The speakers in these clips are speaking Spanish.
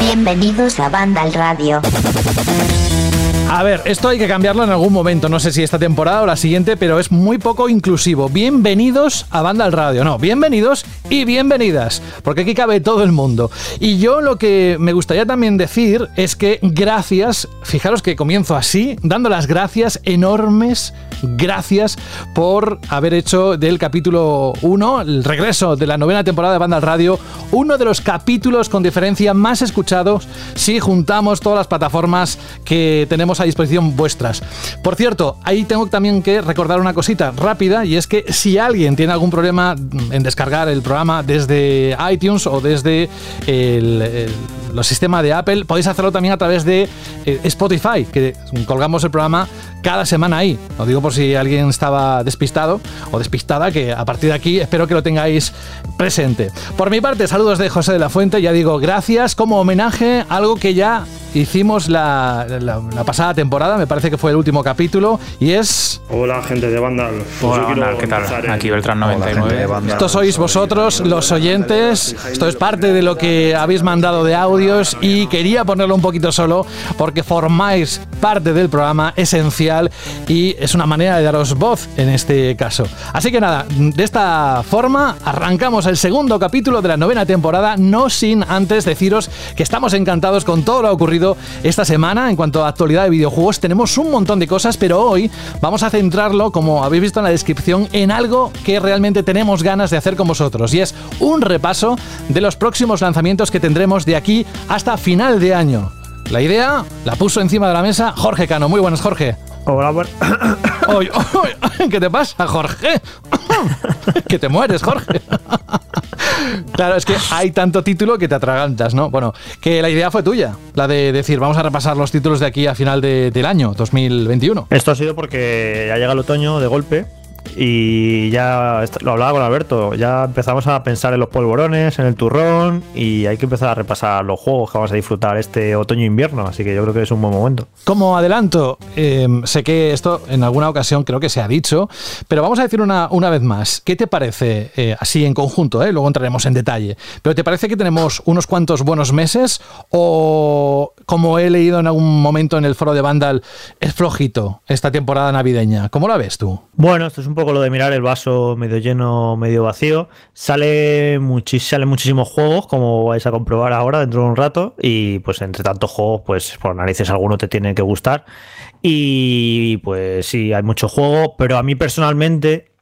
Bienvenidos a Banda al Radio. A ver, esto hay que cambiarlo en algún momento, no sé si esta temporada o la siguiente, pero es muy poco inclusivo. Bienvenidos a Banda al Radio, no, bienvenidos y bienvenidas, porque aquí cabe todo el mundo. Y yo lo que me gustaría también decir es que gracias, fijaros que comienzo así, dando las gracias enormes, gracias por haber hecho del capítulo 1, el regreso de la novena temporada de Banda al Radio, uno de los capítulos con diferencia más escuchados si juntamos todas las plataformas que tenemos a disposición vuestras. Por cierto, ahí tengo también que recordar una cosita rápida y es que si alguien tiene algún problema en descargar el programa desde iTunes o desde el, el, los sistemas de Apple, podéis hacerlo también a través de eh, Spotify, que colgamos el programa cada semana ahí. Lo digo por si alguien estaba despistado o despistada, que a partir de aquí espero que lo tengáis presente. Por mi parte, saludos de José de la Fuente, ya digo, gracias como homenaje, algo que ya hicimos la, la, la, pasada temporada, me parece que fue el último capítulo, y es... Hola, gente de Vandal. Pues Hola, Vandal, ¿qué tal? Aquí Beltrán 99. Hola, esto sois vosotros, los oyentes, esto es parte de lo que habéis mandado de audios y quería ponerlo un poquito solo porque formáis parte del programa esencial y es una manera de daros voz en este caso. Así que nada, de esta forma arrancamos el segundo capítulo de la novena temporada, no sin antes deciros que estamos encantados con todo lo ocurrido esta semana en cuanto a actualidad de videojuegos. Tenemos un montón de cosas, pero hoy vamos a centrarlo, como habéis visto en la descripción, en algo que realmente tenemos ganas de hacer con vosotros y es un repaso de los próximos lanzamientos que tendremos de aquí hasta final de año. La idea la puso encima de la mesa Jorge Cano. Muy buenas, Jorge. Hola. Oy, oy, ¿Qué te pasa, Jorge? que te mueres, Jorge. Claro, es que hay tanto título que te atragantas, ¿no? Bueno, que la idea fue tuya, la de decir, vamos a repasar los títulos de aquí a final de, del año 2021. Esto ha sido porque ya llega el otoño de golpe y ya lo hablaba con Alberto, ya empezamos a pensar en los polvorones, en el turrón y hay que empezar a repasar los juegos que vamos a disfrutar este otoño-invierno, así que yo creo que es un buen momento. Como adelanto, eh, sé que esto en alguna ocasión creo que se ha dicho, pero vamos a decir una, una vez más, ¿qué te parece eh, así en conjunto? Eh? Luego entraremos en detalle, pero ¿te parece que tenemos unos cuantos buenos meses o como he leído en algún momento en el foro de Vandal, es flojito esta temporada navideña? ¿Cómo la ves tú? Bueno, esto es un poco lo de mirar el vaso medio lleno, medio vacío. Sale muchis, salen muchísimos juegos, como vais a comprobar ahora dentro de un rato. Y pues entre tantos juegos, pues por narices alguno te tiene que gustar. Y pues sí, hay mucho juego, pero a mí personalmente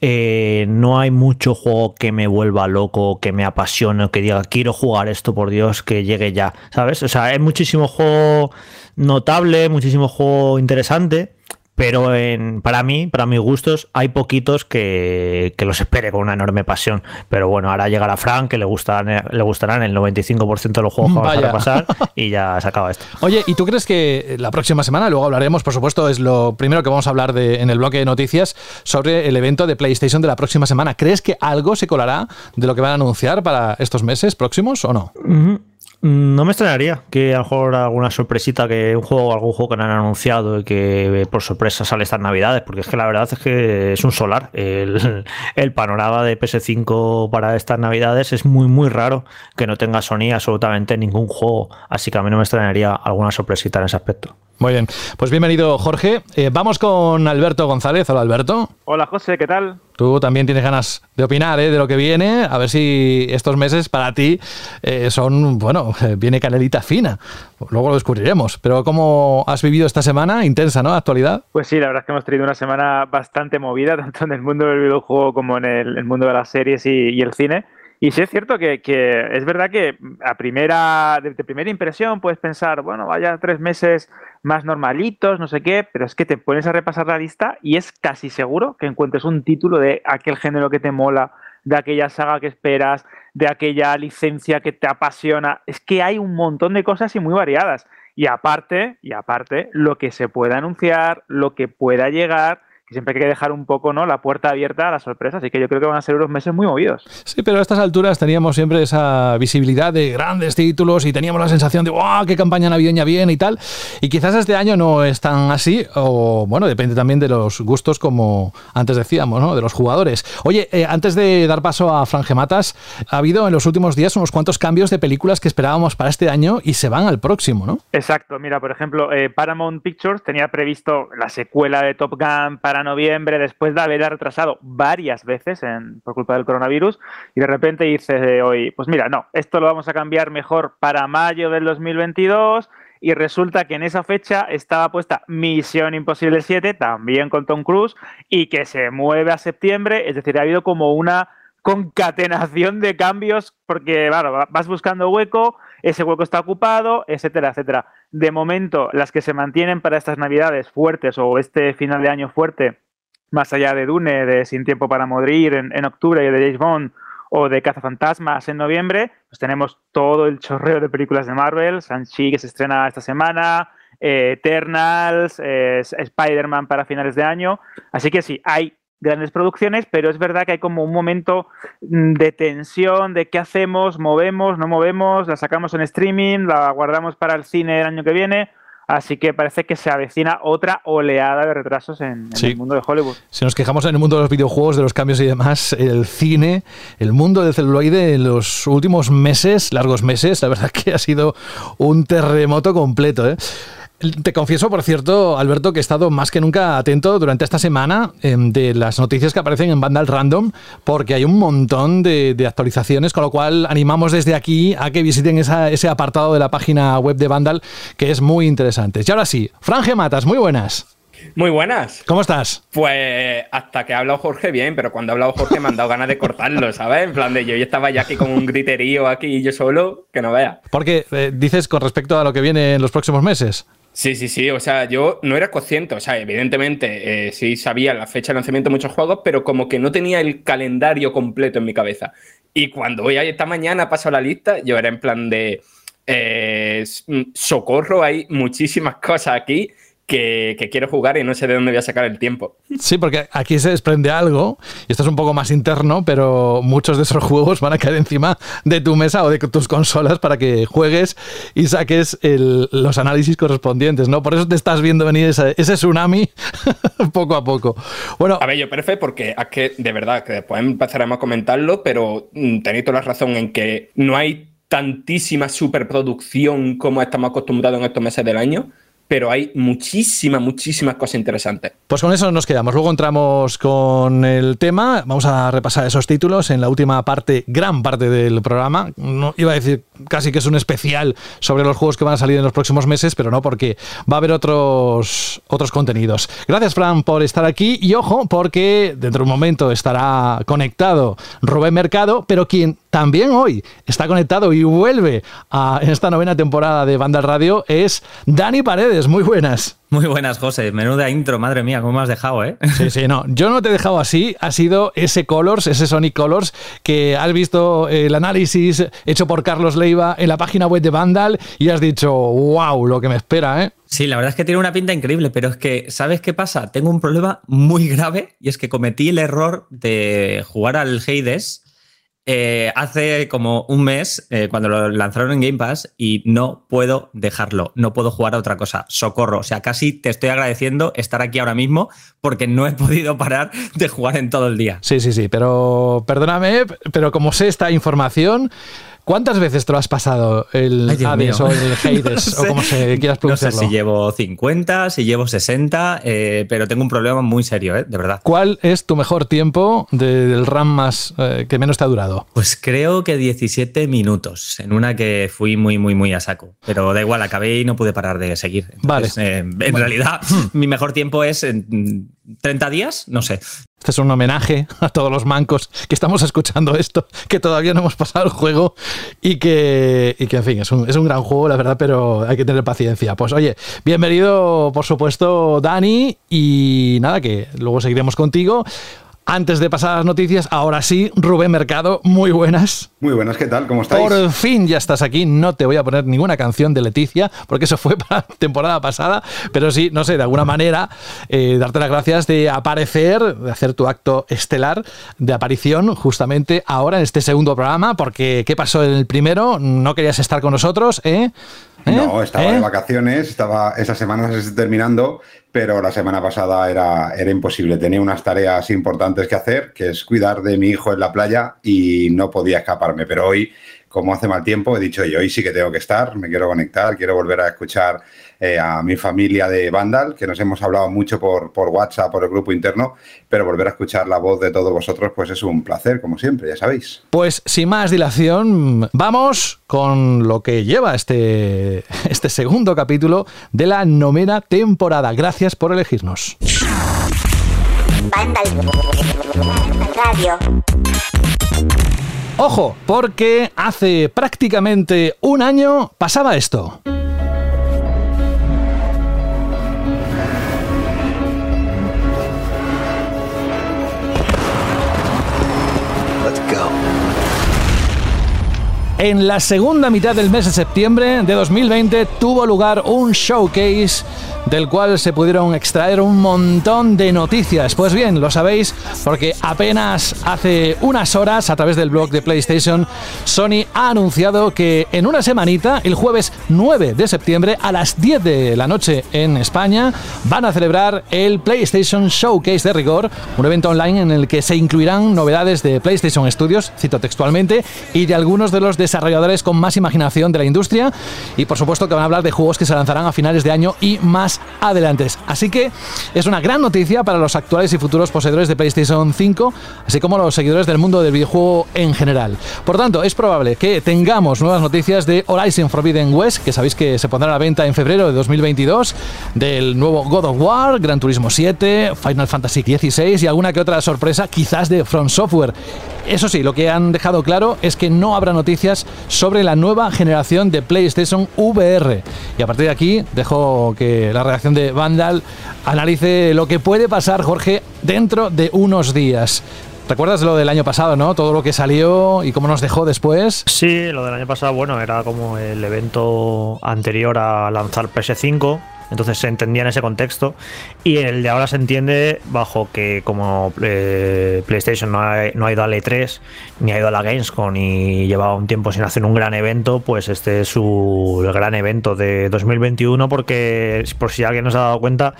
eh, no hay mucho juego que me vuelva loco, que me apasione, que diga quiero jugar esto, por Dios, que llegue ya, ¿sabes? O sea, hay muchísimo juego notable, muchísimo juego interesante pero en, para mí, para mis gustos, hay poquitos que, que, los espere con una enorme pasión. Pero bueno, ahora llegará Frank, que le gustarán, le gustarán el 95% de los juegos que vamos a repasar y ya se acaba esto. Oye, ¿y tú crees que la próxima semana, luego hablaremos, por supuesto, es lo primero que vamos a hablar de, en el bloque de noticias sobre el evento de PlayStation de la próxima semana? ¿Crees que algo se colará de lo que van a anunciar para estos meses próximos o no? Uh -huh. No me extrañaría que a lo mejor alguna sorpresita, que un juego, algún juego que no han anunciado y que por sorpresa sale estas navidades, porque es que la verdad es que es un solar. El, el, panorama de PS5 para estas navidades es muy, muy raro que no tenga Sony absolutamente ningún juego. Así que a mí no me extrañaría alguna sorpresita en ese aspecto. Muy bien, pues bienvenido Jorge. Eh, vamos con Alberto González. Hola Alberto. Hola José, ¿qué tal? Tú también tienes ganas de opinar ¿eh? de lo que viene, a ver si estos meses para ti eh, son, bueno, viene canelita fina. Luego lo descubriremos. Pero ¿cómo has vivido esta semana? Intensa, ¿no? Actualidad. Pues sí, la verdad es que hemos tenido una semana bastante movida, tanto en el mundo del videojuego como en el, el mundo de las series y, y el cine. Y sí es cierto que, que, es verdad que a primera, de, de, primera impresión puedes pensar, bueno, vaya tres meses más normalitos, no sé qué, pero es que te pones a repasar la lista y es casi seguro que encuentres un título de aquel género que te mola, de aquella saga que esperas, de aquella licencia que te apasiona. Es que hay un montón de cosas y muy variadas. Y aparte, y aparte, lo que se pueda anunciar, lo que pueda llegar, siempre hay que dejar un poco ¿no? la puerta abierta a la sorpresa. Así que yo creo que van a ser unos meses muy movidos. Sí, pero a estas alturas teníamos siempre esa visibilidad de grandes títulos y teníamos la sensación de ¡wow! ¡Qué campaña navideña bien y tal! Y quizás este año no es tan así, o bueno, depende también de los gustos, como antes decíamos, ¿no? De los jugadores. Oye, eh, antes de dar paso a Frangematas, ha habido en los últimos días unos cuantos cambios de películas que esperábamos para este año y se van al próximo, ¿no? Exacto. Mira, por ejemplo, eh, Paramount Pictures tenía previsto la secuela de Top Gun para noviembre después de haber retrasado varias veces por culpa del coronavirus y de repente dice hoy, pues mira, no, esto lo vamos a cambiar mejor para mayo del 2022 y resulta que en esa fecha estaba puesta Misión Imposible 7, también con Tom Cruise, y que se mueve a septiembre, es decir, ha habido como una concatenación de cambios porque, claro, vas buscando hueco, ese hueco está ocupado, etcétera, etcétera. De momento, las que se mantienen para estas navidades fuertes o este final de año fuerte, más allá de Dune, de Sin Tiempo para Morir en, octubre y de James Bond o de Cazafantasmas en noviembre, pues tenemos todo el chorreo de películas de Marvel, Shang-Chi que se estrena esta semana, eh, Eternals, eh, Spider-Man para finales de año. Así que sí, hay grandes producciones, pero es verdad que hay como un momento mm, de tensión, de qué hacemos, movemos, no movemos, la sacamos en streaming, la guardamos para el cine el año que viene. Así que parece que se avecina otra oleada de retrasos en, el mundo de Hollywood. Si nos quejamos en el mundo de los videojuegos, de los cambios y demás, el cine, el mundo del celuloide en los últimos meses, largos meses, la verdad que ha sido un terremoto completo. ¿eh? Te confieso, por cierto, Alberto, que he estado más que nunca atento durante esta semana em, de las noticias que aparecen en Vandal Random, porque hay un montón de, actualizaciones, con lo cual animamos desde aquí a que visiten ese apartado de la página web de Vandal, que es muy interesante. Y ahora sí, Franje Matas, muy buenas. Muy buenas. ¿Cómo estás? Pues hasta que ha hablado Jorge bien, pero cuando ha hablado Jorge me han dado ganas de cortarlo, ¿sabes? En plan de yo, estaba ya aquí con un griterío aquí yo solo, que no vea. Porque eh, dices con respecto a lo que viene en los próximos meses. Sí, sí, sí. O sea, yo no era consciente. O sea, evidentemente eh, sí sabía la fecha de lanzamiento de muchos juegos, pero como que no tenía el calendario completo en mi cabeza. Y cuando voy a esta mañana paso la lista, yo era en plan de eh, mm, socorro, hay muchísimas cosas aquí que, quiero jugar y no sé de dónde voy a sacar el tiempo. Sí, porque aquí se desprende algo, y esto es un poco más interno, pero muchos de esos juegos van a caer encima de tu mesa o de tus consolas para que juegues y saques los análisis correspondientes, ¿no? Por eso te estás viendo venir ese, tsunami poco a poco. Bueno, a ver, yo perfecto, porque es que de verdad que después empezaremos a comentarlo, pero mm, tenéis toda la razón en que no hay tantísima superproducción como estamos acostumbrados en estos meses del año pero hay muchísimas, muchísimas cosas interesantes. Pues con eso nos quedamos. Luego entramos con el tema. Vamos a repasar esos títulos en la última parte, gran parte del programa. Iba a decir casi que es un especial sobre los juegos que van a salir en los próximos meses, pero no, porque va a haber otros, otros contenidos. Gracias, Fran, por estar aquí. Y ojo, porque dentro de un momento estará conectado Rubén Mercado, pero quien también hoy está conectado y vuelve a esta novena temporada de Banda Radio es Dani Paredes. Muy buenas. Muy buenas, José. Menuda intro, madre mía, cómo me has dejado, ¿eh? Sí, sí, no. Yo no te he dejado así. Ha sido ese Colors, ese Sonic Colors, que has visto el análisis hecho por Carlos Leiva en la página web de Vandal y has dicho, wow, lo que me espera, ¿eh? Sí, la verdad es que tiene una pinta increíble, pero es que, ¿sabes qué pasa? Tengo un problema muy grave y es que cometí el error de jugar al Hades eh, hace como un mes, eh, cuando lo lanzaron en Game Pass, y no puedo dejarlo, no puedo jugar a otra cosa. Socorro. O sea, casi te estoy agradeciendo estar aquí ahora mismo porque no he podido parar de jugar en todo el día. Sí, sí, sí, pero perdóname, pero como sé esta información, ¿Cuántas veces te lo has pasado el Hades o el Hades o como se quieras pronunciarlo? No sé si llevo 50, si llevo 60, eh, pero tengo un problema muy serio, eh, de verdad. ¿Cuál es tu mejor tiempo del RAM más eh, que menos te ha durado? Pues creo que 17 minutos, en una que fui muy, muy, muy a saco. Pero da igual, acabé y no pude parar de seguir. vale. en realidad, mi mejor tiempo es en 30 días, no sé. Este es un homenaje a todos los mancos que estamos escuchando esto, que todavía no hemos pasado el juego y que, y que en fin, es un, es un, gran juego, la verdad, pero hay que tener paciencia. Pues oye, bienvenido, por supuesto, Dani, y nada, que luego seguiremos contigo. Antes de pasar a las noticias, ahora sí, Rubén Mercado, muy buenas. Muy buenas, ¿qué tal? ¿Cómo estáis? Por fin ya estás aquí. No te voy a poner ninguna canción de Leticia, porque eso fue para la temporada pasada, pero sí, no sé, de alguna manera, eh, darte las gracias de aparecer, de hacer tu acto estelar de aparición justamente ahora en este segundo programa, porque ¿qué pasó en el primero? No querías estar con nosotros, ¿eh? ¿Eh? No, estaba de ¿Eh? vacaciones, estaba esa semana se está terminando, pero la semana pasada era, era imposible. Tenía unas tareas importantes que hacer, que es cuidar de mi hijo en la playa y no podía escaparme. Pero hoy, como hace mal tiempo, he dicho, yo hoy sí que tengo que estar, me quiero conectar, quiero volver a escuchar eh, a mi familia de Vandal, que nos hemos hablado mucho por, por WhatsApp, por el grupo interno, pero volver a escuchar la voz de todos vosotros, pues es un placer, como siempre, ya sabéis. Pues sin más dilación, vamos con lo que lleva este, este segundo capítulo de la novena temporada. Gracias por elegirnos. Ojo, porque hace prácticamente un año pasaba esto. En la segunda mitad del mes de septiembre de 2020 tuvo lugar un showcase del cual se pudieron extraer un montón de noticias. Pues bien, lo sabéis porque apenas hace unas horas a través del blog de PlayStation, Sony ha anunciado que en una semanita, el jueves 9 de septiembre a las 10 de la noche en España, van a celebrar el PlayStation Showcase de rigor, un evento online en el que se incluirán novedades de PlayStation Studios, cito textualmente, y de algunos de los desarrolladores con más imaginación de la industria y por supuesto que van a hablar de juegos que se lanzarán a finales de año y más adelante. Así que es una gran noticia para los actuales y futuros poseedores de PlayStation 5, así como los seguidores del mundo del videojuego en general. Por tanto, es probable que tengamos nuevas noticias de Horizon Forbidden West, que sabéis que se pondrá a la venta en febrero de 2022, del nuevo God of War, Gran Turismo 7, Final Fantasy XVI y alguna que otra sorpresa, quizás de From Software. Eso sí, lo que han dejado claro es que no habrá noticias sobre la nueva generación de PlayStation VR. Y a partir de aquí dejo que la redacción de Vandal analice lo que puede pasar, Jorge, dentro de unos días. ¿Recuerdas lo del año pasado, no? Todo lo que salió y cómo nos dejó después. Sí, lo del año pasado, bueno, era como el evento anterior a lanzar PS5 entonces se entendía en ese contexto. Y el de ahora se entiende bajo que como eh, PlayStation no ha, no ha ido a la E3 ni ha ido a la Gamescom y llevaba un tiempo sin hacer un gran evento, pues este es su gran evento de 2021 porque por si alguien nos ha dado cuenta,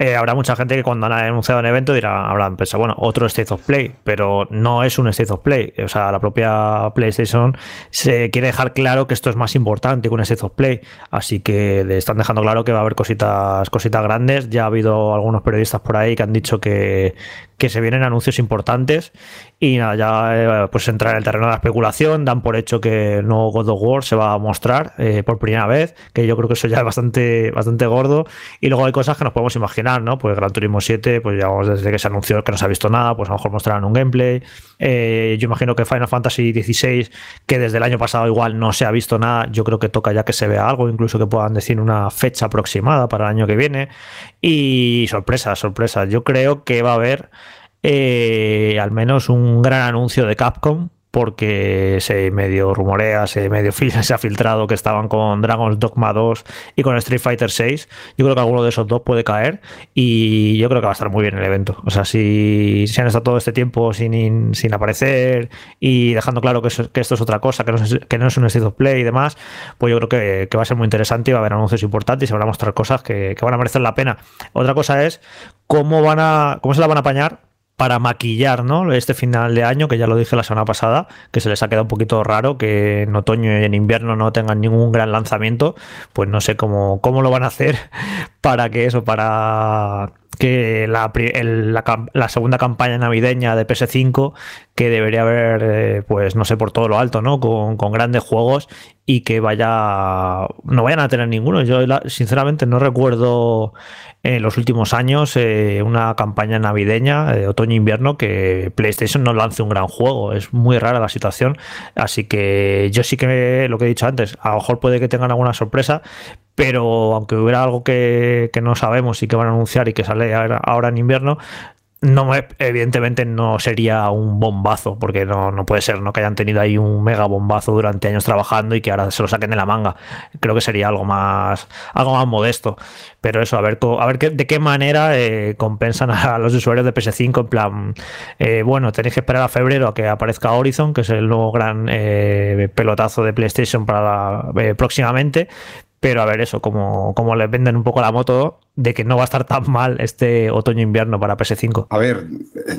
eh, habrá mucha gente que cuando han anunciado un evento dirá, habrán pensado, bueno, otro State of Play, pero no es un State of Play. O sea, la propia PlayStation se quiere dejar claro que esto es más importante que un State of Play. Así que le están dejando claro que va a haber cositas, cositas grandes. Ya ha habido algunos periodistas por ahí que han dicho que, que se vienen anuncios importantes y nada, ya eh, pues entrar en el terreno de la especulación, dan por hecho que el nuevo God of War se va a mostrar eh, por primera vez, que yo creo que eso ya es bastante, bastante gordo. Y luego hay cosas que nos podemos imaginar, ¿no? Pues Gran Turismo 7, pues ya desde que se anunció que no se ha visto nada, pues a lo mejor mostrarán un gameplay, eh, yo imagino que Final Fantasy XVI, que desde el año pasado igual no se ha visto nada, yo creo que toca ya que se vea algo, incluso que puedan decir una fecha aproximada para el año que viene. Y sorpresa, sorpresa, yo creo que va a haber eh, al menos un gran anuncio de Capcom, porque se medio rumorea, se medio se ha filtrado que estaban con Dragon's Dogma 2 y con Street Fighter 6. Yo creo que alguno de esos dos puede caer y yo creo que va a estar muy bien el evento. O sea, si, si han estado todo este tiempo sin, sin aparecer y dejando claro que, esto es otra cosa, que no es, que no es un State of Play y demás, pues yo creo que, va a ser muy interesante y va a haber anuncios importantes y se van a mostrar cosas que, que van a merecer la pena. Otra cosa es cómo, van a, cómo se la van a apañar para maquillar ¿no? este final de año, que ya lo dije la semana pasada, que se les ha quedado un poquito raro que en otoño y en invierno no tengan ningún gran lanzamiento, pues no sé cómo, cómo lo van a hacer para que eso, para que la, la, segunda campaña navideña de PS5, que debería haber, eh, pues no sé, por todo lo alto, ¿no? Con, con, grandes juegos y que vaya, no vayan a tener ninguno. Yo sinceramente no recuerdo en los últimos años eh, una campaña navideña de otoño-invierno que PlayStation no lance un gran juego. Es muy rara la situación. Así que yo sí que lo que he dicho antes, a lo mejor puede que tengan alguna sorpresa, pero aunque hubiera algo que, no sabemos y que van a anunciar y que sale ahora en invierno, no, evidentemente no sería un bombazo, porque no, no, puede ser, ¿no? Que hayan tenido ahí un mega bombazo durante años trabajando y que ahora se lo saquen de la manga. Creo que sería algo más, algo más modesto. Pero eso, a ver, a ver de qué manera eh, compensan a los usuarios de PS5. En plan, eh, bueno, tenéis que esperar a febrero a que aparezca Horizon, que es el nuevo gran eh, pelotazo de PlayStation para próximamente pero a ver eso, como, como les venden un poco la moto de que no va a estar tan mal este otoño-invierno para PS5. A ver,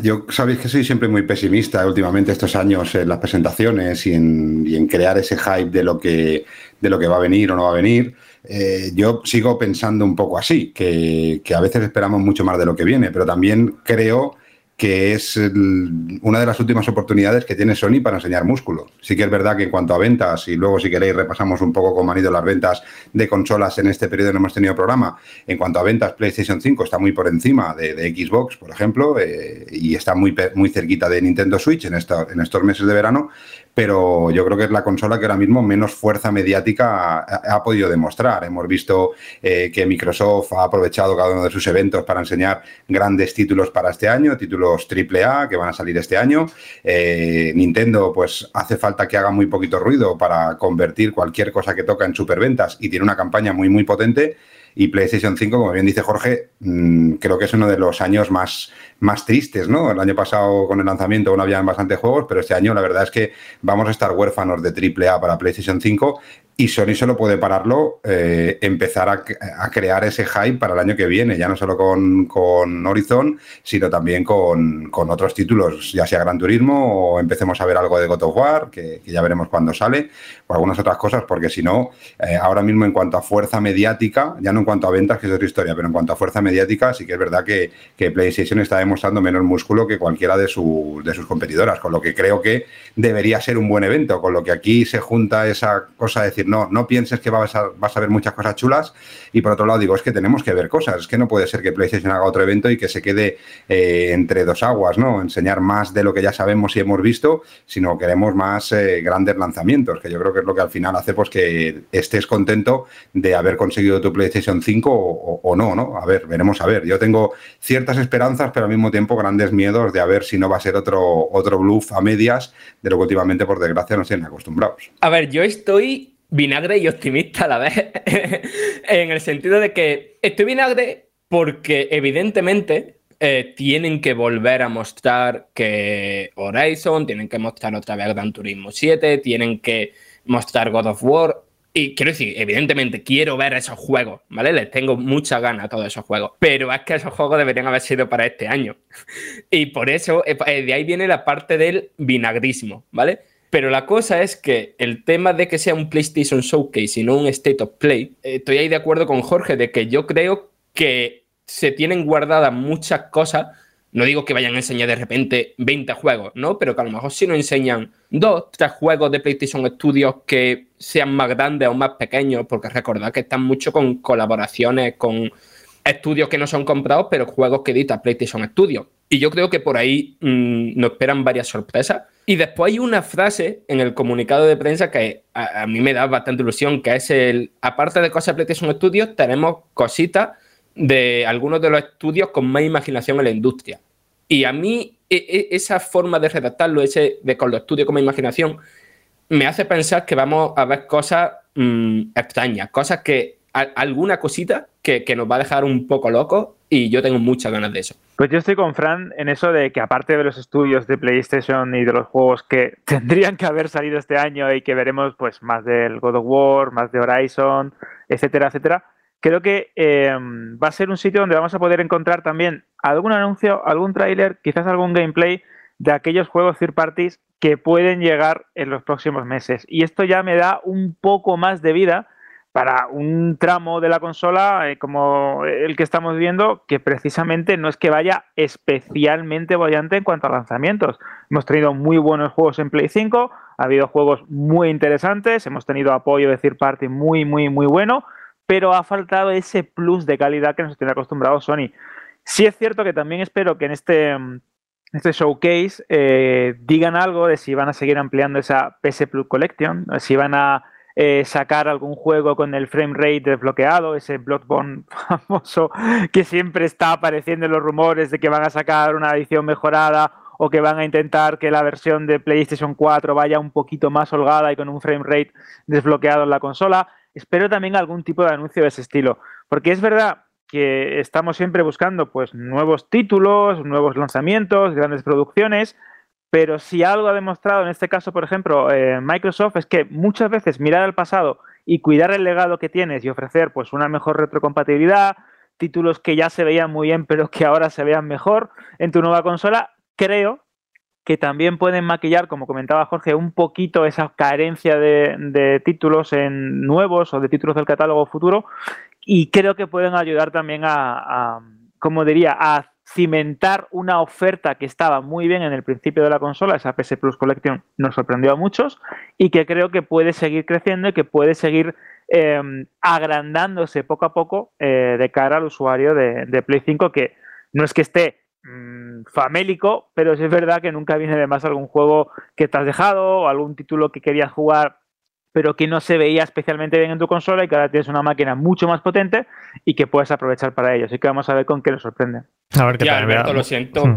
yo sabéis que soy siempre muy pesimista últimamente estos años en las presentaciones y en, crear ese hype de lo, que, de lo que va a venir o no va a venir. Eh, yo sigo pensando un poco así, que, que a veces esperamos mucho más de lo que viene, pero también creo que es una de las últimas oportunidades que tiene Sony para enseñar músculo. Sí que es verdad que en cuanto a ventas, y luego si queréis repasamos un poco cómo han ido las ventas de consolas en este periodo no hemos tenido programa, en cuanto a ventas PlayStation 5 está muy por encima de, Xbox, por ejemplo, eh, y está muy, muy cerquita de Nintendo Switch en, en estos meses de verano, pero yo creo que es la consola que ahora mismo menos fuerza mediática ha, podido demostrar. Hemos visto eh, que Microsoft ha aprovechado cada uno de sus eventos para enseñar grandes títulos para este año, títulos AAA que van a salir este año. Eh, Nintendo, pues hace falta que haga muy poquito ruido para convertir cualquier cosa que toca en superventas y tiene una campaña muy, muy potente. Y PlayStation 5, como bien dice Jorge, mm, creo que es uno de los años más más tristes, ¿no? El año pasado con el lanzamiento no habían bastantes juegos, pero este año la verdad es que vamos a estar huérfanos de AAA para PlayStation 5 y Sony solo puede pararlo, eh, empezar a, crear ese hype para el año que viene, ya no solo con, con Horizon, sino también con, otros títulos, ya sea Gran Turismo o empecemos a ver algo de God of War, que, ya veremos cuándo sale, o algunas otras cosas, porque si no, eh, ahora mismo en cuanto a fuerza mediática, ya no en cuanto a ventas, que es otra historia, pero en cuanto a fuerza mediática, sí que es verdad que, que PlayStation está mostrando menos músculo que cualquiera de, de sus competidoras, con lo que creo que debería ser un buen evento, con lo que aquí se junta esa cosa de decir, no, no pienses que vas a, vas a ver muchas cosas chulas, y por otro lado digo, es que tenemos que ver cosas, es que no puede ser que PlayStation haga otro evento y que se quede eh, entre dos aguas, ¿no? Enseñar más de lo que ya sabemos y hemos visto, sino queremos más eh, grandes lanzamientos, que yo creo que es lo que al final hace pues que estés contento de haber conseguido tu PlayStation 5 o, o no, ¿no? A ver, veremos a ver. Yo tengo ciertas esperanzas, pero a mí mismo tiempo grandes miedos de a ver si no va a ser otro, otro bluff a medias de lo que últimamente, por desgracia, nos tienen acostumbrados. A ver, yo estoy vinagre y optimista a la vez, en el sentido de que estoy vinagre porque evidentemente eh, tienen que volver a mostrar que Horizon, tienen que mostrar otra vez Gran Turismo 7, tienen que mostrar God of War. Y quiero decir, evidentemente quiero ver esos juegos, ¿vale? Les tengo mucha gana a todos esos juegos. Pero es que esos juegos deberían haber sido para este año. y por eso, eh, eh, de ahí viene la parte del vinagrismo, ¿vale? Pero la cosa es que el tema de que sea un PlayStation Showcase y no un State of Play, eh, estoy ahí de acuerdo con Jorge de que yo creo que se tienen guardadas muchas cosas no digo que vayan a enseñar de repente 20 juegos, ¿no? Pero que a lo mejor si nos enseñan dos, tres juegos de PlayStation Studios que sean más grandes o más pequeños, porque recordad que están mucho con colaboraciones con estudios que no son comprados, pero juegos que edita PlayStation Studios. Y yo creo que por ahí mm, nos esperan varias sorpresas. Y después hay una frase en el comunicado de prensa que a, a, mí me da bastante ilusión, que es el, aparte de cosas de PlayStation Studios, tenemos cositas de algunos de los estudios con más imaginación en la industria. Y a mí e, e, esa forma de redactarlo, ese de con los estudios con más imaginación, me hace pensar que vamos a ver cosas mm, extrañas, cosas que, alguna cosita que, que, nos va a dejar un poco locos y yo tengo muchas ganas de eso. Pues yo estoy con Fran en eso de que aparte de los estudios de PlayStation y de los juegos que tendrían que haber salido este año y que veremos pues más del God of War, más de Horizon, etcétera, etcétera, creo que em, va a ser un sitio donde vamos a poder encontrar también algún anuncio, algún tráiler, quizás algún gameplay de aquellos juegos third parties que pueden llegar en los próximos meses. Y esto ya me da un poco más de vida para un tramo de la consola eh, como el que estamos viendo, que precisamente no es que vaya especialmente bollante en cuanto a lanzamientos. Hemos tenido muy buenos juegos en Play 5, ha habido juegos muy interesantes, hemos tenido apoyo de third party muy, muy, muy bueno pero ha faltado ese plus de calidad que nos tiene acostumbrado Sony. Sí es cierto que también espero que en este, este showcase eh, digan algo de si van a seguir ampliando esa PS Plus Collection, si van a eh, sacar algún juego con el frame rate desbloqueado, ese Bloodborne famoso que siempre está apareciendo en los rumores de que van a sacar una edición mejorada o que van a intentar que la versión de PlayStation 4 vaya un poquito más holgada y con un frame rate desbloqueado en la consola. Espero también algún tipo de anuncio de ese estilo, porque es verdad que estamos siempre buscando pues nuevos títulos, nuevos lanzamientos, grandes producciones, pero si algo ha demostrado en este caso, por ejemplo, eh, Microsoft es que muchas veces mirar al pasado y cuidar el legado que tienes y ofrecer pues una mejor retrocompatibilidad, títulos que ya se veían muy bien pero que ahora se vean mejor en tu nueva consola, creo que también pueden maquillar, como comentaba Jorge, un poquito esa carencia de, títulos en nuevos o de títulos del catálogo futuro y creo que pueden ayudar también a, como diría, a cimentar una oferta que estaba muy bien en el principio de la consola, esa PS Plus Collection nos sorprendió a muchos y que creo que puede seguir creciendo y que puede seguir em, agrandándose poco a poco eh, de cara al usuario de, Play 5 que no es que esté mm, famélico, pero sí es verdad que nunca viene de más algún juego que te has dejado o algún título que querías jugar pero que no se veía especialmente bien en tu consola y que ahora tienes una máquina mucho más potente y que puedes aprovechar para ello. Así que vamos a ver con qué nos sorprende. A ver qué tal. Alberto, lo siento hmm.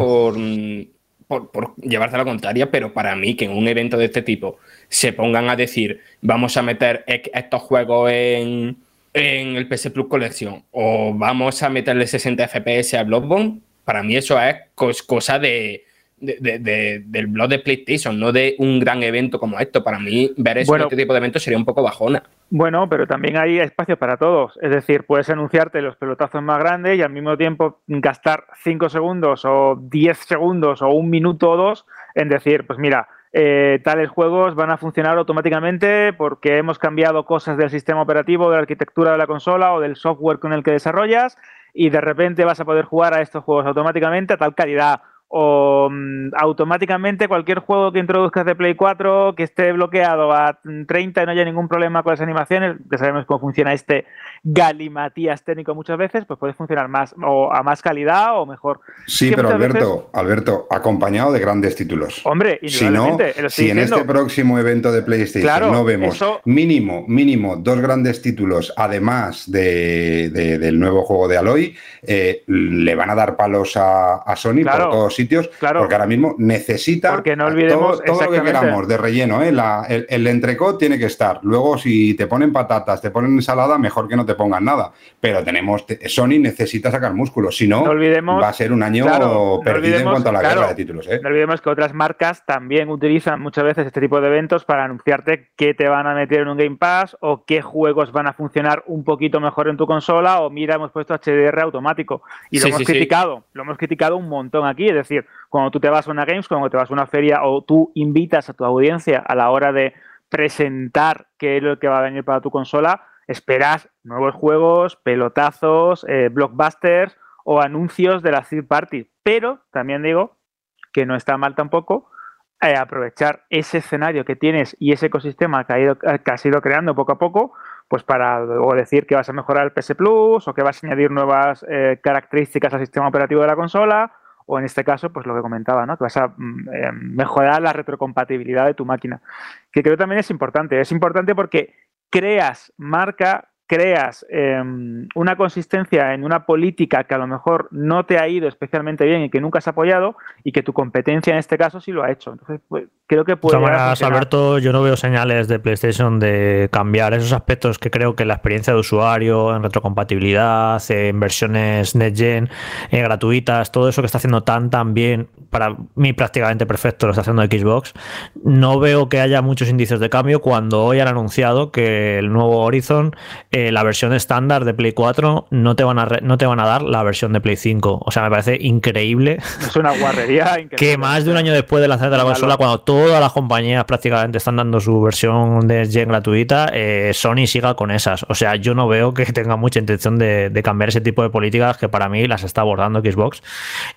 por, por, llevarte a la contraria, pero para mí que en un evento de este tipo se pongan a decir vamos a meter estos juegos en, en el PS Plus Collection o vamos a meterle 60 FPS a Bloodborne, para mí eso es cosa de del blog de PlayStation, no de un gran evento como esto. Para mí, ver eso, este tipo de eventos sería un poco bajona. Bueno, pero también hay espacio para todos. Es decir, puedes anunciarte los pelotazos más grandes y al mismo tiempo gastar 5 segundos o 10 segundos o un minuto o dos en decir, pues mira, eh, tales juegos van a funcionar automáticamente porque hemos cambiado cosas del sistema operativo, de la arquitectura de la consola o del software con el que desarrollas y de repente vas a poder jugar a estos juegos automáticamente a tal calidad o mm, automáticamente cualquier juego que introduzcas de Play 4 que esté bloqueado a 30 y no haya ningún problema con las animaciones, que sabemos cómo funciona este galimatías técnico muchas veces, pues puede funcionar más o a más calidad o mejor. Sí, pero Alberto, Alberto, acompañado de grandes títulos. Hombre, si no, si en este próximo evento de PlayStation no vemos mínimo, mínimo dos grandes títulos, además de, del nuevo juego de Aloy, eh, le van a dar palos a, Sony por todos sitios, claro. porque ahora mismo necesita porque no olvidemos todo, lo que queramos de relleno. ¿eh? el, el entrecot tiene que estar. Luego, si te ponen patatas, te ponen ensalada, mejor que no te pongan nada. Pero tenemos Sony necesita sacar músculos, si no, va a ser un año perdido en cuanto a la guerra de títulos. ¿eh? No olvidemos que otras marcas también utilizan muchas veces este tipo de eventos para anunciarte qué te van a meter en un Game Pass o qué juegos van a funcionar un poquito mejor en tu consola o mira, hemos puesto HDR automático. Y lo hemos criticado, lo hemos criticado un montón aquí. Es decir, cuando tú te vas a una Games, cuando te vas a una feria o tú invitas a tu audiencia a la hora de presentar qué es lo que va a venir para tu consola, esperas nuevos juegos, pelotazos, eh, blockbusters o anuncios de la third party. Pero también digo que no está mal tampoco eh, aprovechar ese escenario que tienes y ese ecosistema que, ha ido, que has ido creando poco a poco, pues para luego decir que vas a mejorar el PS Plus o que vas a añadir nuevas eh, características al sistema operativo de la consola o en este caso, pues lo que comentaba, ¿no? Que vas a mm, mejorar la retrocompatibilidad de tu máquina. Que creo también es importante. Es importante porque creas marca, creas em, una consistencia en una política que a lo mejor no te ha ido especialmente bien y que nunca has apoyado y que tu competencia en este caso sí lo ha hecho. Entonces, pues, creo que puede... De Alberto, yo no veo señales de PlayStation de cambiar esos aspectos que creo que la experiencia de usuario, en retrocompatibilidad, en versiones NetGen eh, gratuitas, todo eso que está haciendo tan, tan bien, para mí prácticamente perfecto lo está haciendo Xbox, no veo que haya muchos indicios de cambio cuando hoy han anunciado que el nuevo Horizon eh, la versión estándar de Play 4 no te, van a no te van a dar la versión de Play 5. O sea, me parece increíble. Es una guarrería increíble. Que más de un año después de lanzar de la consola, cuando todas las compañías prácticamente están dando su versión de Gen gratuita, eh, Sony siga con esas. O sea, yo no veo que tenga mucha intención de, cambiar ese tipo de políticas que para mí las está abordando Xbox.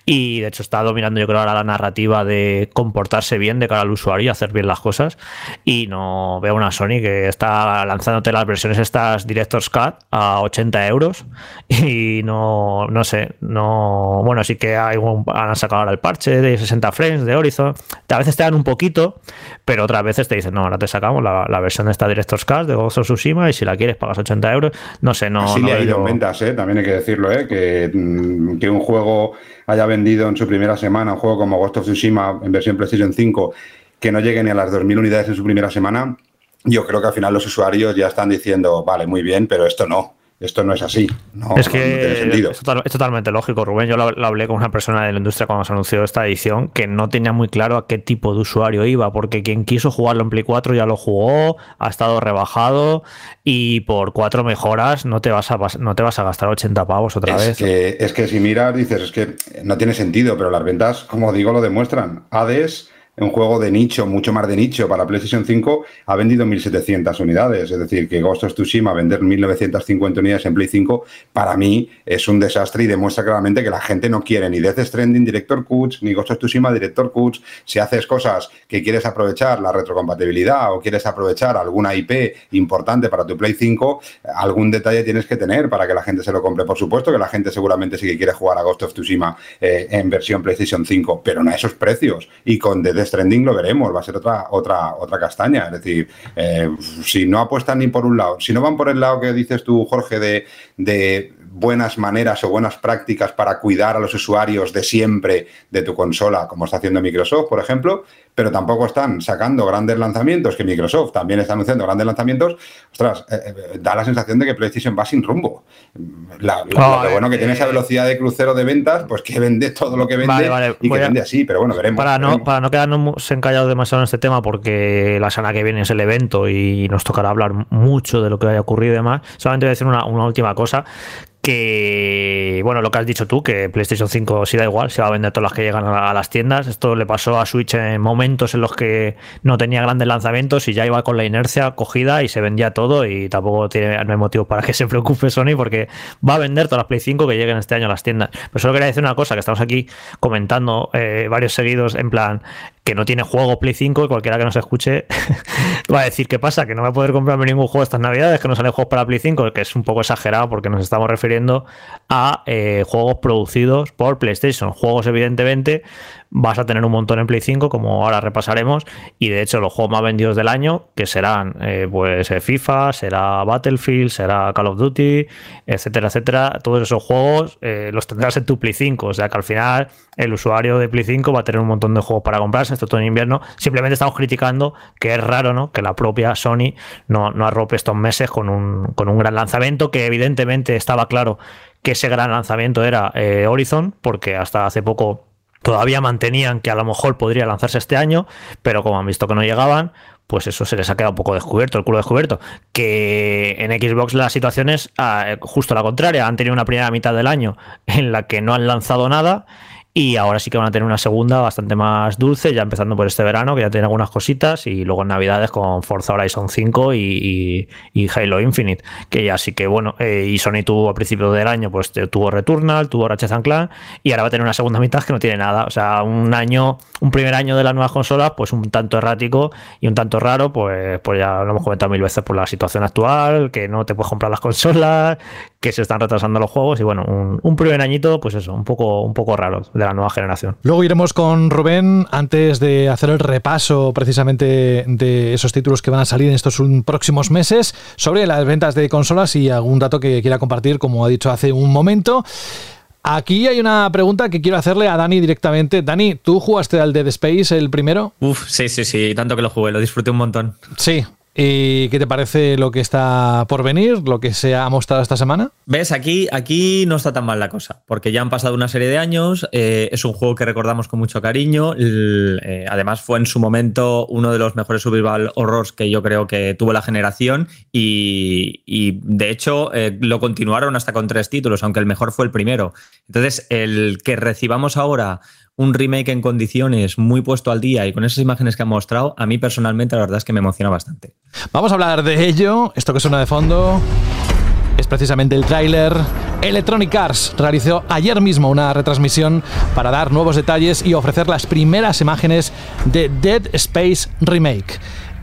Y de hecho está dominando, yo creo, cara a la narrativa de comportarse bien de cara al usuario y hacer bien las cosas. Y no veo una Sony que está lanzándote las versiones estas Director's Cut a 80 euros y no, no sé, no, bueno, sí que hay han sacado ahora el parche de 60 frames de Horizon, a veces te dan un poquito, pero otras veces te dicen, no, ahora te sacamos la, versión de esta Director's Cut de Ghost of Tsushima y si la quieres pagas 80 euros, no sé, no... Así no le ha ido en ventas, ¿eh? también hay que decirlo, ¿eh? que, mm, que un juego haya vendido en su primera semana, un juego como Ghost of Tsushima en versión PlayStation 5, que no llegue ni a las 2.000 unidades en su primera semana, yo creo que al final los usuarios ya están diciendo, vale, muy bien, pero esto no esto no es así. No, es que Es, totalmente lógico, Rubén. Yo lo, hablé con una persona de la industria cuando se anunció esta edición que no tenía muy claro a qué tipo de usuario iba, porque quien quiso jugarlo en Play 4 ya lo jugó, ha estado rebajado y por cuatro mejoras no te vas a, no te vas a gastar 80 pavos otra es vez. Que, es que si miras, dices, es que no tiene sentido, pero las ventas, como digo, lo demuestran. Hades un juego de nicho, mucho más de nicho para PlayStation 5, ha vendido 1.700 unidades. Es decir, que Ghost of Tsushima vender 1.950 unidades en Play 5, para mí es un desastre y demuestra claramente que la gente no quiere ni Death Stranding Director Cuts, ni Ghost of Tsushima Director Cuts. Si haces cosas que quieres aprovechar la retrocompatibilidad o quieres aprovechar alguna IP importante para tu Play 5, algún detalle tienes que tener para que la gente se lo compre. Por supuesto que la gente seguramente sí que quiere jugar a Ghost of Tsushima eh, en versión PlayStation 5, pero no a esos precios. Y con The trending lo veremos, va a ser otra, otra, otra castaña. Es decir, eh, si no apuestan ni por un lado, si no van por el lado que dices tú, Jorge, de, de buenas maneras o buenas prácticas para cuidar a los usuarios de siempre de tu consola, como está haciendo Microsoft, por ejemplo, pero tampoco están sacando grandes lanzamientos, que Microsoft también está anunciando grandes lanzamientos, ostras, eh, eh, da la sensación de que PlayStation va sin rumbo. lo bueno que tiene esa velocidad de crucero de ventas, pues que vende todo lo que vende y que vende así, pero bueno, veremos. Para no, para no quedarnos encallados demasiado en este tema, porque la semana que viene es el evento y nos tocará hablar mucho de lo que haya ocurrido y demás, solamente voy a decir una, una última cosa, que, bueno, lo que has dicho tú, que PlayStation 5 sí da igual, se va a vender todas las que llegan a, las tiendas. Esto le pasó a Switch en momentos en los que no tenía grandes lanzamientos y ya iba con la inercia cogida y se vendía todo y tampoco tiene, no hay motivo para que se preocupe Sony porque va a vender todas las Play 5 que lleguen este año a las tiendas. Pero solo quería decir una cosa, que estamos aquí comentando eh, varios seguidos en plan, que no tiene juego Play 5 y cualquiera que nos escuche va a decir qué pasa, que no va a poder comprarme ningún juego estas navidades, que no salen juegos para Play 5, que es un poco exagerado porque nos estamos refiriendo a eh, juegos producidos por PlayStation. Juegos evidentemente vas a tener un montón en Play 5, como ahora repasaremos, y de hecho los juegos más vendidos del año, que serán eh, pues eh, FIFA, será Battlefield, será Call of Duty, etcétera, etcétera, todos esos juegos los tendrás en tu Play 5, o sea que al final el usuario de Play 5 va a tener un montón de juegos para comprarse, esto todo en invierno, simplemente estamos criticando que es raro, ¿no? Que la propia Sony no, no arrope estos meses con un, con un gran lanzamiento que evidentemente estaba claro que ese gran lanzamiento era Horizon, porque hasta hace poco Todavía mantenían que a lo mejor podría lanzarse este año, pero como han visto que no llegaban, pues eso se les ha quedado un poco descubierto, el culo descubierto. Que en Xbox la situación es ah, justo la contraria. Han tenido una primera mitad del año en la que no han lanzado nada y ahora sí que van a tener una segunda bastante más dulce, ya empezando por este verano, que ya tiene algunas cositas, y luego en Navidades con Forza Horizon 5 y, Halo Infinite, que ya sí que bueno, eh, y Sony tuvo a principios del año, pues tuvo Returnal, tuvo Ratchet Clank, y ahora va a tener una segunda mitad que no tiene nada. O sea, un año, un primer año de las nuevas consolas, pues un tanto errático y un tanto raro, pues, pues ya lo hemos comentado mil veces por la situación actual, que no te puedes comprar las consolas, que se están retrasando los juegos, y bueno, un, un primer añito, pues eso, un poco, un poco raro de la nueva generación. Luego iremos con Rubén antes de hacer el repaso precisamente de esos títulos que van a salir en estos próximos meses sobre las ventas de consolas y algún dato que quiera compartir, como ha dicho hace un momento. Aquí hay una pregunta que quiero hacerle a Dani directamente. Dani, ¿tú jugaste al Dead Space el primero? Uf, sí, sí, sí, tanto que lo jugué, lo disfruté un montón. Sí, ¿Y qué te parece lo que está por venir, lo que se ha mostrado esta semana? Ves, aquí, aquí no está tan mal la cosa, porque ya han pasado una serie de años, eh, es un juego que recordamos con mucho cariño, eh, además fue en su momento uno de los mejores survival horrors que yo creo que tuvo la generación y, de hecho eh, lo continuaron hasta con tres títulos, aunque el mejor fue el primero. Entonces, el que recibamos ahora un remake en condiciones muy puesto al día y con esas imágenes que han mostrado, a mí personalmente la verdad es que me emociona bastante. Vamos a hablar de ello. Esto que suena de fondo es precisamente el tráiler. Electronic Arts realizó ayer mismo una retransmisión para dar nuevos detalles y ofrecer las primeras imágenes de Dead Space Remake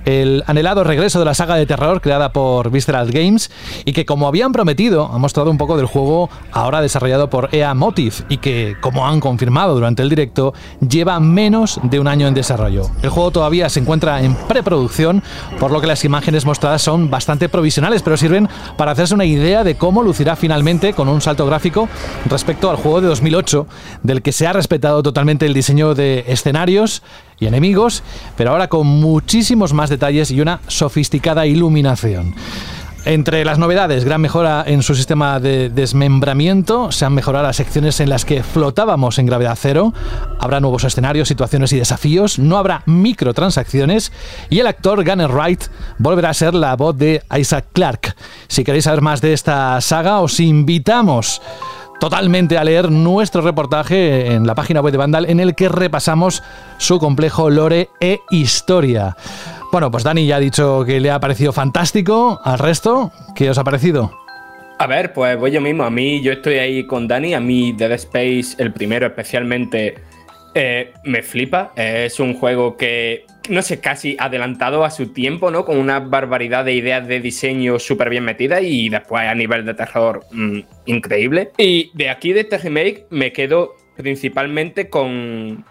el anhelado regreso de la saga de terror creada por Visceral Games y que como habían prometido ha mostrado un poco del juego ahora desarrollado por EA Motive y que como han confirmado durante el directo lleva menos de un año en desarrollo. El juego todavía se encuentra en preproducción por lo que las imágenes mostradas son bastante provisionales pero sirven para hacerse una idea de cómo lucirá finalmente con un salto gráfico respecto al juego de 2008 del que se ha respetado totalmente el diseño de escenarios y enemigos, pero ahora con muchísimos más detalles y una sofisticada iluminación. Entre las novedades, gran mejora en su sistema de desmembramiento, se han mejorado las secciones en las que flotábamos en gravedad cero, habrá nuevos escenarios, situaciones y desafíos, no habrá microtransacciones y el actor Gunner Wright volverá a ser la voz de Isaac Clarke. Si queréis saber más de esta saga, os invitamos totalmente a leer nuestro reportaje en la página web de Vandal en el que repasamos su complejo lore e historia. Bueno, pues Dani ya ha dicho que le ha parecido fantástico. Al resto, ¿qué os ha parecido? A ver, pues voy yo mismo. A mí, yo estoy ahí con Dani. A mí, Dead Space, el primero especialmente, eh, me flipa. Es un juego que no sé, casi adelantado a su tiempo, ¿no? Con una barbaridad de ideas de diseño súper bien metidas y después a nivel de terror mm, increíble. Y de aquí, de este remake, me quedo principalmente con,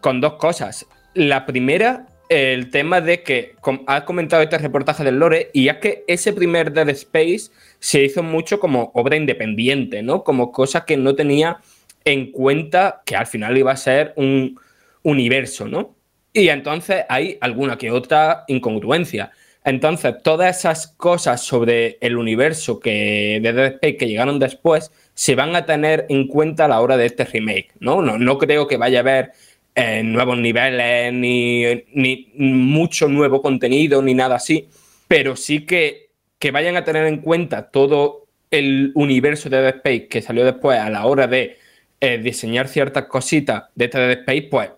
con dos cosas. La primera, el tema de que has comentado este reportaje del Lore y es que ese primer Dead Space se hizo mucho como obra independiente, ¿no? Como cosa que no tenía en cuenta que al final iba a ser un universo, ¿no? Y entonces hay alguna que otra incongruencia. Entonces, todas esas cosas sobre el universo que de Dead Space que llegaron después se van a tener en cuenta a la hora de este remake, ¿no? No, no creo que vaya a haber eh, nuevos niveles, ni, mucho nuevo contenido, ni nada así, pero sí que, que vayan a tener en cuenta todo el universo de Dead Space que salió después a la hora de eh, diseñar ciertas cositas de este Dead Space, pues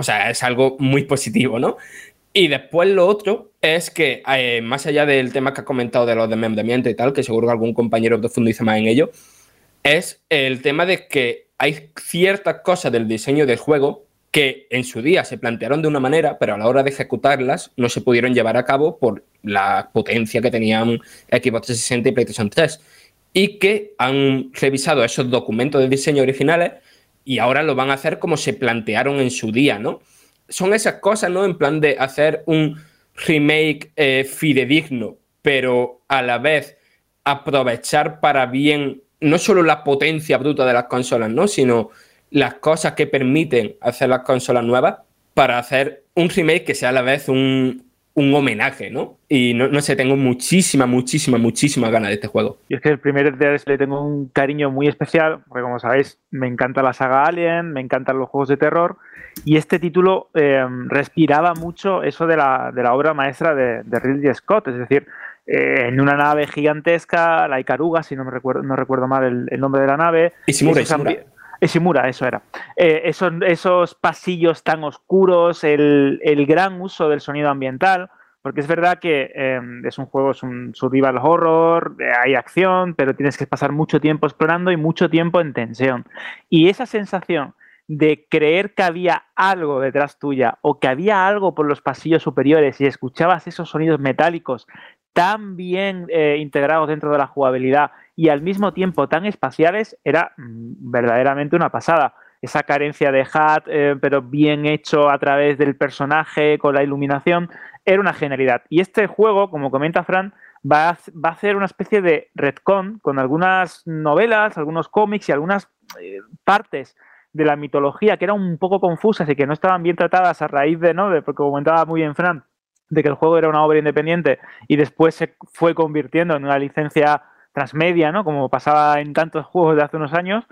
o sea, es algo muy positivo, ¿no? Y después lo otro es que, eh, más allá del tema que ha comentado de los desmembramientos y tal, que seguro que algún compañero profundiza más en ello, es el tema de que hay ciertas cosas del diseño del juego que en su día se plantearon de una manera, pero a la hora de ejecutarlas no se pudieron llevar a cabo por la potencia que tenían Xbox 360 y PlayStation 3. Y que han revisado esos documentos de diseño originales y ahora lo van a hacer como se plantearon en su día, ¿no? Son esas cosas, ¿no? En plan de hacer un remake eh, fidedigno, pero a la vez aprovechar para bien no solo la potencia bruta de las consolas, ¿no? Sino las cosas que permiten hacer las consolas nuevas para hacer un remake que sea a la vez un, un homenaje, ¿no? Y no, no, sé, tengo muchísima, muchísima, muchísima ganas de este juego. Y es que el primer Dead le tengo un cariño muy especial, porque como sabéis, me encanta la saga Alien, me encantan los juegos de terror, y este título eh, respiraba mucho eso de la, de la obra maestra de, de, Ridley Scott, es decir, eh, en una nave gigantesca, la Icaruga, si no me recuerdo, no recuerdo mal el, el nombre de la nave. Isimura. Ishimura, eso era. Eh, esos, esos, pasillos tan oscuros, el, el, gran uso del sonido ambiental, porque es verdad que eh, es un juego, es un survival horror, hay acción, pero tienes que pasar mucho tiempo explorando y mucho tiempo en tensión. Y esa sensación de creer que había algo detrás tuya o que había algo por los pasillos superiores y escuchabas esos sonidos metálicos tan bien eh, integrados dentro de la jugabilidad y al mismo tiempo tan espaciales, era mm, verdaderamente una pasada. Esa carencia de HUD, eh, pero bien hecho a través del personaje, con la iluminación, era una genialidad. Y este juego, como comenta Fran, va a, va a hacer una especie de retcon con algunas novelas, algunos cómics y algunas eh, partes de la mitología que eran un poco confusas y que no estaban bien tratadas a raíz de, ¿no? De, porque comentaba muy bien Fran, de que el juego era una obra independiente y después se fue convirtiendo en una licencia transmedia, ¿no? Como pasaba en tantos juegos de hace unos años,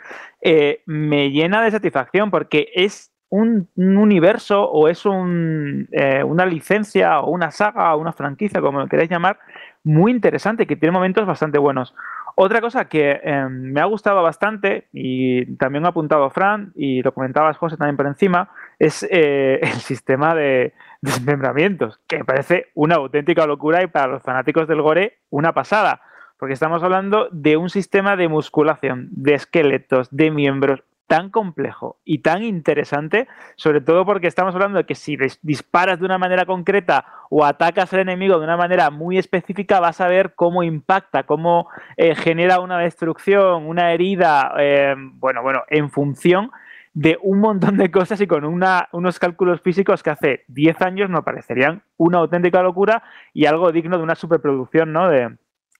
eh, me llena de satisfacción porque es un, un universo o es un, eh, una licencia o una saga o una franquicia, como lo queráis llamar, muy interesante que tiene momentos bastante buenos. Otra cosa que eh, me ha gustado bastante y también ha apuntado Fran y lo comentabas José también por encima, es eh, el sistema de desmembramientos, que me parece una auténtica locura y para los fanáticos del gore una pasada. Porque estamos hablando de un sistema de musculación, de esqueletos, de miembros tan complejo y tan interesante, sobre todo porque estamos hablando de que si disparas de una manera concreta o atacas al enemigo de una manera muy específica, vas a ver cómo impacta, cómo eh, genera una destrucción, una herida, eh, bueno, bueno, en función de un montón de cosas y con una, unos cálculos físicos que hace 10 años nos parecerían una auténtica locura y algo digno de una superproducción ¿no? de,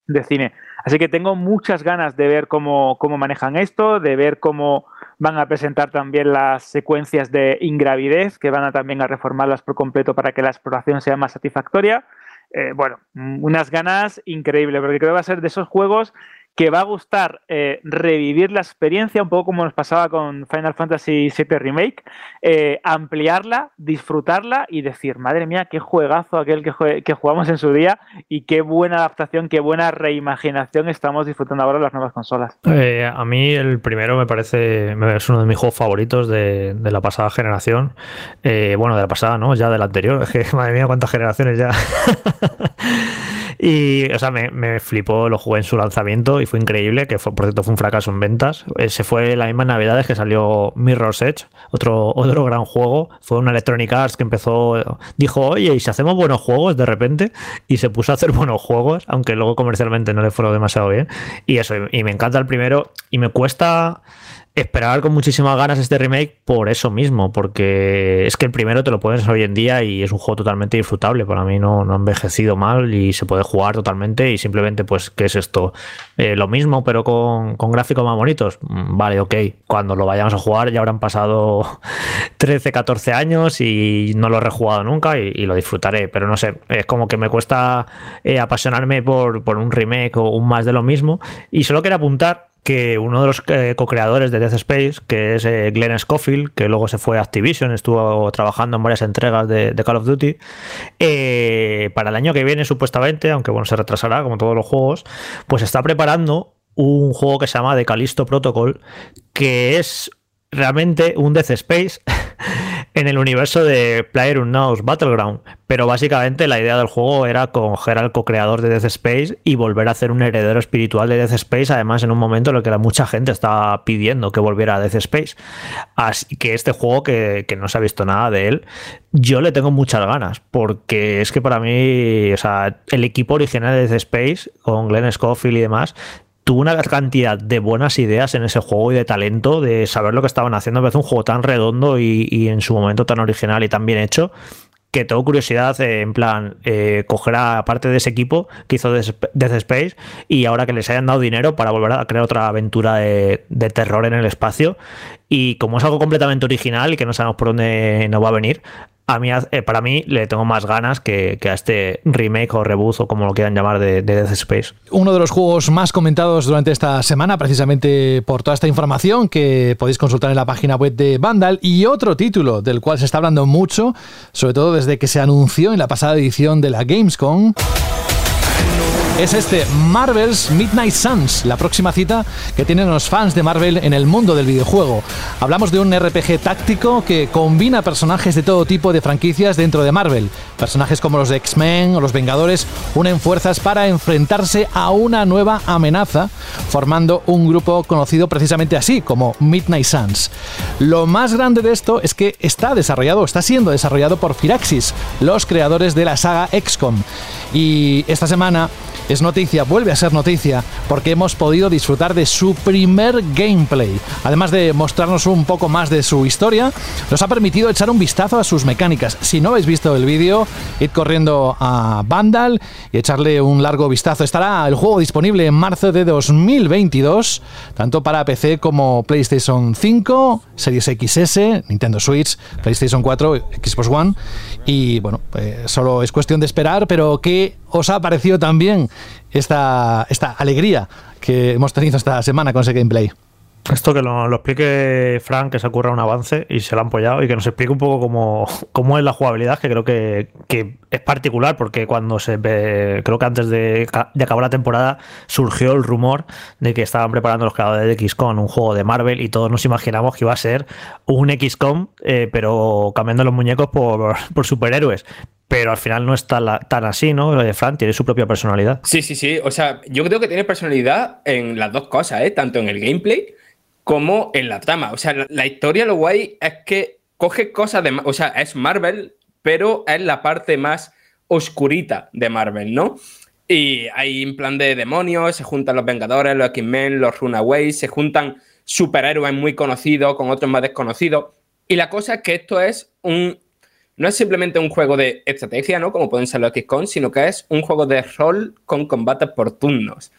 de cine. Así que tengo muchas ganas de ver cómo, cómo manejan esto, de ver cómo Van a presentar también las secuencias de ingravidez, que van a también a reformarlas por completo para que la exploración sea más satisfactoria. Eh, bueno, unas ganas increíbles, porque creo que va a ser de esos juegos que va a gustar eh, revivir la experiencia, un poco como nos pasaba con Final Fantasy VII Remake, eh, ampliarla, disfrutarla y decir, madre mía, qué juegazo aquel que, jugamos en su día y qué buena adaptación, qué buena reimaginación estamos disfrutando ahora en las nuevas consolas. Eh, a mí el primero me parece, es uno de mis juegos favoritos de, de la pasada generación. bueno, de la pasada, ¿no? Ya de la anterior. Es que, madre mía, cuántas generaciones ya. Y, o sea, me, me, flipó, lo jugué en su lanzamiento y fue increíble, que fue, por cierto fue un fracaso en ventas. Se fue la misma navidades que salió Mirror's Edge, otro, otro gran juego. Fue una Electronic Arts que empezó, dijo, oye, ¿y si hacemos buenos juegos de repente? Y se puso a hacer buenos juegos, aunque luego comercialmente no le fueron demasiado bien. Y eso, y me encanta el primero y me cuesta esperar con muchísimas ganas este remake por eso mismo, porque es que el primero te lo puedes hoy en día y es un juego totalmente disfrutable. Para mí no, no ha envejecido mal y se puede jugar totalmente y simplemente, pues, ¿qué es esto? Eh, lo mismo, pero con, gráficos más bonitos. Mm, vale, ok. Cuando lo vayamos a jugar ya habrán pasado 13, 14 años y no lo he rejugado nunca y, lo disfrutaré, pero no sé, es como que me cuesta eh, apasionarme por, por un remake o un más de lo mismo. Y solo quería apuntar que uno de los eh, co-creadores de Death Space, que es eh, Glenn Schofield, que luego se fue a Activision, estuvo trabajando en varias entregas de, Call of Duty, eh, para el año que viene supuestamente, aunque bueno, se retrasará como todos los juegos, pues está preparando un juego que se llama The Callisto Protocol, que es realmente un Death Space en el universo de Player Unknown's Battleground. Pero básicamente la idea del juego era coger al co-creador de Death Space y volver a hacer un heredero espiritual de Death Space, además en un momento en el que mucha gente estaba pidiendo que volviera a Death Space. Así que este juego, que, que no se ha visto nada de él, yo le tengo muchas ganas, porque es que para mí, o sea, el equipo original de Death Space, con Glenn Scofield y demás, tuvo una cantidad de buenas ideas en ese juego y de talento, de saber lo que estaban haciendo. Me parece un juego tan redondo y, en su momento tan original y tan bien hecho que tengo curiosidad eh, en plan eh, coger a parte de ese equipo que hizo Death Space y ahora que les hayan dado dinero para volver a crear otra aventura de, de, terror en el espacio y como es algo completamente original y que no sabemos por dónde nos va a venir a mí, eh, para mí le tengo más ganas que, a este remake o reboot o como lo quieran llamar de, de, Death Space. Uno de los juegos más comentados durante esta semana, precisamente por toda esta información que podéis consultar en la página web de Vandal, y otro título del cual se está hablando mucho, sobre todo desde que se anunció en la pasada edición de la Gamescom es este Marvel's Midnight Suns, la próxima cita que tienen los fans de Marvel en el mundo del videojuego. Hablamos de un RPG táctico que combina personajes de todo tipo de franquicias dentro de Marvel. Personajes como los de X-Men o los Vengadores unen fuerzas para enfrentarse a una nueva amenaza, formando un grupo conocido precisamente así como Midnight Suns. Lo más grande de esto es que está desarrollado, está siendo desarrollado por Firaxis, los creadores de la saga XCOM. Y esta semana es noticia, vuelve a ser noticia, porque hemos podido disfrutar de su primer gameplay. Además de mostrarnos un poco más de su historia, nos ha permitido echar un vistazo a sus mecánicas. Si no habéis visto el vídeo, id corriendo a Vandal y echarle un largo vistazo. Estará el juego disponible en marzo de 2022, tanto para PC como PlayStation 5, Series XS, Nintendo Switch, PlayStation 4, Xbox One. Y bueno, eh, solo es cuestión de esperar, pero ¿qué os ha parecido también esta, esta alegría que hemos tenido esta semana con ese gameplay? Esto que lo, explique Frank, que se ocurra un avance y se lo han apoyado y que nos explique un poco cómo, cómo es la jugabilidad, que creo que, es particular porque cuando se creo que antes de, acabar la temporada surgió el rumor de que estaban preparando los creadores de XCOM un juego de Marvel y todos nos imaginamos que iba a ser un XCOM, eh, pero cambiando los muñecos por, por superhéroes pero al final no está tan así, ¿no? Lo de Fran tiene su propia personalidad. Sí, sí, sí. O sea, yo creo que tiene personalidad en las dos cosas, ¿eh? Tanto en el gameplay como en la trama. O sea, la, historia, lo guay es que coge cosas de. O sea, es Marvel, pero es la parte más oscurita de Marvel, ¿no? Y hay un plan de demonios, se juntan los Vengadores, los X-Men, los Runaways, se juntan superhéroes muy conocidos con otros más desconocidos. Y la cosa es que esto es un no es simplemente un juego de estrategia, ¿no? Como pueden ser los XCOM, sino que es un juego de rol con combates por turnos.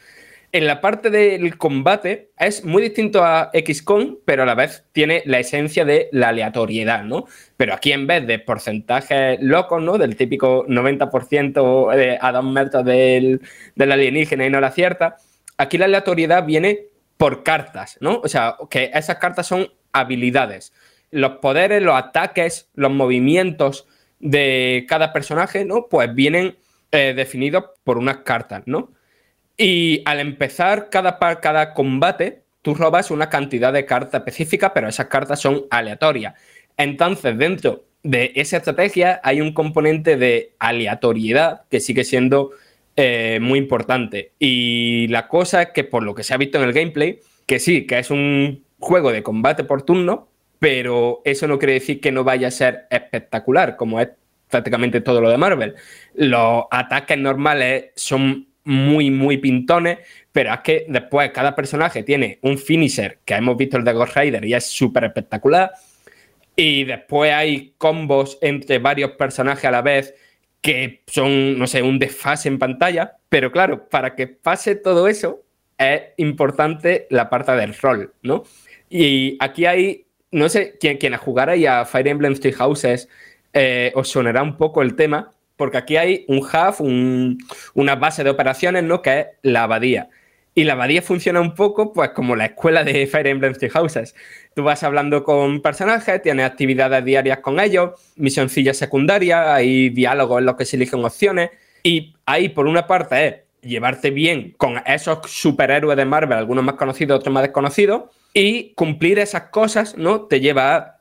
En la parte del combate es muy distinto a XCOM, pero a la vez tiene la esencia de la aleatoriedad, ¿no? Pero aquí en vez de porcentajes locos, ¿no? Del típico 90% a dos metros del, del alienígena y no la cierta, aquí la aleatoriedad viene por cartas, ¿no? O sea, que esas cartas son habilidades los poderes, los ataques, los movimientos de cada personaje, ¿no? Pues vienen eh, definidos por unas cartas, ¿no? Y al empezar cada, cada combate, tú robas una cantidad de cartas específicas, pero esas cartas son aleatorias. Entonces, dentro de esa estrategia hay un componente de aleatoriedad que sigue siendo eh, muy importante. Y la cosa es que, por lo que se ha visto en el gameplay, que sí, que es un juego de combate por turno, pero eso no quiere decir que no vaya a ser espectacular, como es prácticamente todo lo de Marvel. Los ataques normales son muy, muy pintones, pero es que después cada personaje tiene un finisher, que hemos visto el de Ghost Rider y es súper espectacular, y después hay combos entre varios personajes a la vez que son, no sé, un desfase en pantalla, pero claro, para que pase todo eso es importante la parte del rol, ¿no? Y aquí hay no sé, quien, quien jugarais a Fire Emblem Three Houses eh, os sonará un poco el tema, porque aquí hay un hub, una base de operaciones, ¿no? Que es la abadía. Y la abadía funciona un poco pues como la escuela de Fire Emblem Three Houses. Tú vas hablando con personajes, tienes actividades diarias con ellos, misioncillas secundarias, hay diálogos en los que se eligen opciones. Y ahí, por una parte, es llevarte bien con esos superhéroes de Marvel, algunos más conocidos, otros más desconocidos, y cumplir esas cosas, ¿no? Te lleva a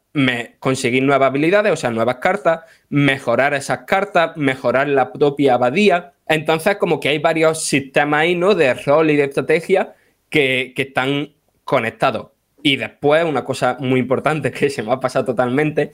conseguir nuevas habilidades, o sea, nuevas cartas, mejorar esas cartas, mejorar la propia abadía. Entonces, como que hay varios sistemas ahí, ¿no? De rol y de estrategia que, que están conectados. Y después, una cosa muy importante que se me ha pasado totalmente,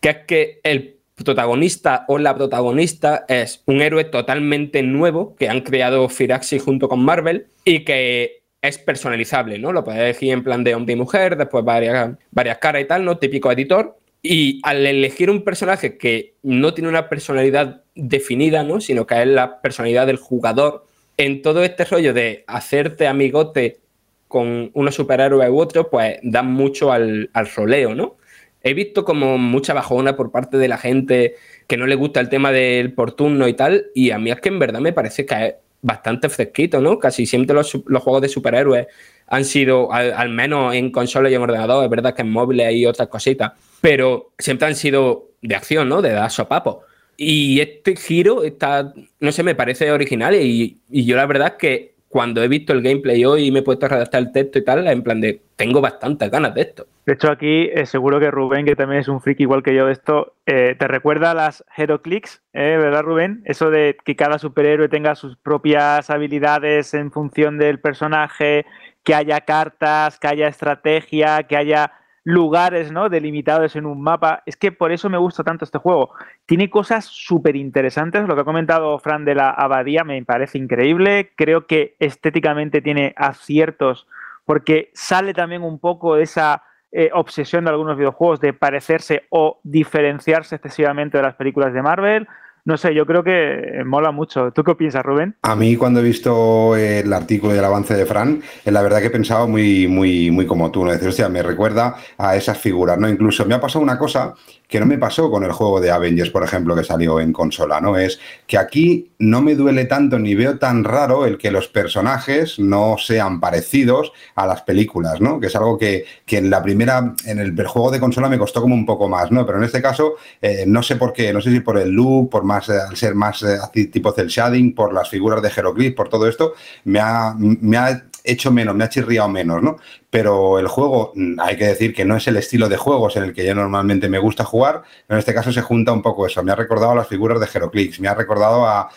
que es que el protagonista o la protagonista es un héroe totalmente nuevo que han creado Firaxis junto con Marvel y que es personalizable, ¿no? Lo puedes elegir en plan de hombre y mujer, después varias, varias caras y tal, ¿no? Típico editor. Y al elegir un personaje que no tiene una personalidad definida, ¿no? Sino que es la personalidad del jugador, en todo este rollo de hacerte amigote con unos superhéroes u otro, pues da mucho al, al roleo, ¿no? He visto como mucha bajona por parte de la gente que no le gusta el tema del por turno y tal, y a mí es que en verdad me parece que bastante fresquito, ¿no? Casi siempre los, juegos de superhéroes han sido, al, menos en consola y en ordenador, es verdad que en móviles y otras cositas, pero siempre han sido de acción, ¿no? De dar sopapo. Y este giro está, no sé, me parece original y, y yo la verdad es que cuando he visto el gameplay hoy y me he puesto a redactar el texto y tal, en plan de, tengo bastantes ganas de esto. De hecho, aquí eh, seguro que Rubén, que también es un friki igual que yo de esto, eh, te recuerda a las Hero Clicks, ¿eh? ¿verdad, Rubén? Eso de que cada superhéroe tenga sus propias habilidades en función del personaje, que haya cartas, que haya estrategia, que haya lugares ¿no? delimitados en un mapa. Es que por eso me gusta tanto este juego. Tiene cosas súper interesantes. Lo que ha comentado Fran de la abadía me parece increíble. Creo que estéticamente tiene aciertos porque sale también un poco de esa eh, obsesión de algunos videojuegos de parecerse o diferenciarse excesivamente de las películas de Marvel no sé, yo creo que mola mucho. ¿Tú qué piensas, Rubén? A mí cuando he visto el artículo y el avance de Fran, eh, la verdad que he pensado muy, muy, muy como tú, ¿no? Decir, hostia, me recuerda a esas figuras, ¿no? Incluso me ha pasado una cosa que no me pasó con el juego de Avengers, por ejemplo, que salió en consola, ¿no? Es que aquí no me duele tanto ni veo tan raro el que los personajes no sean parecidos a las películas, ¿no? Que es algo que, en la primera, en el, juego de consola me costó como un poco más, ¿no? Pero en este caso, eh, no sé por qué, no sé si por el look, por más más, al ser más tipo cel shading, por las figuras de Heroclix, por todo esto, me ha, me ha hecho menos, me ha chirriado menos, ¿no? Pero el juego, mm, hay que decir que no es el estilo de juegos en el que yo normalmente me gusta jugar, pero en este caso se junta un poco eso. Me ha recordado a las figuras de Heroclix, me ha recordado a,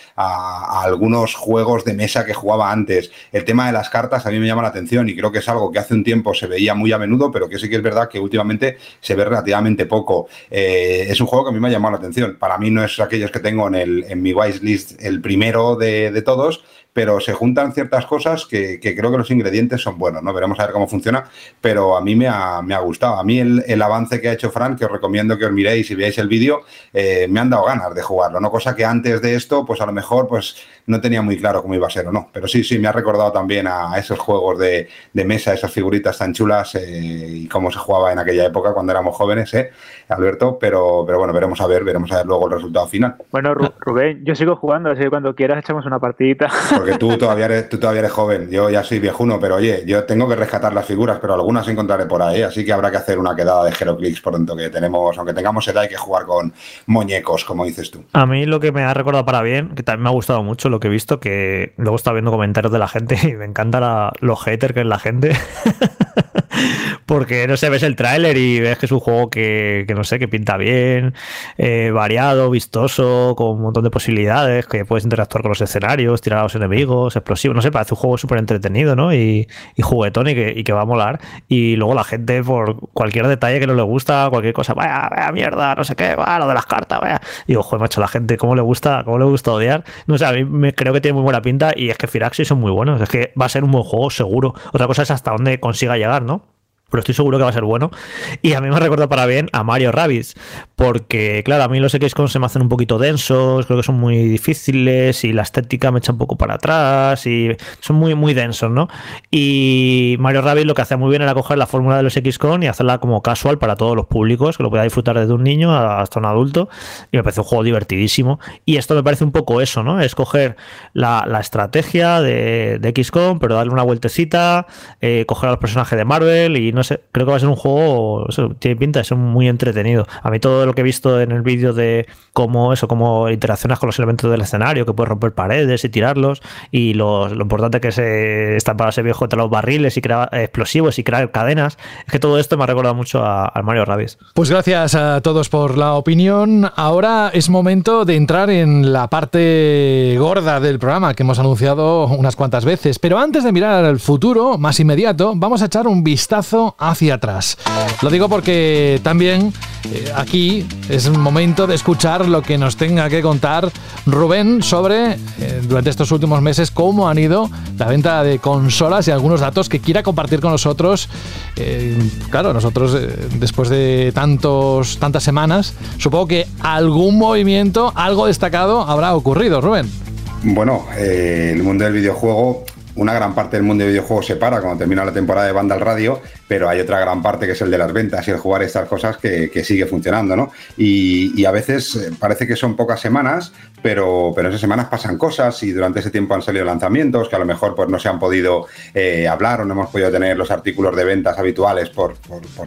algunos juegos de mesa que jugaba antes. El tema de las cartas a mí me llama la atención y creo que es algo que hace un tiempo se veía muy a menudo, pero que sí que es verdad que últimamente se ve relativamente poco. Eh, es un juego que a mí me ha llamado la atención. Para mí no es aquellos que tengo en, el, en mi wishlist el primero de todos, pero se juntan ciertas cosas que, creo que los ingredientes son buenos, ¿no? Veremos a ver cómo funciona, pero a mí me ha, me ha gustado. A mí el, avance que ha hecho Frank, que os recomiendo que os miréis y veáis el vídeo, eh, me han dado ganas de jugarlo, ¿no? Cosa que antes de esto, pues a lo mejor, pues no tenía muy claro cómo iba a ser o no. Pero sí, sí, me ha recordado también a, esos juegos de, mesa, esas figuritas tan chulas eh, y cómo se jugaba en aquella época cuando éramos jóvenes, ¿eh, Alberto? Pero, pero bueno, veremos a ver, veremos a ver luego el resultado final. Bueno, Rubén, yo sigo jugando, así que cuando quieras echamos una partidita. Porque tú todavía eres, tú todavía eres joven, yo ya soy viejuno, pero oye, yo tengo que rescatar las figuras, pero algunas encontraré por ahí, así que habrá que hacer una quedada de Heroclix por tanto que tenemos, aunque tengamos edad, hay que jugar con muñecos, como dices tú. A mí lo que me ha recordado para bien, que también me ha gustado mucho lo que he visto, que luego está viendo comentarios de la gente y me encanta los haters que es la gente. Porque no sé, ves el tráiler y ves que es un juego que, no sé, que pinta bien, eh, variado, vistoso, con un montón de posibilidades, que puedes interactuar con los escenarios, tirar a los enemigos, explosivos, no sé, parece un juego súper entretenido, ¿no? Y, juguetón y que, y que, va a molar. Y luego la gente, por cualquier detalle que no le gusta, cualquier cosa, vaya, vaya mierda, no sé qué, va, lo de las cartas, vaya. Y ojo, macho, la gente, ¿cómo le gusta, cómo le gusta odiar? No sé, a mí me creo que tiene muy buena pinta y es que Firaxis son muy buenos, es que va a ser un buen juego seguro. Otra cosa es hasta dónde consiga llegar, ¿no? Pero estoy seguro que va a ser bueno. Y a mí me recuerda para bien a Mario Rabbids, porque claro, a mí los XCOM se me hacen un poquito densos, creo que son muy difíciles y la estética me echa un poco para atrás y son muy, muy densos, ¿no? Y Mario Rabbids lo que hacía muy bien era coger la fórmula de los XCOM y hacerla como casual para todos los públicos, que lo pueda disfrutar desde un niño hasta un adulto. Y me parece un juego divertidísimo. Y esto me parece un poco eso, ¿no? Es coger la, estrategia de, de, XCOM, pero darle una vueltecita, eh, coger a los personajes de Marvel y no creo que va a ser un juego, tiene pinta de ser muy entretenido. A mí todo lo que he visto en el vídeo de cómo eso, cómo interaccionas con los elementos del escenario, que puedes romper paredes y tirarlos, y lo, importante que es estar para ese viejo entre los barriles y crear explosivos y crear cadenas, es que todo esto me ha recordado mucho al Mario Rabbids. Pues gracias a todos por la opinión. Ahora es momento de entrar en la parte gorda del programa que hemos anunciado unas cuantas veces. Pero antes de mirar al futuro más inmediato, vamos a echar un vistazo hacia atrás. Lo digo porque también eh, aquí es un momento de escuchar lo que nos tenga que contar Rubén sobre, eh, durante estos últimos meses, cómo han ido la venta de consolas y algunos datos que quiera compartir con nosotros. Eh, claro, nosotros después de tantos, tantas semanas, supongo que algún movimiento, algo destacado habrá ocurrido, Rubén. Bueno, el mundo del videojuego una gran parte del mundo de videojuegos se para cuando termina la temporada de banda al radio, pero hay otra gran parte que es el de las ventas y el jugar estas cosas que, sigue funcionando, ¿no? Y, a veces eh, parece que son pocas semanas, pero, pero esas semanas pasan cosas y durante ese tiempo han salido lanzamientos que a lo mejor pues, no se han podido eh, hablar o no hemos podido tener los artículos de ventas habituales por,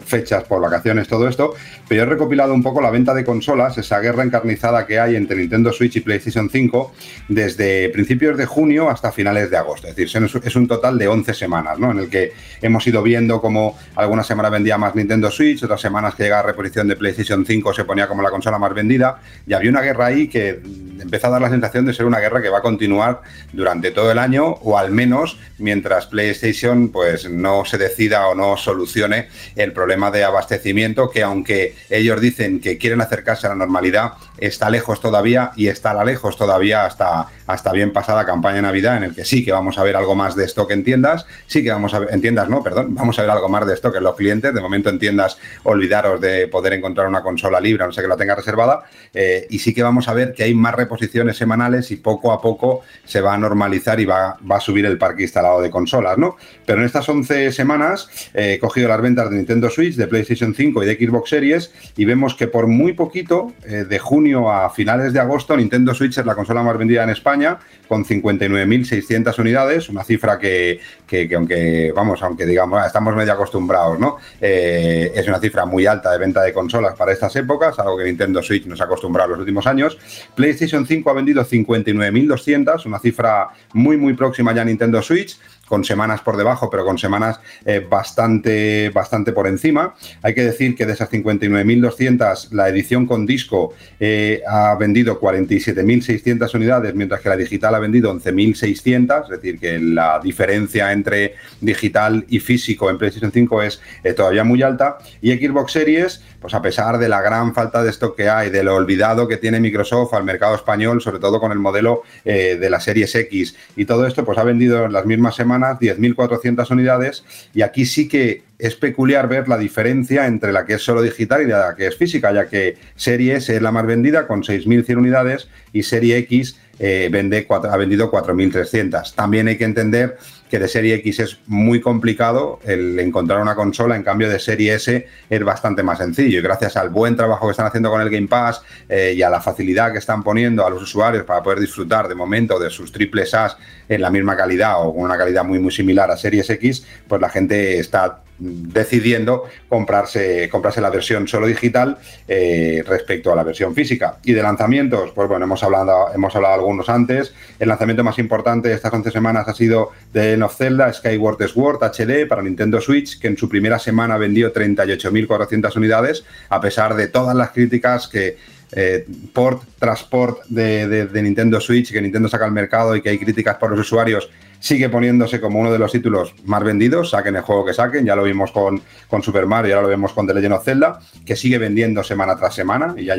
fechas, por vacaciones, todo esto. Pero yo he recopilado un poco la venta de consolas, esa guerra encarnizada que hay entre Nintendo Switch y PlayStation 5 desde principios de junio hasta finales de agosto. Es decir, es un total de 11 semanas, ¿no? En el que hemos ido viendo cómo algunas semanas vendía más Nintendo Switch, otras semanas que llegaba a reposición de PlayStation 5 se ponía como la consola más vendida, y había una guerra ahí que empezó a dar la sensación de ser una guerra que va a continuar durante todo el año, o al menos mientras PlayStation pues no se decida o no solucione el problema de abastecimiento, que aunque ellos dicen que quieren acercarse a la normalidad, está lejos todavía y estará lejos todavía hasta, hasta bien pasada campaña de Navidad, en el que sí que vamos a ver algo más de stock en tiendas, sí que vamos a ver, en tiendas no, perdón, vamos a ver algo más de stock en los clientes, de momento en tiendas olvidaros de poder encontrar una consola libre, no sé que la tenga reservada, eh, y sí que vamos a ver que hay más reposiciones semanales y poco a poco se va a normalizar y va, va a subir el parque instalado de consolas, ¿no? Pero en estas 11 semanas eh, he cogido las ventas de Nintendo Switch, de PlayStation 5 y de Xbox Series y vemos que por muy poquito, eh, de junio a finales de agosto, Nintendo Switch es la consola más vendida en España, con 59.600 unidades, una cifra que, que, aunque, vamos, aunque digamos, ah, estamos medio acostumbrados, ¿no? Eh, es una cifra muy alta de venta de consolas para estas épocas, algo que Nintendo Switch nos ha acostumbrado en los últimos años. PlayStation 5 ha vendido 59.200, una cifra muy, muy próxima ya a Nintendo Switch con semanas por debajo, pero con semanas eh, bastante, bastante por encima. Hay que decir que de esas 59.200, la edición con disco eh, ha vendido 47.600 unidades, mientras que la digital ha vendido 11.600, es decir, que la diferencia entre digital y físico en PlayStation 5 es eh, todavía muy alta. Y Xbox Series, pues a pesar de la gran falta de stock que hay, de lo olvidado que tiene Microsoft al mercado español, sobre todo con el modelo de la Series X y todo esto, pues ha vendido en las mismas semanas 10.400 unidades, y aquí sí que es peculiar ver la diferencia entre la que es solo digital y la que es física, ya que Serie S es la más vendida con 6.100 unidades y Serie X eh, vende, ha vendido 4.300. También hay que entender que de Serie X es muy complicado el encontrar una consola, en cambio de Serie S es bastante más sencillo. Y gracias al buen trabajo que están haciendo con el Game Pass eh, y a la facilidad que están poniendo a los usuarios para poder disfrutar de momento de sus triples As en la misma calidad o con una calidad muy muy similar a Series X, pues la gente está decidiendo comprarse, comprarse la versión solo digital eh, respecto a la versión física. Y de lanzamientos, pues bueno, hemos hablado, hemos hablado algunos antes. El lanzamiento más importante de estas 11 semanas ha sido End of Zelda Skyward Sword HD para Nintendo Switch, que en su primera semana vendió 38.400 unidades, a pesar de todas las críticas que eh, port tras port de, de, Nintendo Switch que Nintendo saca al mercado y que hay críticas por los usuarios sigue poniéndose como uno de los títulos más vendidos, saquen el juego que saquen, ya lo vimos con, con Super Mario, ya lo vemos con The Legend of Zelda, que sigue vendiendo semana tras semana y ya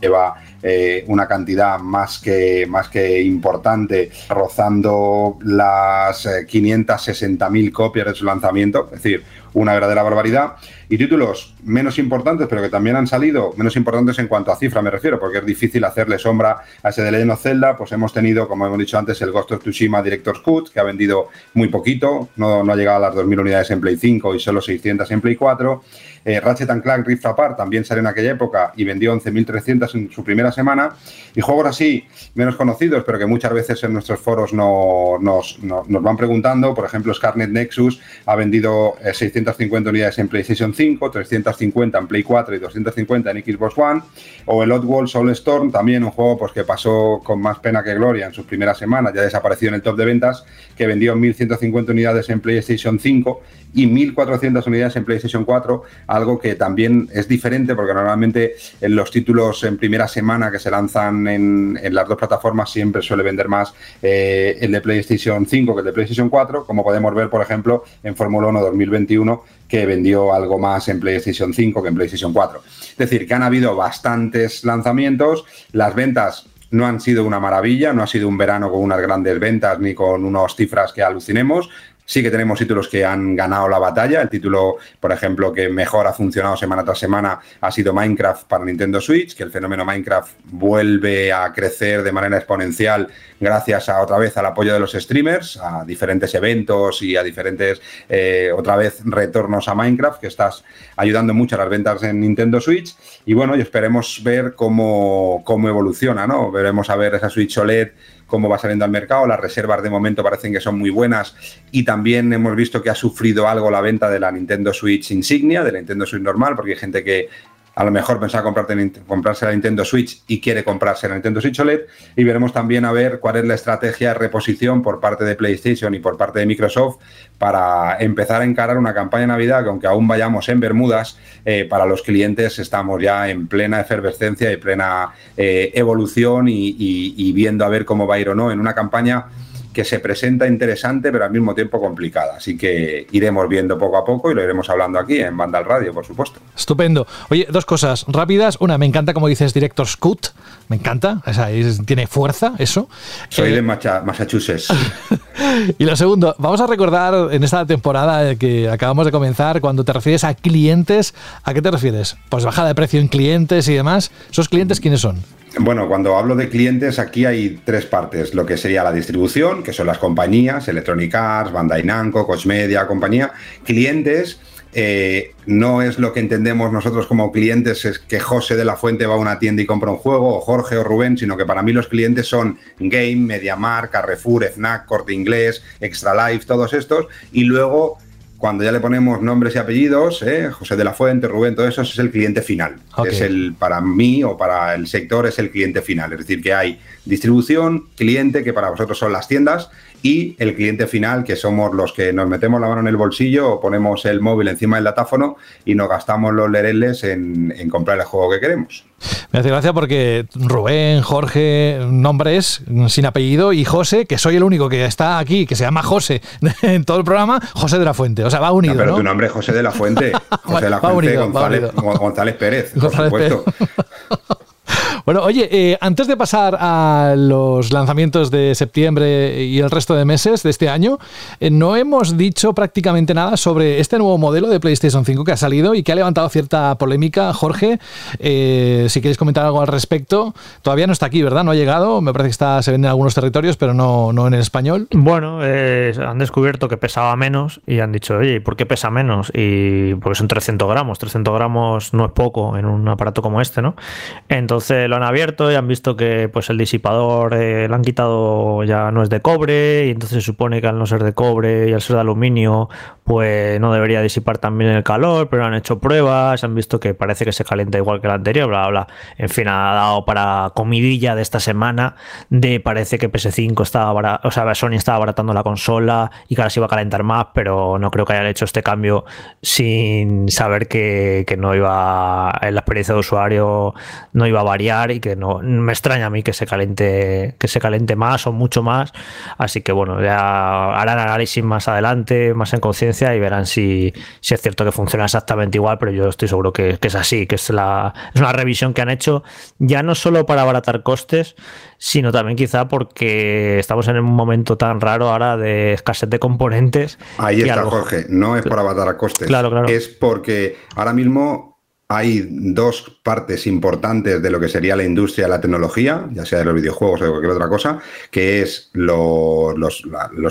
lleva eh, una cantidad más que, más que importante, rozando las 560.000 eh, copias de su lanzamiento, es decir, una verdadera barbaridad. Y títulos menos importantes, pero que también han salido, menos importantes en cuanto a cifra me refiero, porque es difícil hacerle sombra a ese de Legend of Zelda, pues hemos tenido, como hemos dicho antes, el Ghost of Tsushima Director's Cut, que ha vendido muy poquito, no, no ha llegado a las 2.000 unidades en Play 5 y solo 600 en Play 4. Eh, Ratchet Clank Rift Apart también salió en aquella época y vendió 11.300 en su primera semana. Y juegos así, menos conocidos, pero que muchas veces en nuestros foros no, nos, nos van preguntando, por ejemplo, Scarnet Nexus ha vendido eh, 600 250 unidades en PlayStation 5, 350 en Play 4 y 250 en Xbox One. O el Oddworld Soulstorm, también un juego pues, que pasó con más pena que gloria en sus primeras semanas, ya desapareció en el top de ventas, que vendió 1.150 unidades en PlayStation 5 y 1.400 unidades en PlayStation 4, algo que también es diferente porque normalmente en los títulos en primera semana que se lanzan en, las dos plataformas siempre suele vender más eh, el de PlayStation 5 que el de PlayStation 4, como podemos ver, por ejemplo, en Fórmula 1 2021, que vendió algo más en PlayStation 5 que en PlayStation 4. Es decir, que han habido bastantes lanzamientos, las ventas no han sido una maravilla, no ha sido un verano con unas grandes ventas ni con unas cifras que alucinemos, Sí que tenemos títulos que han ganado la batalla. El título, por ejemplo, que mejor ha funcionado semana tras semana ha sido Minecraft para Nintendo Switch, que el fenómeno Minecraft vuelve a crecer de manera exponencial gracias a otra vez al apoyo de los streamers, a diferentes eventos y a diferentes, eh, otra vez, retornos a Minecraft, que estás ayudando mucho a las ventas en Nintendo Switch. Y bueno, esperemos ver cómo, cómo evoluciona, ¿no? Veremos a ver esa Switch OLED cómo va saliendo al mercado. Las reservas de momento parecen que son muy buenas y también hemos visto que ha sufrido algo la venta de la Nintendo Switch Insignia, de la Nintendo Switch normal, porque hay gente que a lo mejor pensaba comprarse la Nintendo Switch y quiere comprarse la Nintendo Switch OLED y veremos también a ver cuál es la estrategia de reposición por parte de PlayStation y por parte de Microsoft para empezar a encarar una campaña de Navidad que aunque aún vayamos en Bermudas, eh, para los clientes estamos ya en plena efervescencia y plena eh, evolución y viendo a ver cómo va a ir o no en una campaña que se presenta interesante, pero al mismo tiempo complicada. Así que iremos viendo poco a poco y lo iremos hablando aquí en Banda al Radio, por supuesto. Estupendo. Oye, dos cosas rápidas. Una, me encanta como dices Director Scoot. Me encanta. O sea, tiene fuerza eso. Soy de eh, Massachusetts. y lo segundo, vamos a recordar en esta temporada que acabamos de comenzar, cuando te refieres a clientes, ¿a qué te refieres? Pues bajada de precio en clientes y demás. ¿Esos clientes quiénes son? Bueno, cuando hablo de clientes, aquí hay tres partes. Lo que sería la distribución, que son las compañías, Electronic Arts, Bandai Namco, Coach Media, compañía. Clientes eh, no es lo que entendemos nosotros como clientes, es que José de la Fuente va a una tienda y compra un juego, o Jorge o Rubén, sino que para mí los clientes son Game, MediaMark, Carrefour, FNAC, Corte Inglés, Extra Life, todos estos. Y luego cuando ya le ponemos nombres y apellidos, ¿eh? José de la Fuente, Rubén, todo eso es el cliente final. Es el, para mí o para el sector es el cliente final. Es decir, que hay distribución, cliente, que para vosotros son las tiendas, y el cliente final, que somos los que nos metemos la mano en el bolsillo o ponemos el móvil encima del datáfono y nos gastamos los lereles en, comprar el juego que queremos. Me hace gracia porque Rubén, Jorge, nombres sin apellido y José, que soy el único que está aquí, que se llama José en todo el programa, José de la Fuente. O sea, va unido. pero tu nombre es José de la Fuente. José de la Fuente González, Pérez, por supuesto. Bueno, oye, eh, antes de pasar a los lanzamientos de septiembre y el resto de meses de este año, eh, no hemos dicho prácticamente nada sobre este nuevo modelo de PlayStation 5 que ha salido y que ha levantado cierta polémica. Jorge, eh, si queréis comentar algo al respecto, todavía no está aquí, ¿verdad? No ha llegado. Me parece que está, se vende en algunos territorios, pero no, no en el español. Bueno, han descubierto que pesaba menos y han dicho, oye, ¿por qué pesa menos? Y porque son 300 gramos. 300 gramos no es poco en un aparato como este, ¿no? Entonces lo han abierto y han visto que pues el disipador eh, han quitado ya no es de cobre y entonces se supone que al no ser de cobre y al ser de aluminio pues no debería disipar también el calor, pero han hecho pruebas, han visto que parece que se calienta igual que el anterior, bla, bla. En fin, ha dado para comidilla de esta semana de parece que PS5 estaba, o sea, Sony estaba baratando la consola y que ahora se iba a calentar más, pero no creo que hayan hecho este cambio sin saber que, que no iba, en la experiencia de usuario no iba a variar y que no me extraña a mí que se caliente, que se caliente más o mucho más. Así que bueno, ya harán análisis más adelante, más en conciencia y verán si, si, es cierto que funciona exactamente igual, pero yo estoy seguro que, es así, que es, la, es una revisión que han hecho ya no solo para abaratar costes, sino también quizá porque estamos en un momento tan raro ahora de escasez de componentes. Ahí está, Jorge, no es para abaratar costes, claro, claro. es porque ahora mismo hay dos partes importantes de lo que sería la industria de la tecnología, ya sea de los videojuegos o de cualquier otra cosa, que es los,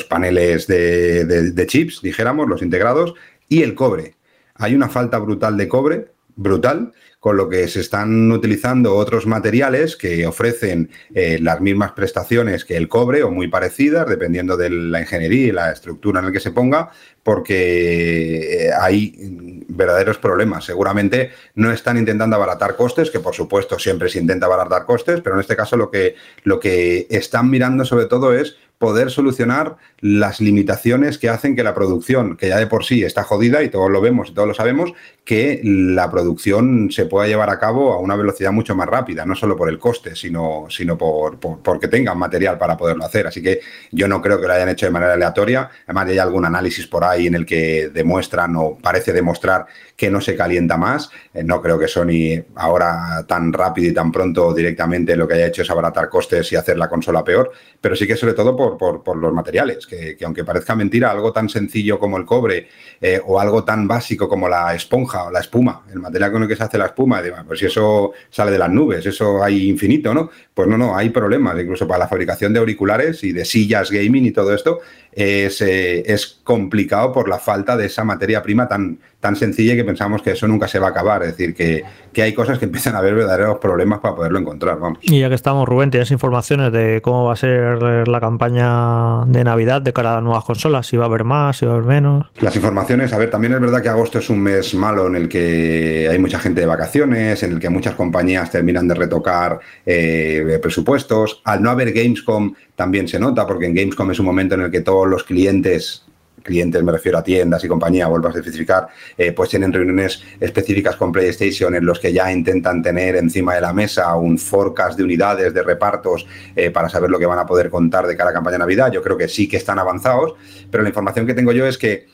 paneles de, chips, dijéramos, los integrados, y el cobre. Hay una falta brutal de cobre, brutal, con lo que se están utilizando otros materiales que ofrecen eh, las mismas prestaciones que el cobre o muy parecidas, dependiendo de la ingeniería y la estructura en la que se ponga, porque eh, hay verdaderos problemas. Seguramente no están intentando abaratar costes, que por supuesto siempre se intenta abaratar costes, pero en este caso lo que, lo que están mirando sobre todo es poder solucionar las limitaciones que hacen que la producción, que ya de por sí está jodida y todos lo vemos y todos lo sabemos, que la producción se pueda llevar a cabo a una velocidad mucho más rápida, no solo por el coste, sino, sino por, porque tengan material para poderlo hacer. Así que yo no creo que lo hayan hecho de manera aleatoria. Además, hay algún análisis por ahí en el que demuestran o parece demostrar que no se calienta más. Eh, no creo que Sony ahora tan rápido y tan pronto directamente lo que haya hecho es abaratar costes y hacer la consola peor, pero sí que sobre todo por, los materiales, que, aunque parezca mentira, algo tan sencillo como el cobre eh, o algo tan básico como la esponja o la espuma, el material con el que se hace la espuma, pues si eso sale de las nubes, eso hay infinito, ¿no? Pues no, no, hay problemas, incluso para la fabricación de auriculares y de sillas gaming y todo esto, es, eh, es complicado por la falta de esa materia prima tan, tan sencilla que pensamos que eso nunca se va a acabar. Es decir, que, que, hay cosas que empiezan a haber verdaderos problemas para poderlo encontrar. Vamos. Y ya que estamos, Rubén, ¿tienes informaciones de cómo va a ser la campaña de Navidad de cara a las nuevas consolas? Si va a haber más, si va a haber menos. Las informaciones, a ver, también es verdad que agosto es un mes malo en el que hay mucha gente de vacaciones, en el que muchas compañías terminan de retocar eh, presupuestos. Al no haber Gamescom también se nota, porque en Gamescom es un momento en el que todos los clientes clientes, me refiero a tiendas y compañía, vuelvo a especificar, eh, pues tienen reuniones específicas con PlayStation en los que ya intentan tener encima de la mesa un forecast de unidades, de repartos, eh, para saber lo que van a poder contar de cada campaña de Navidad. Yo creo que sí que están avanzados, pero la información que tengo yo es que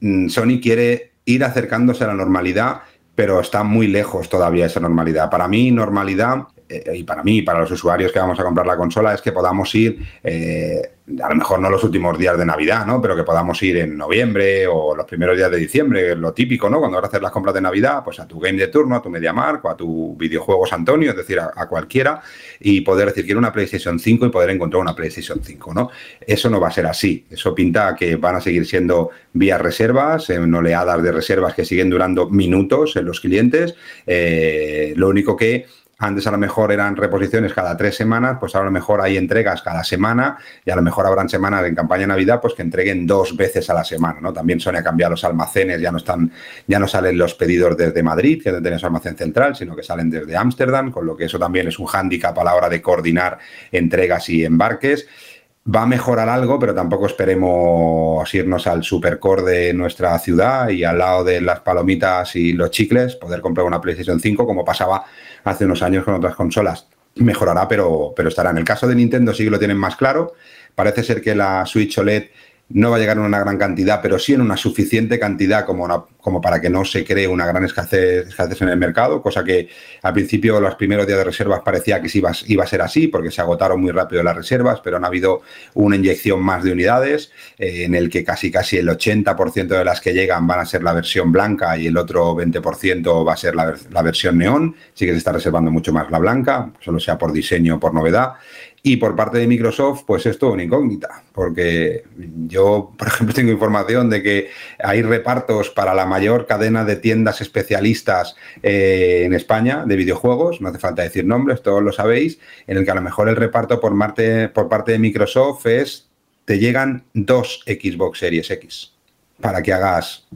mm, Sony quiere ir acercándose a la normalidad, pero está muy lejos todavía esa normalidad. Para mí, normalidad eh, y para mí, para los usuarios que vamos a comprar la consola, es que podamos ir, eh, a lo mejor no los últimos días de Navidad, ¿no? Pero que podamos ir en noviembre o los primeros días de diciembre, lo típico, ¿no? Cuando vas a las compras de Navidad, pues a tu game de turno, a tu MediaMark o a tu videojuegos Antonio, es decir, a, cualquiera, y poder decir, quiero una PlayStation 5 y poder encontrar una PlayStation 5, ¿no? Eso no va a ser así. Eso pinta que van a seguir siendo vía reservas, en oleadas de reservas que siguen durando minutos en los clientes. Eh, lo único que Antes a lo mejor eran reposiciones cada tres semanas, pues a lo mejor hay entregas cada semana y a lo mejor habrán semanas en campaña Navidad pues que entreguen dos veces a la semana, ¿no? También Sony ha cambiado los almacenes, ya no están, ya no salen los pedidos desde Madrid, que no tienen su almacén central, sino que salen desde Ámsterdam, con lo que eso también es un hándicap a la hora de coordinar entregas y embarques va a mejorar algo, pero tampoco esperemos irnos al supercore de nuestra ciudad y al lado de las palomitas y los chicles, poder comprar una PlayStation 5 como pasaba hace unos años con otras consolas. Mejorará, pero, pero estará. En el caso de Nintendo sí que lo tienen más claro. Parece ser que la Switch OLED no va a llegar en una gran cantidad, pero sí en una suficiente cantidad como, como para que no se cree una gran escasez, en el mercado, cosa que al principio, los primeros días de reservas, parecía que sí iba, a ser así, porque se agotaron muy rápido las reservas, pero han habido una inyección más de unidades, eh, en el que casi casi el 80% de las que llegan van a ser la versión blanca y el otro 20% va a ser la, la versión neón, sí que se está reservando mucho más la blanca, solo sea por diseño o por novedad. Y por parte de Microsoft, pues es todo una incógnita, porque yo, por ejemplo, tengo información de que hay repartos para la mayor cadena de tiendas especialistas eh, en España de videojuegos, no hace falta decir nombres, todos lo sabéis, en el que a lo mejor el reparto por, por parte de Microsoft es, te llegan dos Xbox Series X para que hagas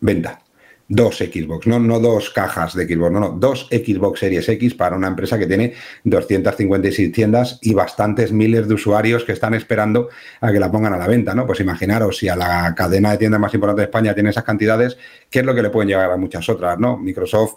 venta dos Xbox, no, no dos cajas de Xbox, no, no, dos Xbox Series X para una empresa que tiene 256 tiendas y bastantes miles de usuarios que están esperando a que la pongan a la venta, ¿no? Pues imaginaros, si a la cadena de tiendas más importante de España tiene esas cantidades, ¿qué es lo que le pueden llegar a muchas otras, ¿no? Microsoft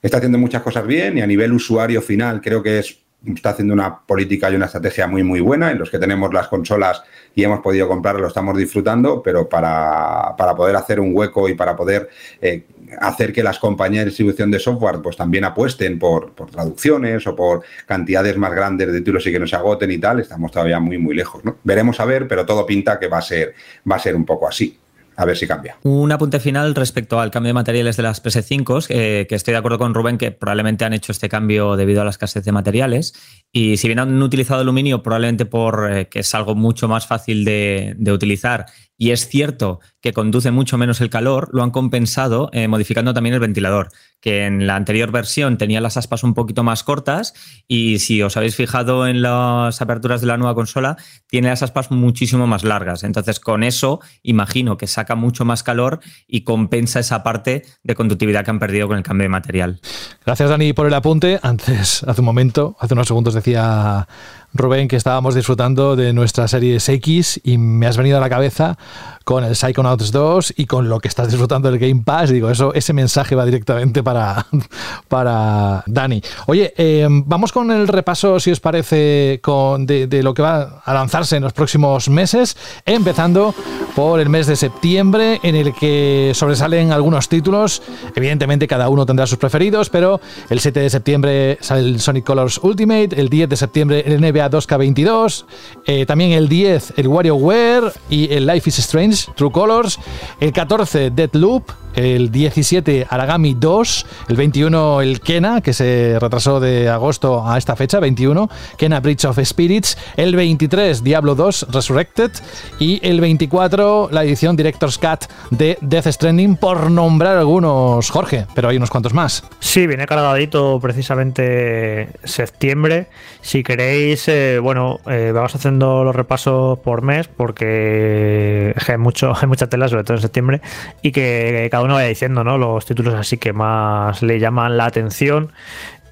está haciendo muchas cosas bien y a nivel usuario final creo que es está haciendo una política y una estrategia muy, muy buena. En los que tenemos las consolas y hemos podido comprar, lo estamos disfrutando, pero para, poder hacer un hueco y para poder eh, hacer que las compañías de distribución de software pues también apuesten por, por, traducciones o por cantidades más grandes de títulos y que no se agoten y tal, estamos todavía muy, muy lejos. ¿no? Veremos a ver, pero todo pinta que va a ser, va a ser un poco así a ver si cambia. Un apunte final respecto al cambio de materiales de las PS5, eh, que estoy de acuerdo con Rubén que probablemente han hecho este cambio debido a la escasez de materiales. Y si bien han utilizado aluminio, probablemente por eh, es algo mucho más fácil de utilizar y es cierto que conduce mucho menos el calor, lo han compensado eh, modificando también el ventilador, que en la anterior versión tenía las aspas un poquito más cortas y si os habéis fijado en las aperturas de la nueva consola, tiene las aspas muchísimo más largas. Entonces con eso imagino que saca mucho más calor y compensa esa parte de conductividad que han perdido con el cambio de material. Gracias Dani por el apunte. Antes, hace un momento, hace unos segundos decía Rubén, que estábamos disfrutando de nuestra serie X y me has venido a la cabeza con el Psychonauts 2 y con lo que estás disfrutando del Game Pass. Digo, eso, ese mensaje va directamente para, para Dani. Oye, eh, vamos con el repaso, si os parece, de, lo que va a lanzarse en los próximos meses, empezando por el mes de septiembre, en el que sobresalen algunos títulos. Evidentemente, cada uno tendrá sus preferidos, pero el 7 de septiembre sale el Sonic Colors Ultimate, el 10 de septiembre el NBA 2K22, eh, también el 10 el WarioWare y el Life is Strange True Colors, el 14 Deadloop, el 17 Aragami 2, el 21 el Kena, que se retrasó de agosto a esta fecha, 21, Kena Bridge of Spirits, el 23 Diablo 2 Resurrected y el 24 la edición Director's Cut de Death Stranding, por nombrar algunos, Jorge, pero hay unos cuantos más. Sí, viene cargadito precisamente septiembre. Si queréis, eh, bueno, eh, vamos haciendo los repasos por mes porque hay, mucho, hay mucha tela, sobre todo en septiembre, y que cada uno vaya diciendo, ¿no? Los títulos así que más le llaman la atención.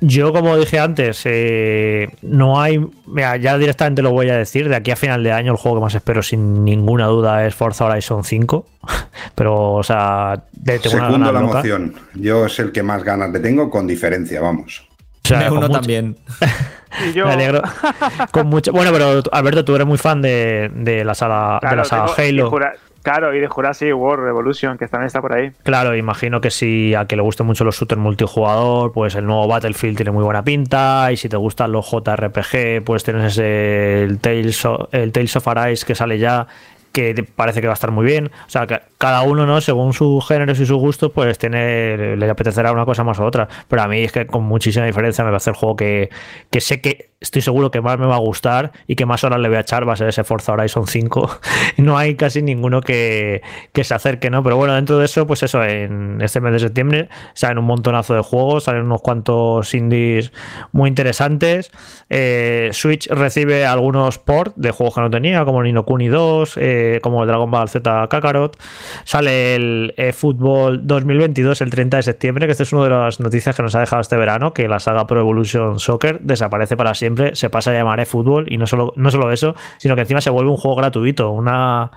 Yo, como dije antes, eh, no hay. Mira, ya directamente lo voy a decir. De aquí a final de año, el juego que más espero, sin ninguna duda, es Forza Horizon 5. Pero, o sea, de, Segundo la emoción. Yo es el que más ganas le tengo, con diferencia, vamos. O sea, uno también. y yo... Me alegro. con mucho... Bueno, pero Alberto, tú eres muy fan de, de la sala, de la saga Halo. Claro, y de Jurassic World Revolution, que también está por ahí. Claro, imagino que si a que le gusten mucho los shooters multijugador, pues el nuevo Battlefield tiene muy buena pinta. Y si te gustan los JRPG, pues tienes el Tales of, el Tales of Arise que sale ya, que parece que va a estar muy bien. O sea, que cada uno, ¿no? Según sus géneros y sus gustos, pues tiene, le apetecerá una cosa más u otra. Pero a mí es que con muchísima diferencia me va a hacer el juego que, que sé que estoy seguro que más me va a gustar y que más horas le voy a echar va a ser ese Forza Horizon 5. no hay casi ninguno que, que, se acerque, ¿no? Pero bueno, dentro de eso, pues eso, en este mes de septiembre salen un montonazo de juegos, salen unos cuantos indies muy interesantes. Eh, Switch recibe algunos ports de juegos que no tenía, como Nino Kuni 2, eh, como Dragon Ball Z Kakarot. Sale el eh, Fútbol 2022 el 30 de septiembre, que esta es una de las noticias que nos ha dejado este verano, que la saga Pro Evolution Soccer desaparece para siempre, se pasa a llamar Fútbol y no solo, no solo eso, sino que encima se vuelve un juego gratuito, una,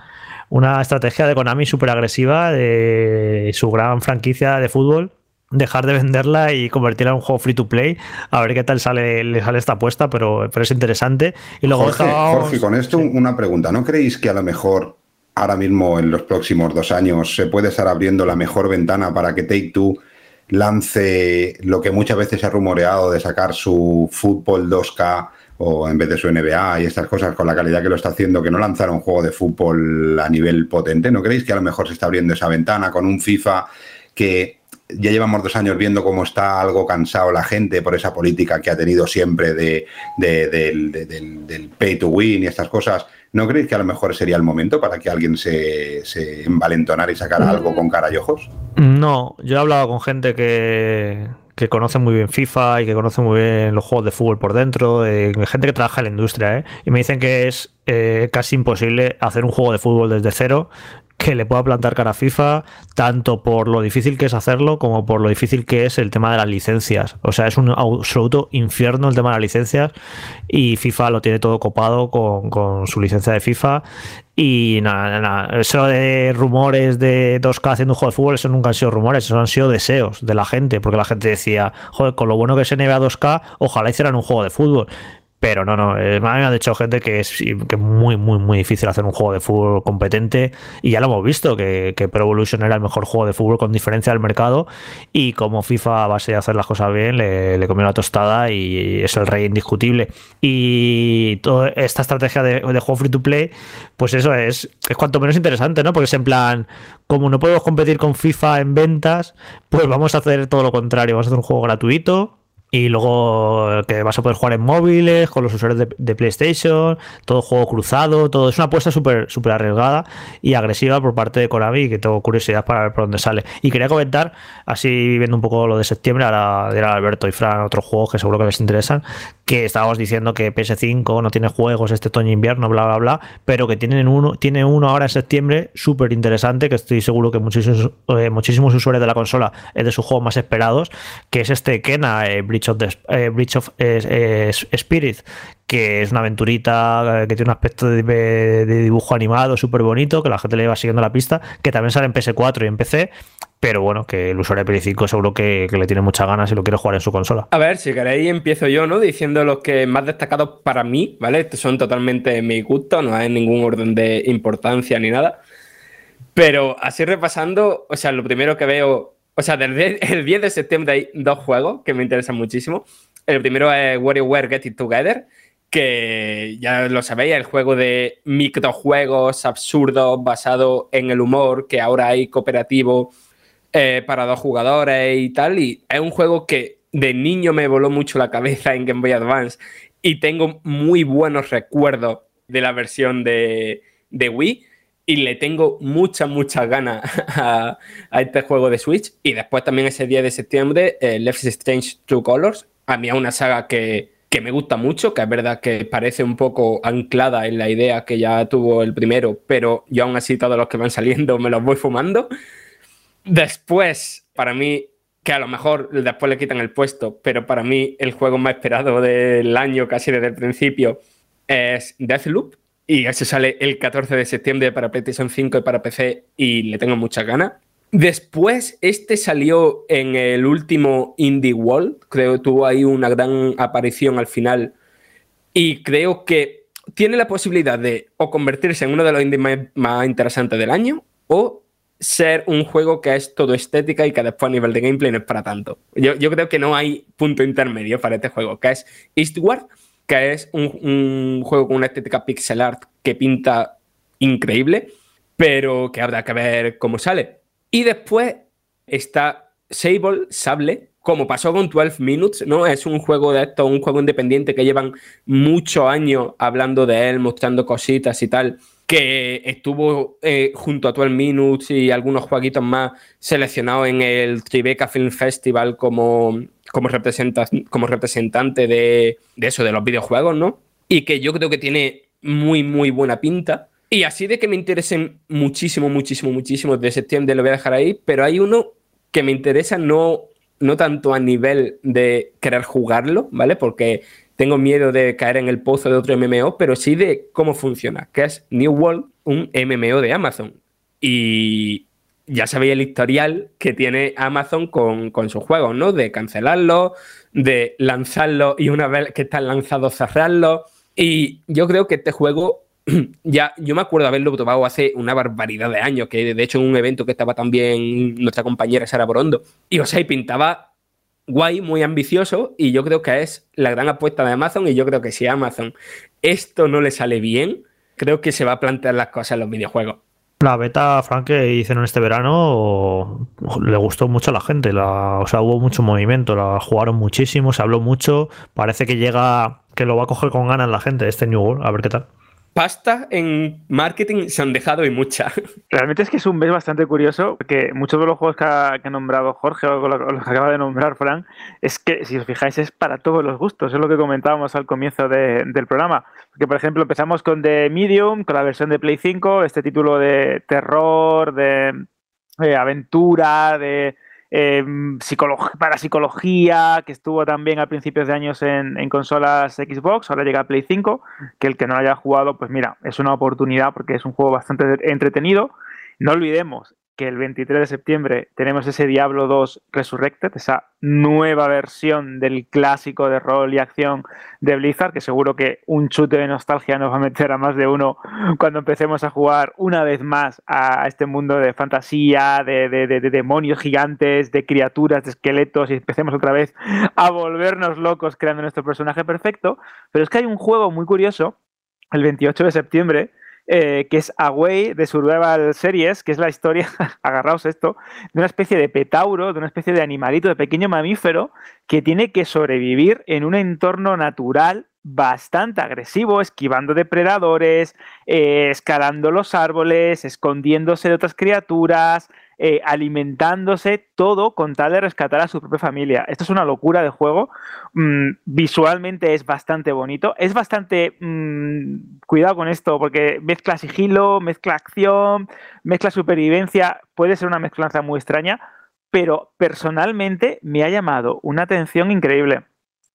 una estrategia de Konami súper agresiva de su gran franquicia de fútbol dejar de venderla y convertirla en un juego free to play. A ver qué tal sale, le sale esta apuesta, pero, pero es interesante. Y luego Jorge, Jorge, con esto una pregunta. ¿No creéis que a lo mejor ahora mismo en los próximos dos años se puede estar abriendo la mejor ventana para que Take Two lance lo que muchas veces se ha rumoreado de sacar su fútbol 2K o en vez de su NBA y estas cosas con la calidad que lo está haciendo, que no lanzara un juego de fútbol a nivel potente? ¿No creéis que a lo mejor se está abriendo esa ventana con un FIFA que ya llevamos dos años viendo cómo está algo cansado la gente por esa política que ha tenido siempre de, del, pay to win y estas cosas. ¿No creéis que a lo mejor sería el momento para que alguien se, se envalentonara y sacara algo con cara y ojos? No, yo he hablado con gente que, que conoce muy bien FIFA y que conoce muy bien los juegos de fútbol por dentro, eh, gente que trabaja en la industria, ¿eh? y me dicen que es eh, casi imposible hacer un juego de fútbol desde cero que le pueda plantar cara a FIFA, tanto por lo difícil que es hacerlo como por lo difícil que es el tema de las licencias. O sea, es un absoluto infierno el tema de las licencias y FIFA lo tiene todo copado con, su licencia de FIFA. Y nada, nada, eso de rumores de 2K haciendo un juego de fútbol, eso nunca han sido rumores, eso han sido deseos de la gente, porque la gente decía, joder, con lo bueno que es NBA 2K, ojalá hicieran un juego de fútbol. Pero no, no, eh, me han dicho gente que es que muy, muy, muy difícil hacer un juego de fútbol competente y ya lo hemos visto, que, que Pro Evolution era el mejor juego de fútbol con diferencia del mercado y como FIFA a base de hacer las cosas bien le, le comió la tostada y es el rey indiscutible. Y toda esta estrategia de, de juego free to play, pues eso es, es cuanto menos interesante, ¿no? Porque es en plan, como no podemos competir con FIFA en ventas, pues vamos a hacer todo lo contrario, vamos a hacer un juego gratuito y luego que vas a poder jugar en móviles, con los usuarios de, PlayStation, todo juego cruzado, todo. Es una apuesta súper súper arriesgada y agresiva por parte de Konami, que tengo curiosidad para ver por dónde sale. Y quería comentar, así viendo un poco lo de septiembre, ahora dirá Alberto y Fran otros juegos que seguro que les interesan, que estábamos diciendo que PS5 no tiene juegos este otoño-invierno, bla, bla, bla, pero que tienen uno, tiene uno ahora en septiembre súper interesante, que estoy seguro que muchísimos, eh, muchísimos usuarios de la consola es de sus juegos más esperados, que es este Kena, eh, Bridge of, eh, Bridge of Spirit, que es una aventurita que tiene un aspecto de, dibujo animado súper bonito, que la gente le va siguiendo la pista, que también sale en PS4 y en PC, pero bueno, que el usuario de PS5 seguro que, le tiene muchas ganas y lo quiere jugar en su consola. A ver, si queréis empiezo yo, ¿no? Diciendo los que más destacados para mí, ¿vale? Estos son totalmente mi gusto, no hay ningún orden de importancia ni nada. Pero así repasando, o sea, lo primero que veo, o sea, desde el 10 de septiembre hay dos juegos que me interesan muchísimo. El primero es WarioWare Get It Together, que ya lo sabéis, el juego de microjuegos absurdos basado en el humor, que ahora hay cooperativo eh, para dos jugadores y tal. Y es un juego que de niño me voló mucho la cabeza en Game Boy Advance y tengo muy buenos recuerdos de la versión de, Wii y le tengo muchas, muchas ganas a, este juego de Switch. Y después también ese día de septiembre, eh, Left Strange True Colors. A mí es una saga que, que, me gusta mucho, que es verdad que parece un poco anclada en la idea que ya tuvo el primero, pero yo aún así todos los que van saliendo me los voy fumando. Después, para mí, que a lo mejor después le quitan el puesto, pero para mí el juego más esperado del año, casi desde el principio, es Deathloop. Y eso sale el 14 de septiembre para PlayStation 5 y para PC y le tengo muchas ganas. Después, este salió en el último Indie World, creo que tuvo ahí una gran aparición al final y creo que tiene la posibilidad de o convertirse en uno de los indies más, más interesantes del año o ser un juego que es todo estética y que después a nivel de gameplay no es para tanto. Yo, creo que no hay punto intermedio para este juego, que es Eastward, que es un, juego con una estética pixel art que pinta increíble. pero que habrá que ver cómo sale. Y después está Sable, Sable, como pasó con 12 Minutes, ¿no? Es un juego de esto, un juego independiente que llevan muchos años hablando de él, mostrando cositas y tal, que estuvo eh, junto a 12 Minutes y algunos jueguitos más seleccionados en el Tribeca Film Festival como, como, como representante de, de eso, de los videojuegos, ¿no? Y que yo creo que tiene muy, muy buena pinta. Y así de que me interesen muchísimo, muchísimo, muchísimo de septiembre lo voy a dejar ahí, pero hay uno que me interesa no, no tanto a nivel de querer jugarlo, ¿vale? Porque tengo miedo de caer en el pozo de otro MMO, pero sí de cómo funciona, que es New World, un MMO de Amazon. Y ya sabéis el historial que tiene Amazon con, con sus juegos, ¿no? De cancelarlo, de lanzarlo y una vez que están lanzados cerrarlo. Y yo creo que este juego ya, yo me acuerdo haberlo tomado hace una barbaridad de años, que de hecho en un evento que estaba también nuestra compañera Sara Borondo, y o sea, y pintaba guay, muy ambicioso, y yo creo que es la gran apuesta de Amazon, y yo creo que si a Amazon esto no le sale bien, creo que se va a plantear las cosas en los videojuegos. La beta, Frank, que hicieron este verano, le gustó mucho a la gente. O sea, hubo mucho movimiento, la jugaron muchísimo, se habló mucho. Parece que llega, que lo va a coger con ganas la gente, este New World. A ver qué tal pasta en marketing se han dejado y mucha. Realmente es que es un mes bastante curioso, porque muchos de los juegos que ha, nombrado Jorge o los que acaba de nombrar Fran, es que si os fijáis es para todos los gustos, es lo que comentábamos al comienzo del programa. Porque, por ejemplo, empezamos con The Medium, con la versión de Play 5, este título de terror, de aventura, de eh, para psicología, que estuvo también a principios de años en, en, consolas Xbox, ahora llega a Play 5, que el que no haya jugado, pues mira, es una oportunidad porque es un juego bastante entretenido. No olvidemos que el 23 de septiembre tenemos ese Diablo 2 Resurrected, esa nueva versión del clásico de rol y acción de Blizzard, que seguro que un chute de nostalgia nos va a meter a más de uno cuando empecemos a jugar una vez más a este mundo de fantasía, de, demonios gigantes, de criaturas, de esqueletos, y empecemos otra vez a volvernos locos creando nuestro personaje perfecto. Pero es que hay un juego muy curioso, el 28 de septiembre, eh, que es Away de Survival Series, que es la historia, agarraos esto, de una especie de petauro, de una especie de animalito, de pequeño mamífero, que tiene que sobrevivir en un entorno natural bastante agresivo, esquivando depredadores, eh, escalando los árboles, escondiéndose de otras criaturas, eh, alimentándose, todo con tal de rescatar a su propia familia. Esto es una locura de juego. Mm, visualmente es bastante bonito. Es bastante... Mm, cuidado con esto, porque mezcla sigilo, mezcla acción, mezcla supervivencia. Puede ser una mezclanza muy extraña, pero personalmente me ha llamado una atención increíble.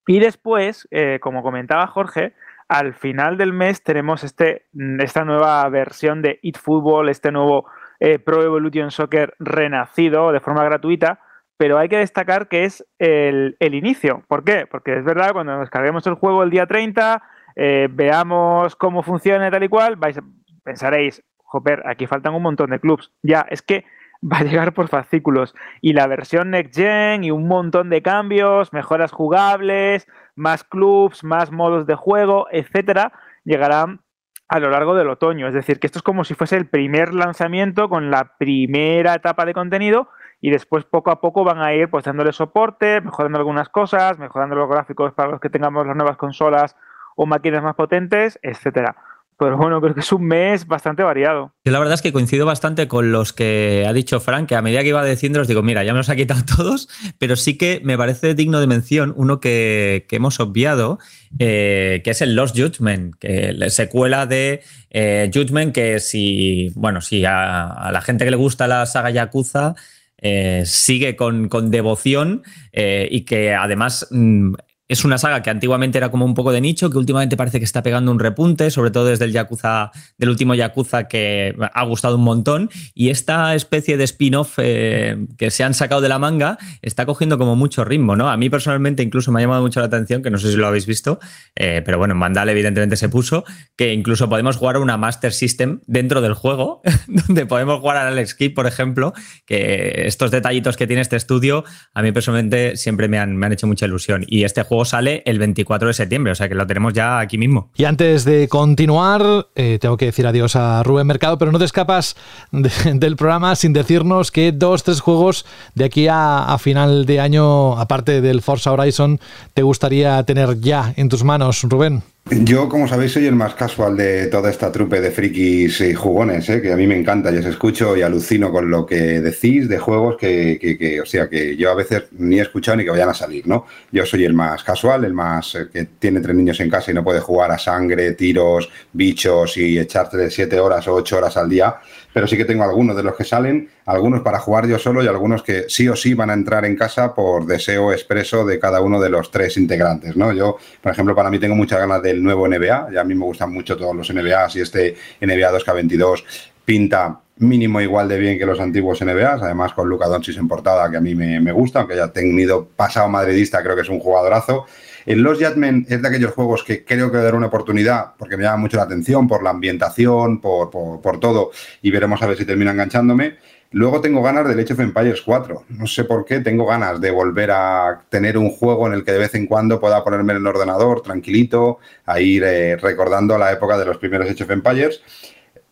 Y después, eh, como comentaba Jorge, al final del mes tenemos este, esta nueva versión de It Football, este nuevo eh, Pro Evolution Soccer renacido de forma gratuita, pero hay que destacar que es el, inicio. ¿Por qué? Porque es verdad, cuando nos carguemos el juego el día 30, eh, veamos cómo funciona tal y cual, vais, pensaréis, joder, aquí faltan un montón de clubs. Ya, es que va a llegar por fascículos. Y la versión Next Gen y un montón de cambios, mejoras jugables, más clubs, más modos de juego, etcétera, llegarán a lo largo del otoño. Es decir, que esto es como si fuese el primer lanzamiento con la primera etapa de contenido y después poco a poco van a ir pues dándole soporte, mejorando algunas cosas, mejorando los gráficos para los que tengamos las nuevas consolas o máquinas más potentes, etcétera. Pero bueno, creo que es un mes bastante variado. Yo la verdad es que coincido bastante con los que ha dicho Frank, que a medida que iba diciendo, os digo, mira, ya me los ha quitado todos, pero sí que me parece digno de mención uno que, hemos obviado, eh, que es el Lost Judgment, que la secuela de eh, Judgment, que si, bueno, si a, la gente que le gusta la saga Yakuza, eh, sigue con, devoción y que además mm, es una saga que antiguamente era como un poco de nicho, que últimamente parece que está pegando un repunte, sobre todo desde el Yakuza, del último Yakuza que ha gustado un montón. Y esta especie de spin-off eh, que se han sacado de la manga está cogiendo como mucho ritmo, ¿no? A mí personalmente incluso me ha llamado mucho la atención, que no sé si lo habéis visto, eh, pero bueno, en Mandal evidentemente se puso, que incluso podemos jugar una Master System dentro del juego, donde podemos jugar al Alex Kidd, por ejemplo, que estos detallitos que tiene este estudio, a mí personalmente siempre me han, me han hecho mucha ilusión. Y este juego sale el 24 de septiembre, o sea que lo tenemos ya aquí mismo. Y antes de continuar, eh, tengo que decir adiós a Rubén Mercado, pero no te escapas del programa sin decirnos que dos, tres juegos de aquí a, final de año, aparte del Forza Horizon, te gustaría tener ya en tus manos, Rubén. Yo, como sabéis, soy el más casual de toda esta trupe de frikis y jugones, ¿eh? que a mí me encanta. Yo os escucho y alucino con lo que decís de juegos que, o sea, que yo a veces ni he escuchado ni que vayan a salir, ¿no? Yo soy el más casual, el más eh, que tiene tres niños en casa y no puede jugar a sangre, tiros, bichos y echarte siete horas o ocho horas al día pero sí que tengo algunos de los que salen, algunos para jugar yo solo y algunos que sí o sí van a entrar en casa por deseo expreso de cada uno de los tres integrantes, ¿no? Yo, por ejemplo, para mí tengo muchas ganas del nuevo NBA, y a mí me gustan mucho todos los NBA, y este NBA 2K22 pinta mínimo igual de bien que los antiguos NBAs, además con Luca Doncic en portada, que a mí me, me gusta, aunque ya tenido pasado madridista, creo que es un jugadorazo. En Los Jadmen es de aquellos juegos que creo que dar una oportunidad porque me llama mucho la atención por la ambientación, por, todo, y veremos a ver si termina enganchándome. Luego tengo ganas de Age of Empires 4. No sé por qué, tengo ganas de volver a tener un juego en el que de vez en cuando pueda ponerme en el ordenador tranquilito, a ir eh, recordando la época de los primeros Age of Empires.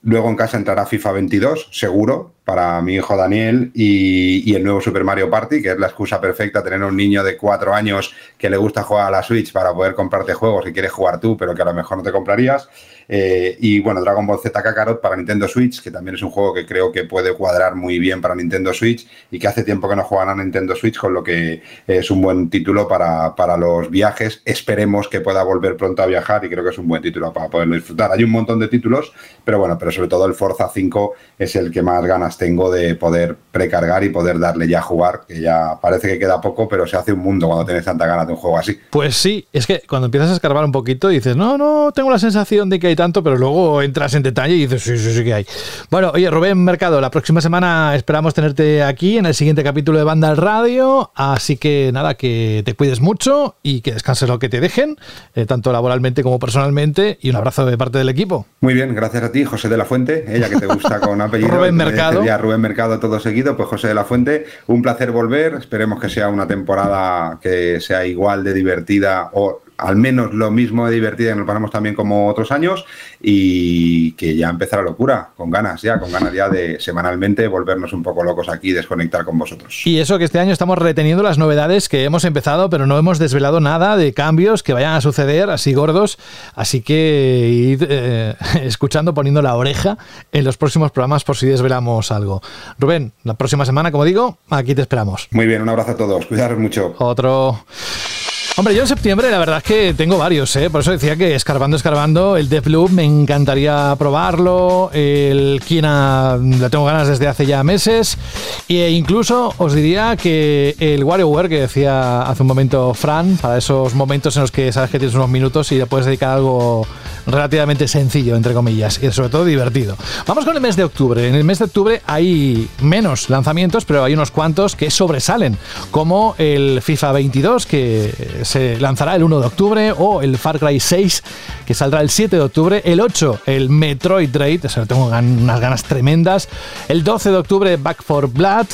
Luego en casa entrará FIFA 22, seguro, para mi hijo Daniel y, el nuevo Super Mario Party, que es la excusa perfecta tener un niño de cuatro años que le gusta jugar a la Switch para poder comprarte juegos que quieres jugar tú, pero que a lo mejor no te comprarías. Eh, y bueno, Dragon Ball Z Kakarot para Nintendo Switch, que también es un juego que creo que puede cuadrar muy bien para Nintendo Switch y que hace tiempo que no juegan a Nintendo Switch, con lo que es un buen título para, para los viajes. Esperemos que pueda volver pronto a viajar y creo que es un buen título para poderlo disfrutar. Hay un montón de títulos, pero bueno, pero sobre todo el Forza 5 es el que más ganas tengo de poder precargar y poder darle ya a jugar, que ya parece que queda poco, pero se hace un mundo cuando tienes tanta ganas de un juego así. Pues sí, es que cuando empiezas a escarbar un poquito dices, no, no, tengo la sensación de que hay tanto, pero luego entras en detalle y dices, sí, sí, sí que hay. Bueno, oye, Rubén Mercado, la próxima semana esperamos tenerte aquí en el siguiente capítulo de Banda al Radio, así que nada, que te cuides mucho y que descanses lo que te dejen, eh, tanto laboralmente como personalmente, y un abrazo de parte del equipo. Muy bien, gracias a ti, José de la Fuente, ella que te gusta con apellido. Rubén Mercado. Ya Rubén Mercado todo seguido, pues José de la Fuente, un placer volver, esperemos que sea una temporada que sea igual de divertida o al menos lo mismo de divertida que nos pasamos también como otros años y que ya empieza la locura, con ganas ya, con ganas ya de semanalmente volvernos un poco locos aquí y desconectar con vosotros. Y eso que este año estamos reteniendo las novedades que hemos empezado, pero no hemos desvelado nada de cambios que vayan a suceder así gordos, así que id eh, escuchando, poniendo la oreja en los próximos programas por si desvelamos algo. Rubén, la próxima semana, como digo, aquí te esperamos. Muy bien, un abrazo a todos, cuidaros mucho. Otro... Hombre, yo en septiembre la verdad es que tengo varios, ¿eh? por eso decía que escarbando, escarbando, el Deathloop me encantaría probarlo, el Kina lo tengo ganas desde hace ya meses, e incluso os diría que el WarioWare que decía hace un momento Fran, para esos momentos en los que sabes que tienes unos minutos y le puedes dedicar algo relativamente sencillo, entre comillas, y sobre todo divertido. Vamos con el mes de octubre. En el mes de octubre hay menos lanzamientos, pero hay unos cuantos que sobresalen, como el FIFA 22, que se lanzará el 1 de octubre, o el Far Cry 6, que saldrá el 7 de octubre, el 8, el Metroid sea, tengo unas ganas tremendas, el 12 de octubre, Back for Blood,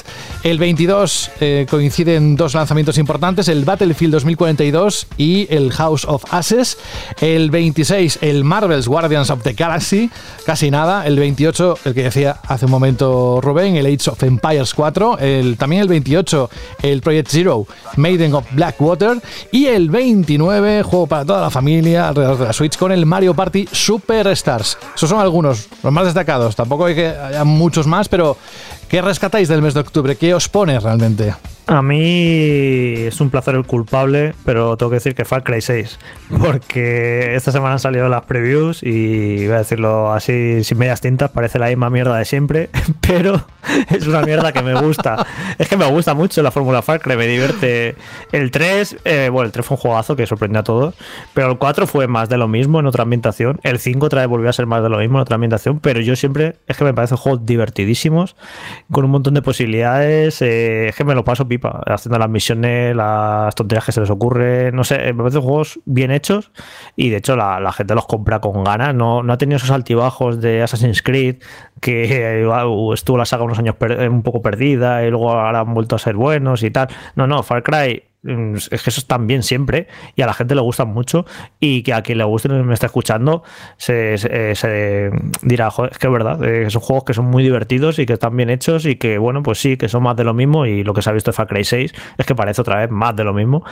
el 22 eh, coinciden dos lanzamientos importantes, el Battlefield 2042 y el House of Ashes, el 26, el Marvel's Guardians of the Galaxy, casi nada, el 28, el que decía hace un momento Rubén, el Age of Empires 4, el, también el 28, el Project Zero, Maiden of Blackwater, y el 29, juego para toda la familia alrededor de la Switch con el Mario Party Superstars. Esos son algunos, los más destacados. Tampoco hay que haya muchos más, pero ¿qué rescatáis del mes de octubre? ¿Qué os pone realmente? A mí es un placer el culpable, pero tengo que decir que Far Cry 6, porque esta semana han salido las previews y voy a decirlo así sin medias tintas, parece la misma mierda de siempre, pero es una mierda que me gusta. Es que me gusta mucho la fórmula Far Cry, me divierte. El 3, eh, bueno, el 3 fue un juegazo que sorprendió a todos, pero el 4 fue más de lo mismo en otra ambientación, el 5 otra vez volvió a ser más de lo mismo en otra ambientación, pero yo siempre es que me parecen juegos divertidísimos, con un montón de posibilidades, eh, es que me lo paso haciendo las misiones, las tonterías que se les ocurre, no sé, me parecen juegos bien hechos y de hecho la, gente los compra con ganas, no, no ha tenido esos altibajos de Assassin's Creed que estuvo la saga unos años un poco perdida y luego ahora han vuelto a ser buenos y tal. No, no, Far Cry es que eso están bien siempre y a la gente le gustan mucho y que a quien le guste y me está escuchando se, dirá, joder, es que es verdad, eh, son juegos que son muy divertidos y que están bien hechos y que, bueno, pues sí, que son más de lo mismo y lo que se ha visto de Far Cry 6 es que parece otra vez más de lo mismo,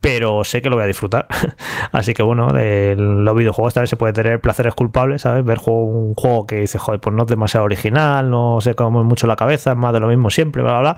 pero sé que lo voy a disfrutar. Así que bueno, los videojuegos también se puede tener placeres culpables, ¿sabes? Ver un juego que dice, joder, pues no es demasiado original, no sé cómo es mucho la cabeza, es más de lo mismo siempre, bla, bla, bla.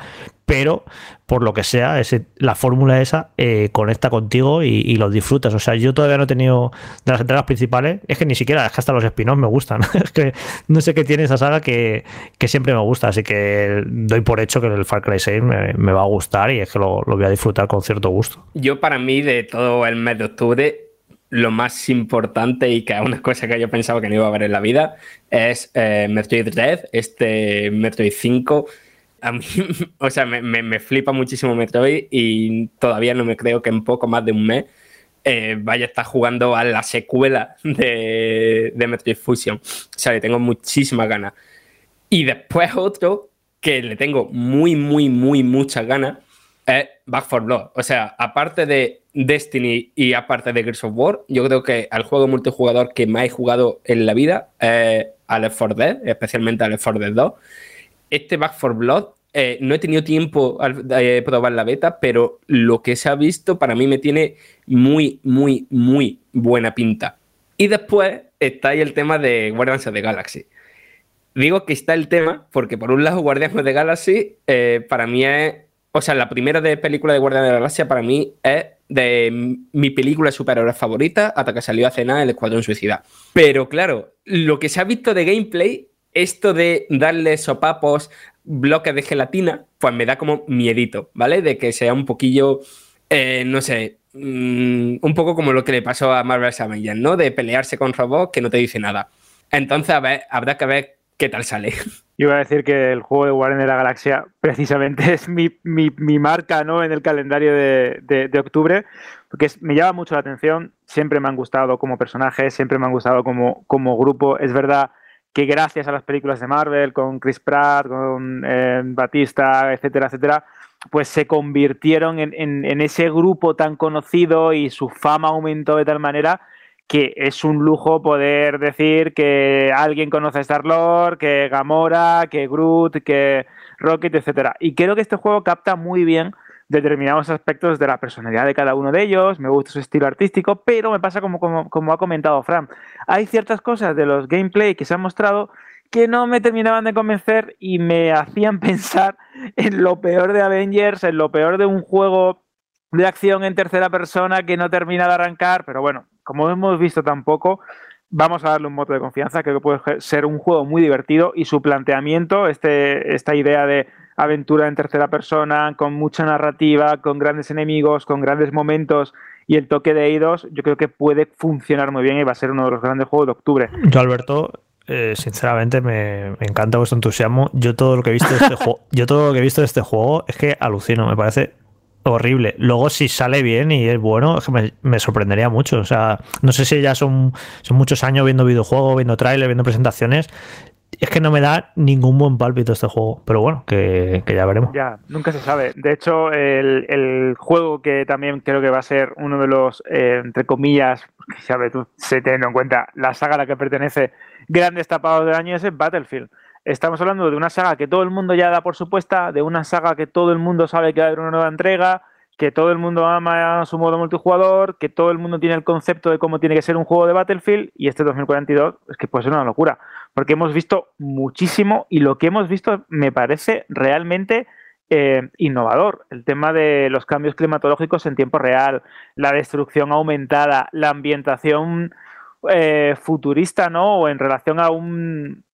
Pero por lo que sea, ese, la fórmula esa eh, conecta contigo y, los disfrutas. O sea, yo todavía no he tenido de las entregas principales, es que ni siquiera, que hasta los spin me gustan. es que no sé qué tiene esa saga que, siempre me gusta, así que doy por hecho que el Far Cry 6 me, va a gustar y es que lo, voy a disfrutar con cierto gusto. Yo, para mí, de todo el mes de octubre, lo más importante y que es una cosa que yo pensaba que no iba a ver en la vida es eh, Metroid Red, este Metroid 5 a mí, o sea, me, flipa muchísimo Metroid y todavía no me creo que en poco más de un mes eh, vaya a estar jugando a la secuela de, de Metroid Fusion. O sea, le tengo muchísimas ganas. Y después otro que le tengo muy, muy, muy muchas ganas es Back 4 Blood. O sea, aparte de Destiny y aparte de Gears of War, yo creo que el juego multijugador que más he jugado en la vida es Left 4 Dead, especialmente Left 4 Dead 2 este Back for Blood eh, no he tenido tiempo de probar la beta, pero lo que se ha visto para mí me tiene muy, muy, muy buena pinta. Y después está ahí el tema de Guardians of the Galaxy. Digo que está el tema porque, por un lado, Guardians of the Galaxy eh, para mí es. O sea, la primera de película de Guardians of the Galaxy para mí es de mi película superhéroe favorita hasta que salió a cenar El Escuadrón Suicida. Pero claro, lo que se ha visto de gameplay esto de darle sopapos, bloques de gelatina, pues me da como miedito, ¿vale? De que sea un poquillo, eh, no sé, mm, un poco como lo que le pasó a Marvel Avengers, ¿no? De pelearse con robots que no te dice nada. Entonces, a ver, habrá que ver qué tal sale. Yo iba a decir que el juego de Warren de la Galaxia precisamente es mi, marca ¿no? en el calendario de, octubre, porque me llama mucho la atención, siempre me han gustado como personajes, siempre me han gustado como, como grupo, es verdad que gracias a las películas de Marvel, con Chris Pratt, con eh, Batista, etcétera, etcétera, pues se convirtieron en, ese grupo tan conocido y su fama aumentó de tal manera que es un lujo poder decir que alguien conoce a Star-Lord, que Gamora, que Groot, que Rocket, etcétera. Y creo que este juego capta muy bien determinados aspectos de la personalidad de cada uno de ellos, me gusta su estilo artístico, pero me pasa como, como, ha comentado Fran, hay ciertas cosas de los gameplay que se han mostrado que no me terminaban de convencer y me hacían pensar en lo peor de Avengers, en lo peor de un juego de acción en tercera persona que no termina de arrancar, pero bueno, como hemos visto tampoco, vamos a darle un voto de confianza, creo que puede ser un juego muy divertido y su planteamiento, este, esta idea de aventura en tercera persona, con mucha narrativa, con grandes enemigos, con grandes momentos y el toque de Eidos, yo creo que puede funcionar muy bien y va a ser uno de los grandes juegos de octubre. Yo, Alberto, eh, sinceramente me, encanta vuestro entusiasmo. Yo todo lo que he visto de este juego, yo todo lo que he visto de este juego es que alucino, me parece horrible. Luego, si sale bien y es bueno, es que me, me, sorprendería mucho. O sea, no sé si ya son, son muchos años viendo videojuegos, viendo trailers, viendo presentaciones es que no me da ningún buen pálpito este juego, pero bueno, que, ya veremos. Ya, nunca se sabe. De hecho, el, juego que también creo que va a ser uno de los, eh, entre comillas, sabe tú, se teniendo en cuenta la saga a la que pertenece, grandes tapados del año es el Battlefield. Estamos hablando de una saga que todo el mundo ya da por supuesta, de una saga que todo el mundo sabe que va a haber una nueva entrega, que todo el mundo ama su modo multijugador, que todo el mundo tiene el concepto de cómo tiene que ser un juego de Battlefield y este 2042 es que puede ser una locura, porque hemos visto muchísimo y lo que hemos visto me parece realmente eh, innovador. El tema de los cambios climatológicos en tiempo real, la destrucción aumentada, la ambientación eh, futurista, ¿no? O en relación a un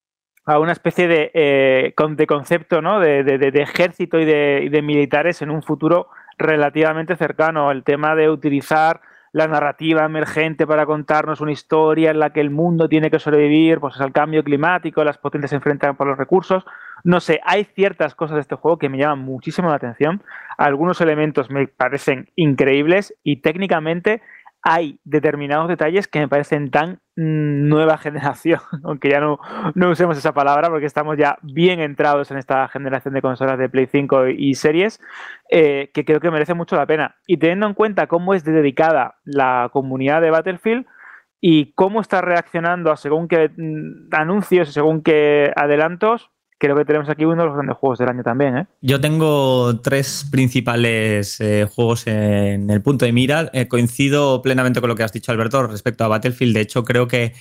a una especie de, eh, de concepto ¿no? de, ejército de, y de militares en un futuro relativamente cercano. El tema de utilizar la narrativa emergente para contarnos una historia en la que el mundo tiene que sobrevivir pues, al cambio climático, las potencias se enfrentan por los recursos. No sé, hay ciertas cosas de este juego que me llaman muchísimo la atención. Algunos elementos me parecen increíbles y técnicamente hay determinados detalles que me parecen tan mm, nueva generación, aunque ya no, usemos esa palabra porque estamos ya bien entrados en esta generación de consolas de Play 5 y series, eh, que creo que merece mucho la pena. Y teniendo en cuenta cómo es dedicada la comunidad de Battlefield y cómo está reaccionando a según qué mm, anuncios y según qué adelantos, creo que tenemos aquí uno de los grandes juegos del año también. ¿eh? Yo tengo tres principales eh, juegos en el punto de mira. Eh, coincido plenamente con lo que has dicho, Alberto, respecto a Battlefield. De hecho, creo que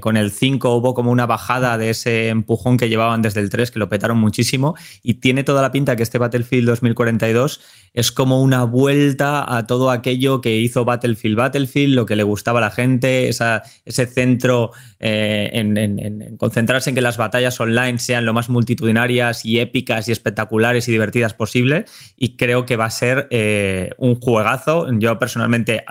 con el 5 hubo como una bajada de ese empujón que llevaban desde el 3, que lo petaron muchísimo. Y tiene toda la pinta que este Battlefield 2042 es como una vuelta a todo aquello que hizo Battlefield Battlefield, lo que le gustaba a la gente, ese centro en, en concentrarse en que las batallas online sean lo más multitudinarias y épicas y espectaculares y divertidas posible. Y creo que va a ser eh, un juegazo. Yo personalmente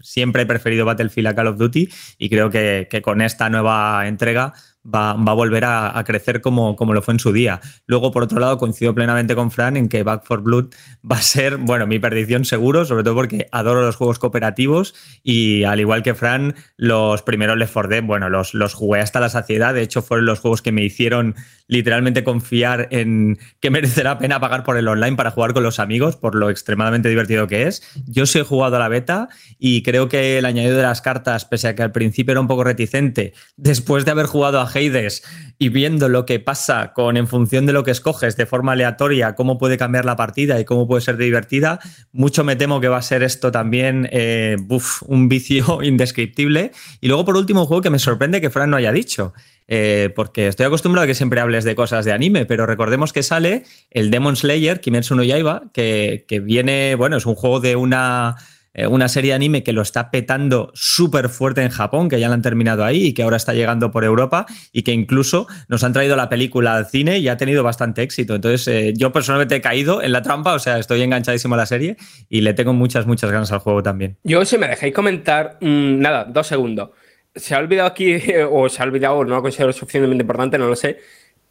siempre he preferido Battlefield a Call of Duty y creo que con esta nueva entrega va, a volver a, crecer como, como, lo fue en su día. Luego, por otro lado, coincido plenamente con Fran en que Back for Blood va a ser, bueno, mi perdición seguro, sobre todo porque adoro los juegos cooperativos y al igual que Fran, los primeros Left 4 Dead, bueno, los, los jugué hasta la saciedad, de hecho fueron los juegos que me hicieron literalmente confiar en que merece la pena pagar por el online para jugar con los amigos, por lo extremadamente divertido que es. Yo sí he jugado a la beta y creo que el añadido de las cartas, pese a que al principio era un poco reticente, después de haber jugado a Hades y viendo lo que pasa con en función de lo que escoges de forma aleatoria, cómo puede cambiar la partida y cómo puede ser divertida, mucho me temo que va a ser esto también eh, un vicio indescriptible. Y luego, por último, un juego que me sorprende que Fran no haya dicho. Eh, porque estoy acostumbrado a que siempre hables de cosas de anime, pero recordemos que sale el Demon Slayer, Kimetsu no Yaiba, que, que viene, bueno, es un juego de una eh, una serie de anime que lo está petando súper fuerte en Japón, que ya la han terminado ahí y que ahora está llegando por Europa y que incluso nos han traído la película al cine y ha tenido bastante éxito. Entonces, eh, yo personalmente he caído en la trampa, o sea, estoy enganchadísimo a la serie y le tengo muchas, muchas ganas al juego también. Yo, si me dejáis comentar, mm, nada, dos segundos. Se ha olvidado aquí, o se ha olvidado, o no lo considero suficientemente importante, no lo sé,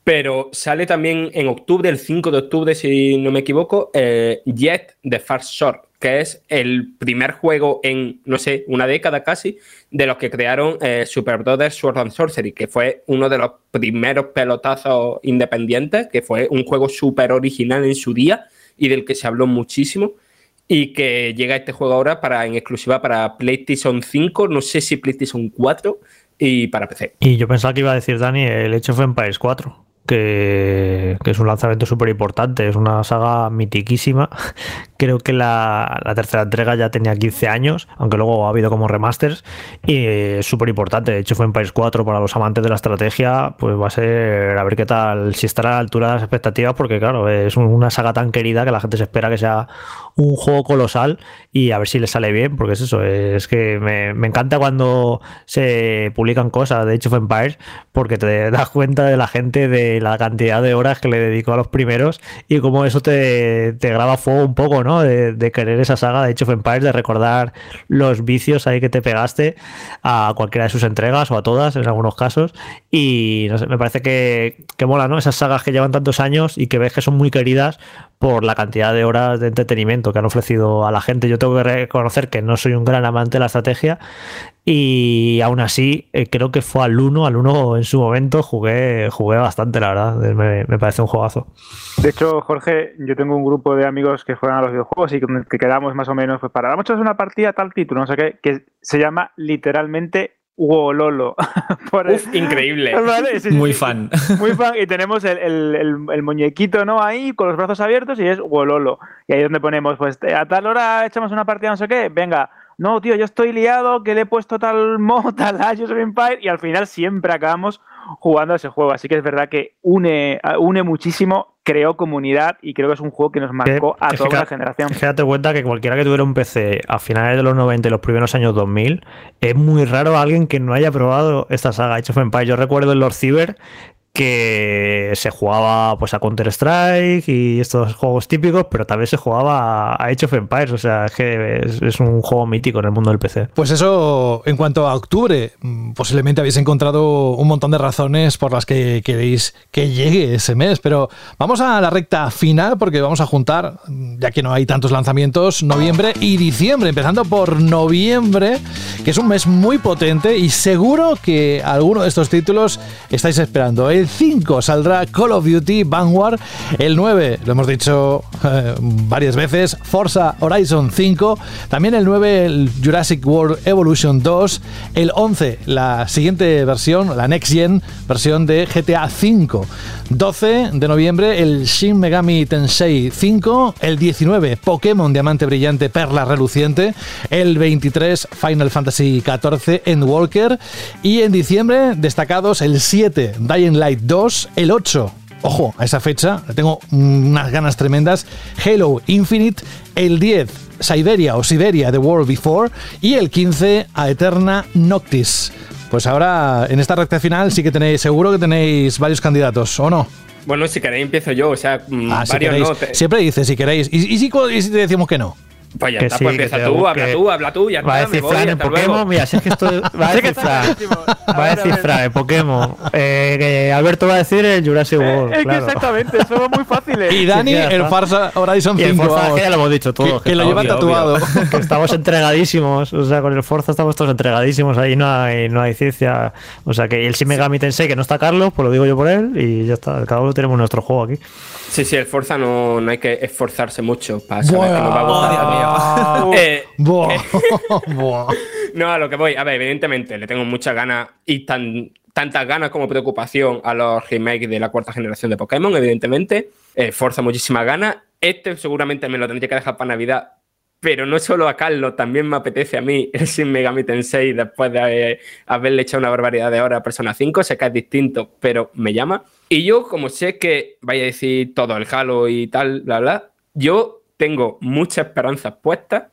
pero sale también en octubre, el 5 de octubre, si no me equivoco, eh, Jet de Far Short, que es el primer juego en, no sé, una década casi, de los que crearon eh, Super Brothers Sword and Sorcery, que fue uno de los primeros pelotazos independientes, que fue un juego súper original en su día y del que se habló muchísimo. Y que llega este juego ahora para, en exclusiva para PlayStation 5, no sé si PlayStation 4 y para PC. Y yo pensaba que iba a decir Dani, el hecho fue en País 4 que, es un lanzamiento súper importante, es una saga mitiquísima. Creo que la, tercera entrega ya tenía 15 años, aunque luego ha habido como remasters, y es súper importante. De hecho, fue en País 4 para los amantes de la estrategia, pues va a ser a ver qué tal, si estará a la altura de las expectativas, porque claro, es una saga tan querida que la gente se espera que sea un juego colosal y a ver si le sale bien, porque es eso, es que me, me encanta cuando se publican cosas de hecho of Empires, porque te das cuenta de la gente de la cantidad de horas que le dedico a los primeros y como eso te, graba fuego un poco, ¿no? De, querer esa saga de hecho of Empires, de recordar los vicios ahí que te pegaste a cualquiera de sus entregas o a todas en algunos casos y no sé, me parece que, que mola, ¿no? Esas sagas que llevan tantos años y que ves que son muy queridas por la cantidad de horas de entretenimiento que han ofrecido a la gente. Yo tengo que reconocer que no soy un gran amante de la estrategia y aún así eh, creo que fue al 1, al 1 en su momento jugué, jugué bastante, la verdad. Me, parece un juegazo. De hecho, Jorge, yo tengo un grupo de amigos que juegan a los videojuegos y que quedamos más o menos pues para vamos a una partida tal título, no sé qué, que se llama literalmente Wololo. increíble. muy fan. Muy fan. Y tenemos el, muñequito, ¿no? Ahí con los brazos abiertos y es Wololo. Y ahí es donde ponemos, pues a tal hora echamos una partida, no sé qué, venga. No, tío, yo estoy liado, que le he puesto tal mod, tal Age of Empire, y al final siempre acabamos jugando a ese juego. Así que es verdad que une, une muchísimo, creó comunidad y creo que es un juego que nos marcó a toda la generación. Fíjate cuenta que cualquiera que tuviera un PC a finales de los 90 y los primeros años 2000, es muy raro alguien que no haya probado esta saga Age of Empires. Yo recuerdo en los Ciber que se jugaba pues a Counter Strike y estos juegos típicos, pero también se jugaba a Age of Empires, o sea, es que es, un juego mítico en el mundo del PC. Pues eso, en cuanto a octubre, mm, posiblemente habéis encontrado un montón de razones por las que queréis que llegue ese mes, pero vamos a la recta final porque vamos a juntar, ya que no hay tantos lanzamientos, noviembre y diciembre, empezando por noviembre, que es un mes muy potente y seguro que alguno de estos títulos estáis esperando. El 5 saldrá Call of Duty Vanguard. El 9, lo hemos dicho eh, varias veces, Forza Horizon 5. También el 9, el Jurassic World Evolution 2. El 11, la siguiente versión, la Next Gen versión de GTA 5. 12 de noviembre, el Shin Megami Tensei 5. El 19, Pokémon Diamante Brillante Perla Reluciente. El 23, Final Fantasy 14 Endwalker. Y en diciembre, destacados el 7, Dying Light 2, el 8, ojo, a esa fecha, tengo unas ganas tremendas, Halo Infinite, el 10, Siberia o Siberia The World Before y el 15, A Eterna Noctis. Pues ahora, en esta recta final, sí que tenéis, seguro que tenéis varios candidatos, ¿o no? Bueno, si queréis empiezo yo, o sea, mm, ah, varios no. Siempre dices si queréis. ¿Y, si, ¿Y si te decimos que no? Pues ya está, pues empieza tú, habla tú, habla tú, ya Va a decir Fran en Pokémon, mira, si es que esto va a decir Fran. Va a decir Fran en Pokémon. Eh, Alberto va a decir el Jurassic eh, World. Es que exactamente, eso es muy fácil. Y Dani, el Farsa Horizon 5. Y el Forza ya lo hemos dicho todos. Que, lo lleva tatuado. estamos entregadísimos, o sea, con el Forza estamos todos entregadísimos, ahí no hay, no hay ciencia. O sea, que el Shin Megami Tensei, que no está Carlos, pues lo digo yo por él, y ya está, cada uno tenemos nuestro juego aquí. Sí, sí, el Forza no, no hay que esforzarse mucho para saber que nos va a gustar. Eh, no, a lo que voy. A ver, evidentemente le tengo muchas ganas y tan, tantas ganas como preocupación a los remakes de la cuarta generación de Pokémon, evidentemente. Eh, Forza muchísimas ganas. Este seguramente me lo tendría que dejar para Navidad pero no solo a Carlos, también me apetece a mí el Shin Megami Tensei después de haberle echado una barbaridad de horas a Persona 5. Sé que es distinto, pero me llama. Y yo, como sé que vaya a decir todo el Halo y tal, bla, bla, yo tengo muchas esperanzas puestas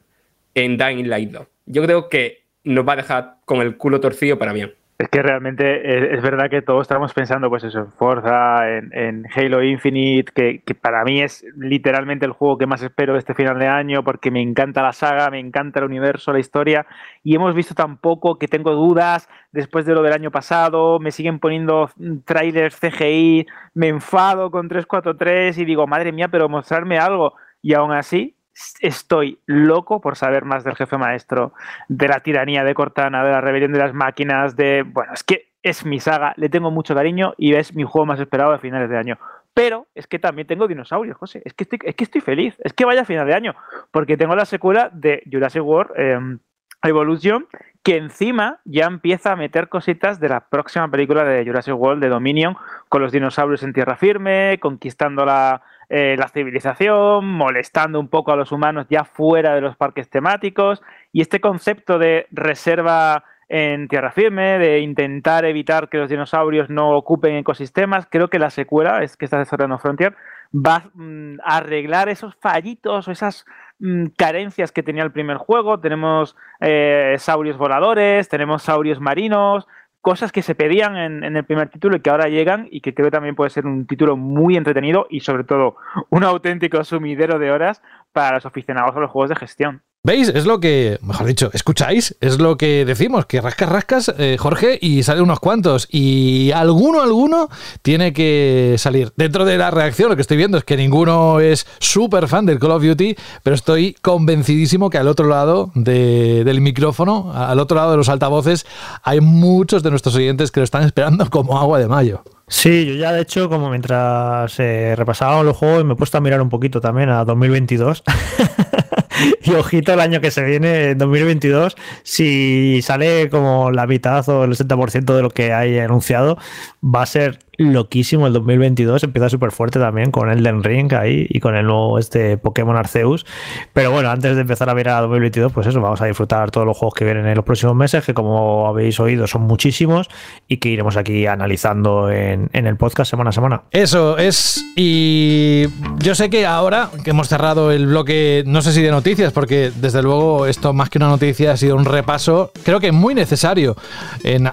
en Dying Light 2. Yo creo que nos va a dejar con el culo torcido para bien. Es que realmente es, verdad que todos estamos pensando, pues eso, en Forza, en, Halo Infinite, que, para mí es literalmente el juego que más espero este final de año, porque me encanta la saga, me encanta el universo, la historia, y hemos visto tan poco que tengo dudas después de lo del año pasado, me siguen poniendo trailers CGI, me enfado con 343 y digo, madre mía, pero mostrarme algo. Y aún así, estoy loco por saber más del jefe maestro, de la tiranía de Cortana, de la rebelión de las máquinas, de... Bueno, es que es mi saga, le tengo mucho cariño y es mi juego más esperado a finales de año. Pero es que también tengo dinosaurios, José. Es que estoy, es que estoy feliz. Es que vaya a final de año. Porque tengo la secuela de Jurassic World em, Evolution, que encima ya empieza a meter cositas de la próxima película de Jurassic World de Dominion, con los dinosaurios en tierra firme, conquistando la, eh, la civilización, molestando un poco a los humanos ya fuera de los parques temáticos. Y este concepto de reserva en tierra firme, de intentar evitar que los dinosaurios no ocupen ecosistemas, creo que la secuela, es que está desarrollando Frontier, va mm, a arreglar esos fallitos o esas mm, carencias que tenía el primer juego. Tenemos eh, saurios voladores, tenemos saurios marinos, cosas que se pedían en, el primer título y que ahora llegan y que creo que también puede ser un título muy entretenido y sobre todo un auténtico sumidero de horas para los aficionados a los juegos de gestión. ¿Veis? Es lo que, mejor dicho, escucháis, es lo que decimos, que rascas, rascas, eh, Jorge, y sale unos cuantos. Y alguno, alguno tiene que salir. Dentro de la reacción, lo que estoy viendo es que ninguno es súper fan del Call of Duty, pero estoy convencidísimo que al otro lado del micrófono, al otro lado de los altavoces, hay muchos de nuestros oyentes que lo están esperando como agua de mayo. Sí, yo ya de hecho, como mientras eh, repasábamos los juegos, me he puesto a mirar un poquito también a 2022. y ojito el año que se viene, 2022, si sale como la mitad o el 60% de lo que hay anunciado, va a ser loquísimo el 2022, empieza súper fuerte también con Elden Ring ahí y con el nuevo este Pokémon Arceus. Pero bueno, antes de empezar a ver a 2022, pues eso, vamos a disfrutar todos los juegos que vienen en los próximos meses, que como habéis oído son muchísimos y que iremos aquí analizando en, en el podcast semana a semana. Eso es, y yo sé que ahora que hemos cerrado el bloque, no sé si de noticias, porque desde luego esto más que una noticia ha sido un repaso, creo que muy necesario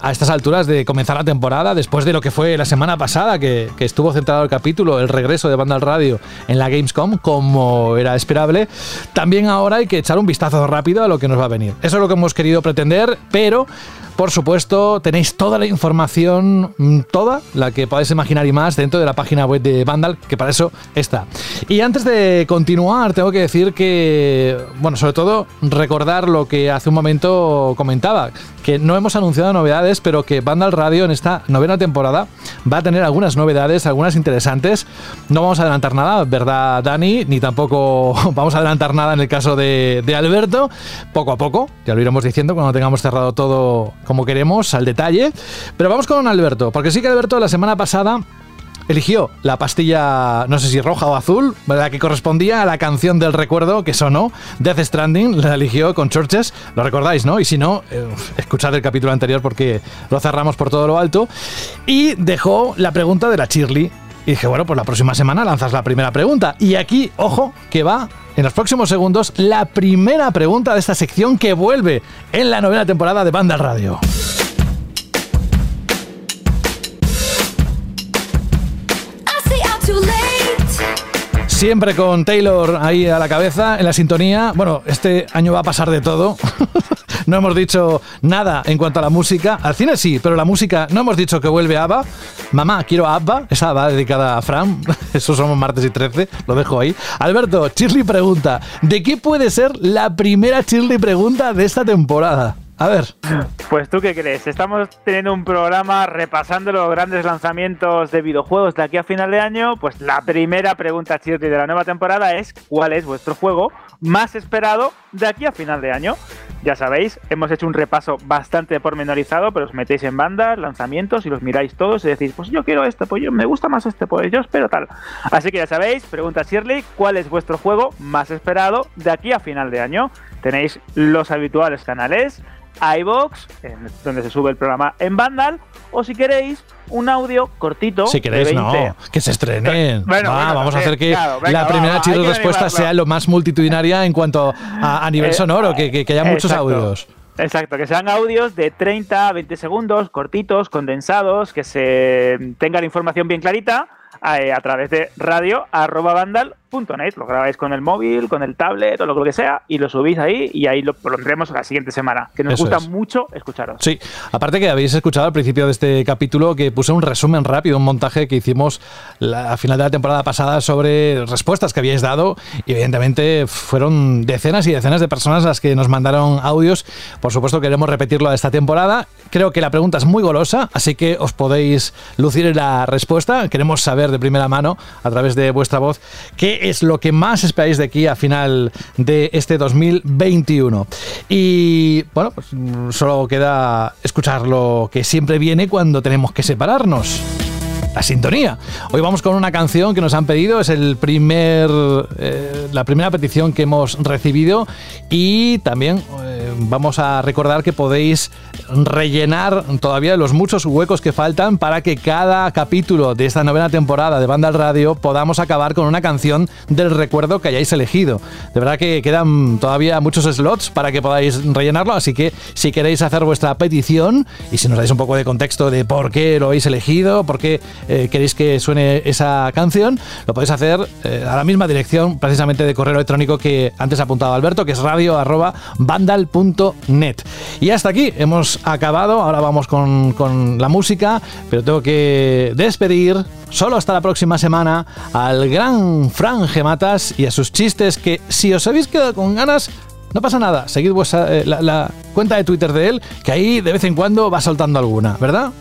a estas alturas de comenzar la temporada, después de lo que fue la semana pasada que, estuvo centrado el capítulo, el regreso de Banda Radio en la Gamescom, como era esperable, también ahora hay que echar un vistazo rápido a lo que nos va a venir. Eso es lo que hemos querido pretender, pero por supuesto, tenéis toda la información, mm, toda la que podáis imaginar y más dentro de la página web de Vandal, que para eso está. Y antes de continuar, tengo que decir que, bueno, sobre todo recordar lo que hace un momento comentaba, que no hemos anunciado novedades, pero que Vandal Radio en esta novena temporada va a tener algunas novedades, algunas interesantes. No vamos a adelantar nada, ¿verdad, Dani? Ni tampoco vamos a adelantar nada en el caso de, de Alberto. Poco a poco, ya lo iremos diciendo cuando tengamos cerrado todo como queremos, al detalle. Pero vamos con Alberto, porque sí que Alberto la semana pasada eligió la pastilla, no sé si roja o azul, la que correspondía a la canción del recuerdo que sonó, Death Stranding, la eligió con Churches, lo recordáis, ¿no? Y si no, eh, escuchad el capítulo anterior porque lo cerramos por todo lo alto. Y dejó la pregunta de la Shirley. Y dije, bueno, pues la próxima semana lanzas la primera pregunta. Y aquí, ojo, que va en los próximos segundos la primera pregunta de esta sección que vuelve en la novena temporada de Banda Radio. Siempre con Taylor ahí a la cabeza, en la sintonía. Bueno, este año va a pasar de todo. no hemos dicho nada en cuanto a la música. Al cine sí, pero la música no hemos dicho que vuelve ABBA. Mamá, quiero ABBA. Esa va dedicada a Fran. Eso somos martes y 13. Lo dejo ahí. Alberto, Shirley pregunta: ¿De qué puede ser la primera Shirley pregunta de esta temporada? A ver. Pues tú qué crees? Estamos teniendo un programa repasando los grandes lanzamientos de videojuegos de aquí a final de año. Pues la primera pregunta Shirley de la nueva temporada es ¿cuál es vuestro juego más esperado de aquí a final de año? Ya sabéis, hemos hecho un repaso bastante pormenorizado, pero os metéis en bandas, lanzamientos y los miráis todos y decís, pues yo quiero este, pues yo me gusta más este, pues yo espero tal. Así que ya sabéis, pregunta Shirley, ¿cuál es vuestro juego más esperado de aquí a final de año? Tenéis los habituales canales, iBox, donde se sube el programa en Vandal, o si queréis, un audio cortito. Si queréis, no, que se estrenen. Bueno, vamos a hacer que la primera va, respuesta sea lo más multitudinaria en cuanto a, nivel eh, sonoro, que, haya muchos audios. Exacto, que sean audios de 30 a 20 segundos, cortitos, condensados, que se tenga la información bien clarita a, eh, a través de radio arroba vandal .net, lo grabáis con el móvil, con el tablet o lo que sea y lo subís ahí y ahí lo pondremos la siguiente semana, que nos gusta mucho escucharos. Sí, aparte que habéis escuchado al principio de este capítulo que puse un resumen rápido, un montaje que hicimos la, a final de la temporada pasada sobre respuestas que habíais dado y evidentemente fueron decenas y decenas de personas las que nos mandaron audios. Por supuesto queremos repetirlo a esta temporada. Creo que la pregunta es muy golosa, así que os podéis lucir en la respuesta. Queremos saber de primera mano a través de vuestra voz qué es lo que más esperáis de aquí a final de este 2021. Y bueno, pues solo queda escuchar lo que siempre viene cuando tenemos que separarnos la sintonía. Hoy vamos con una canción que nos han pedido, es el primer, eh, la primera petición que hemos recibido y también eh, vamos a recordar que podéis rellenar todavía los muchos huecos que faltan para que cada capítulo de esta novena temporada de Banda al Radio podamos acabar con una canción del recuerdo que hayáis elegido. De verdad que quedan todavía muchos slots para que podáis rellenarlo, así que si queréis hacer vuestra petición y si nos dais un poco de contexto de por qué lo habéis elegido, por qué eh, queréis que suene esa canción, lo podéis hacer eh, a la misma dirección precisamente de correo electrónico que antes ha apuntado Alberto, que es radio.vandal.net. Y hasta aquí hemos acabado, ahora vamos con, con la música, pero tengo que despedir solo hasta la próxima semana al gran Fran Gematas y a sus chistes que si os habéis quedado con ganas no pasa nada, seguid vuestra, eh, la, cuenta de Twitter de él, que ahí de vez en cuando va soltando alguna, ¿verdad?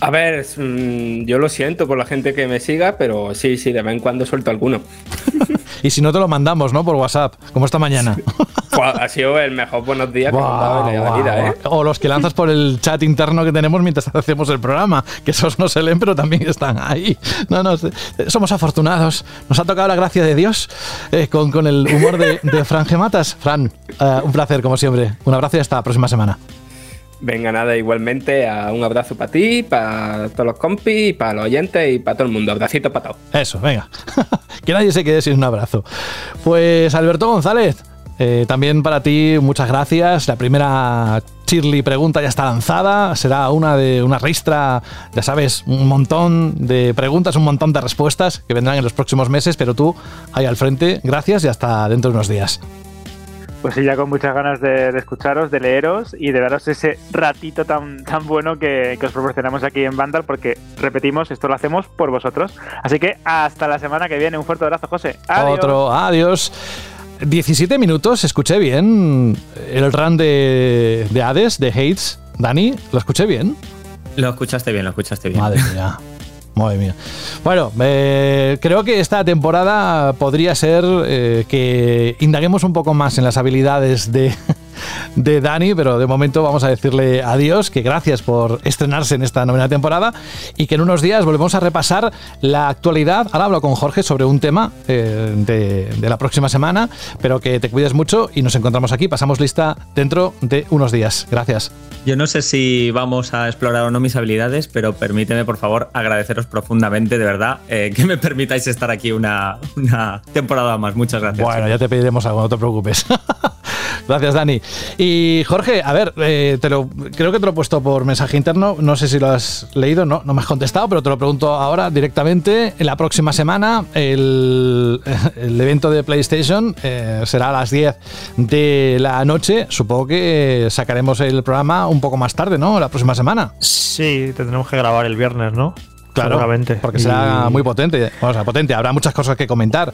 A ver, mm, yo lo siento por la gente que me siga, pero sí, sí, de vez en cuando suelto alguno. y si no te lo mandamos, ¿no? Por WhatsApp, como esta mañana. ha sido el mejor buenos días que he en la vida, ¿eh? O los que lanzas por el chat interno que tenemos mientras hacemos el programa, que esos no se leen, pero también están ahí. No, no, somos afortunados. Nos ha tocado la gracia de Dios eh, con, con, el humor de, de Fran Gematas. Fran, uh, un placer como siempre. Un abrazo y hasta la próxima semana. Venga, nada, igualmente un abrazo para ti, para todos los compis, para los oyentes y para todo el mundo. Abracito para todos. Eso, venga. que nadie se quede sin un abrazo. Pues Alberto González, eh, también para ti muchas gracias. La primera Shirley pregunta ya está lanzada. Será una de una ristra, ya sabes, un montón de preguntas, un montón de respuestas que vendrán en los próximos meses, pero tú ahí al frente, gracias y hasta dentro de unos días. Pues sí, ya con muchas ganas de, escucharos, de leeros y de daros ese ratito tan, tan bueno que, que, os proporcionamos aquí en Vandal, porque repetimos, esto lo hacemos por vosotros. Así que hasta la semana que viene. Un fuerte abrazo, José. Adiós. Otro, adiós. 17 minutos, escuché bien el run de, de Hades, de Hates. Dani, ¿lo escuché bien? Lo escuchaste bien, lo escuchaste bien. Madre mía. Madre mía. Bueno, eh, creo que esta temporada podría ser eh, que indaguemos un poco más en las habilidades de, de Dani, pero de momento vamos a decirle adiós, que gracias por estrenarse en esta novena temporada y que en unos días volvemos a repasar la actualidad. Ahora hablo con Jorge sobre un tema eh, de, la próxima semana, pero que te cuides mucho y nos encontramos aquí. Pasamos lista dentro de unos días. Gracias. Yo no sé si vamos a explorar o no mis habilidades, pero permíteme, por favor, agradeceros profundamente, de verdad, eh, que me permitáis estar aquí una, una temporada más. Muchas gracias. Bueno, ya te pediremos algo, no te preocupes. gracias, Dani. Y Jorge, a ver, eh, te lo, creo que te lo he puesto por mensaje interno, no sé si lo has leído, no, no me has contestado, pero te lo pregunto ahora directamente. En la próxima semana el, evento de PlayStation eh, será a las 10 de la noche. Supongo que sacaremos el programa un poco más tarde, ¿no? La próxima semana. Sí, tendremos que grabar el viernes, ¿no? Claro, porque será muy potente. O sea, potente, habrá muchas cosas que comentar.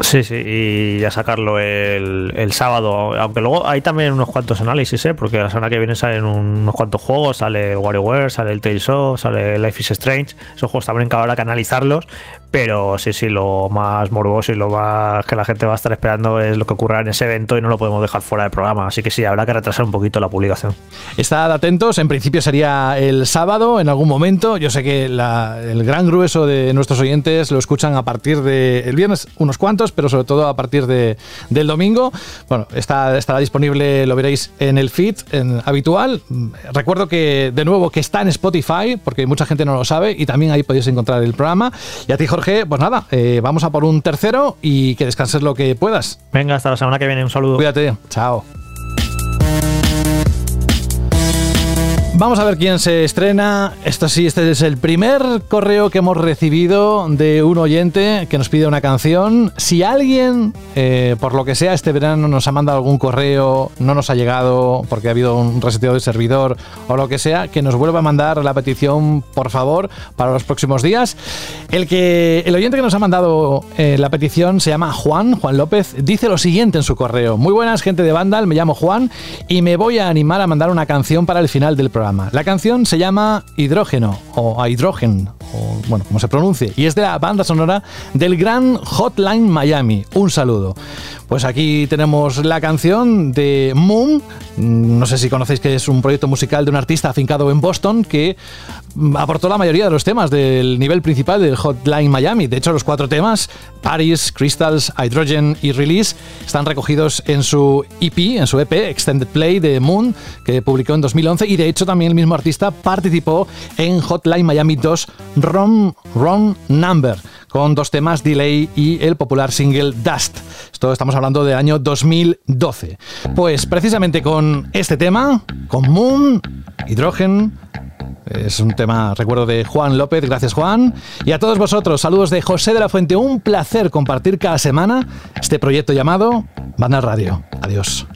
Sí, sí, y ya sacarlo el, sábado. Aunque luego hay también unos cuantos análisis, ¿eh? porque la semana que viene salen unos cuantos juegos: sale WarioWare, sale el Tales of, sale Life is Strange. Esos juegos también habrá que analizarlos, pero sí, sí, lo más morboso y lo más que la gente va a estar esperando es lo que ocurra en ese evento y no lo podemos dejar fuera del programa. Así que sí, habrá que retrasar un poquito la publicación. Estad atentos, en principio sería el sábado en algún momento. Yo sé que el gran grueso de nuestros oyentes lo escuchan a partir del viernes, unos cuantos pero sobre todo a partir de, del domingo. Bueno, está, estará disponible, lo veréis en el feed habitual. Recuerdo que, de nuevo, que está en Spotify, porque mucha gente no lo sabe, y también ahí podéis encontrar el programa. Y a ti, Jorge, pues nada, eh, vamos a por un tercero y que descanses lo que puedas. Venga, hasta la semana que viene. Un saludo. Cuídate. Chao. Vamos a ver quién se estrena. Esto sí, este es el primer correo que hemos recibido de un oyente que nos pide una canción. Si alguien, eh, por lo que sea, este verano nos ha mandado algún correo, no nos ha llegado porque ha habido un reseteo de servidor o lo que sea, que nos vuelva a mandar la petición, por favor, para los próximos días. El, que, el oyente que nos ha mandado eh, la petición se llama Juan, Juan López, dice lo siguiente en su correo. Muy buenas, gente de Vandal, me llamo Juan y me voy a animar a mandar una canción para el final del programa. La canción se llama Hidrógeno o Hydrogen, o bueno, como se pronuncie, y es de la banda sonora del gran Hotline Miami. Un saludo. Pues aquí tenemos la canción de Moon. No sé si conocéis que es un proyecto musical de un artista afincado en Boston que aportó la mayoría de los temas del nivel principal del Hotline Miami. De hecho, los cuatro temas, Paris, Crystals, Hydrogen y Release, están recogidos en su EP, en su EP, Extended Play de Moon, que publicó en 2011. Y de hecho, también el mismo artista participó en Hotline Miami 2 Ron, Ron Number con dos temas, Delay y el popular single Dust. Esto estamos hablando del año 2012. Pues precisamente con este tema, con Moon, Hidrogen, es un tema, recuerdo, de Juan López. Gracias, Juan. Y a todos vosotros, saludos de José de la Fuente. Un placer compartir cada semana este proyecto llamado Banal Radio. Adiós.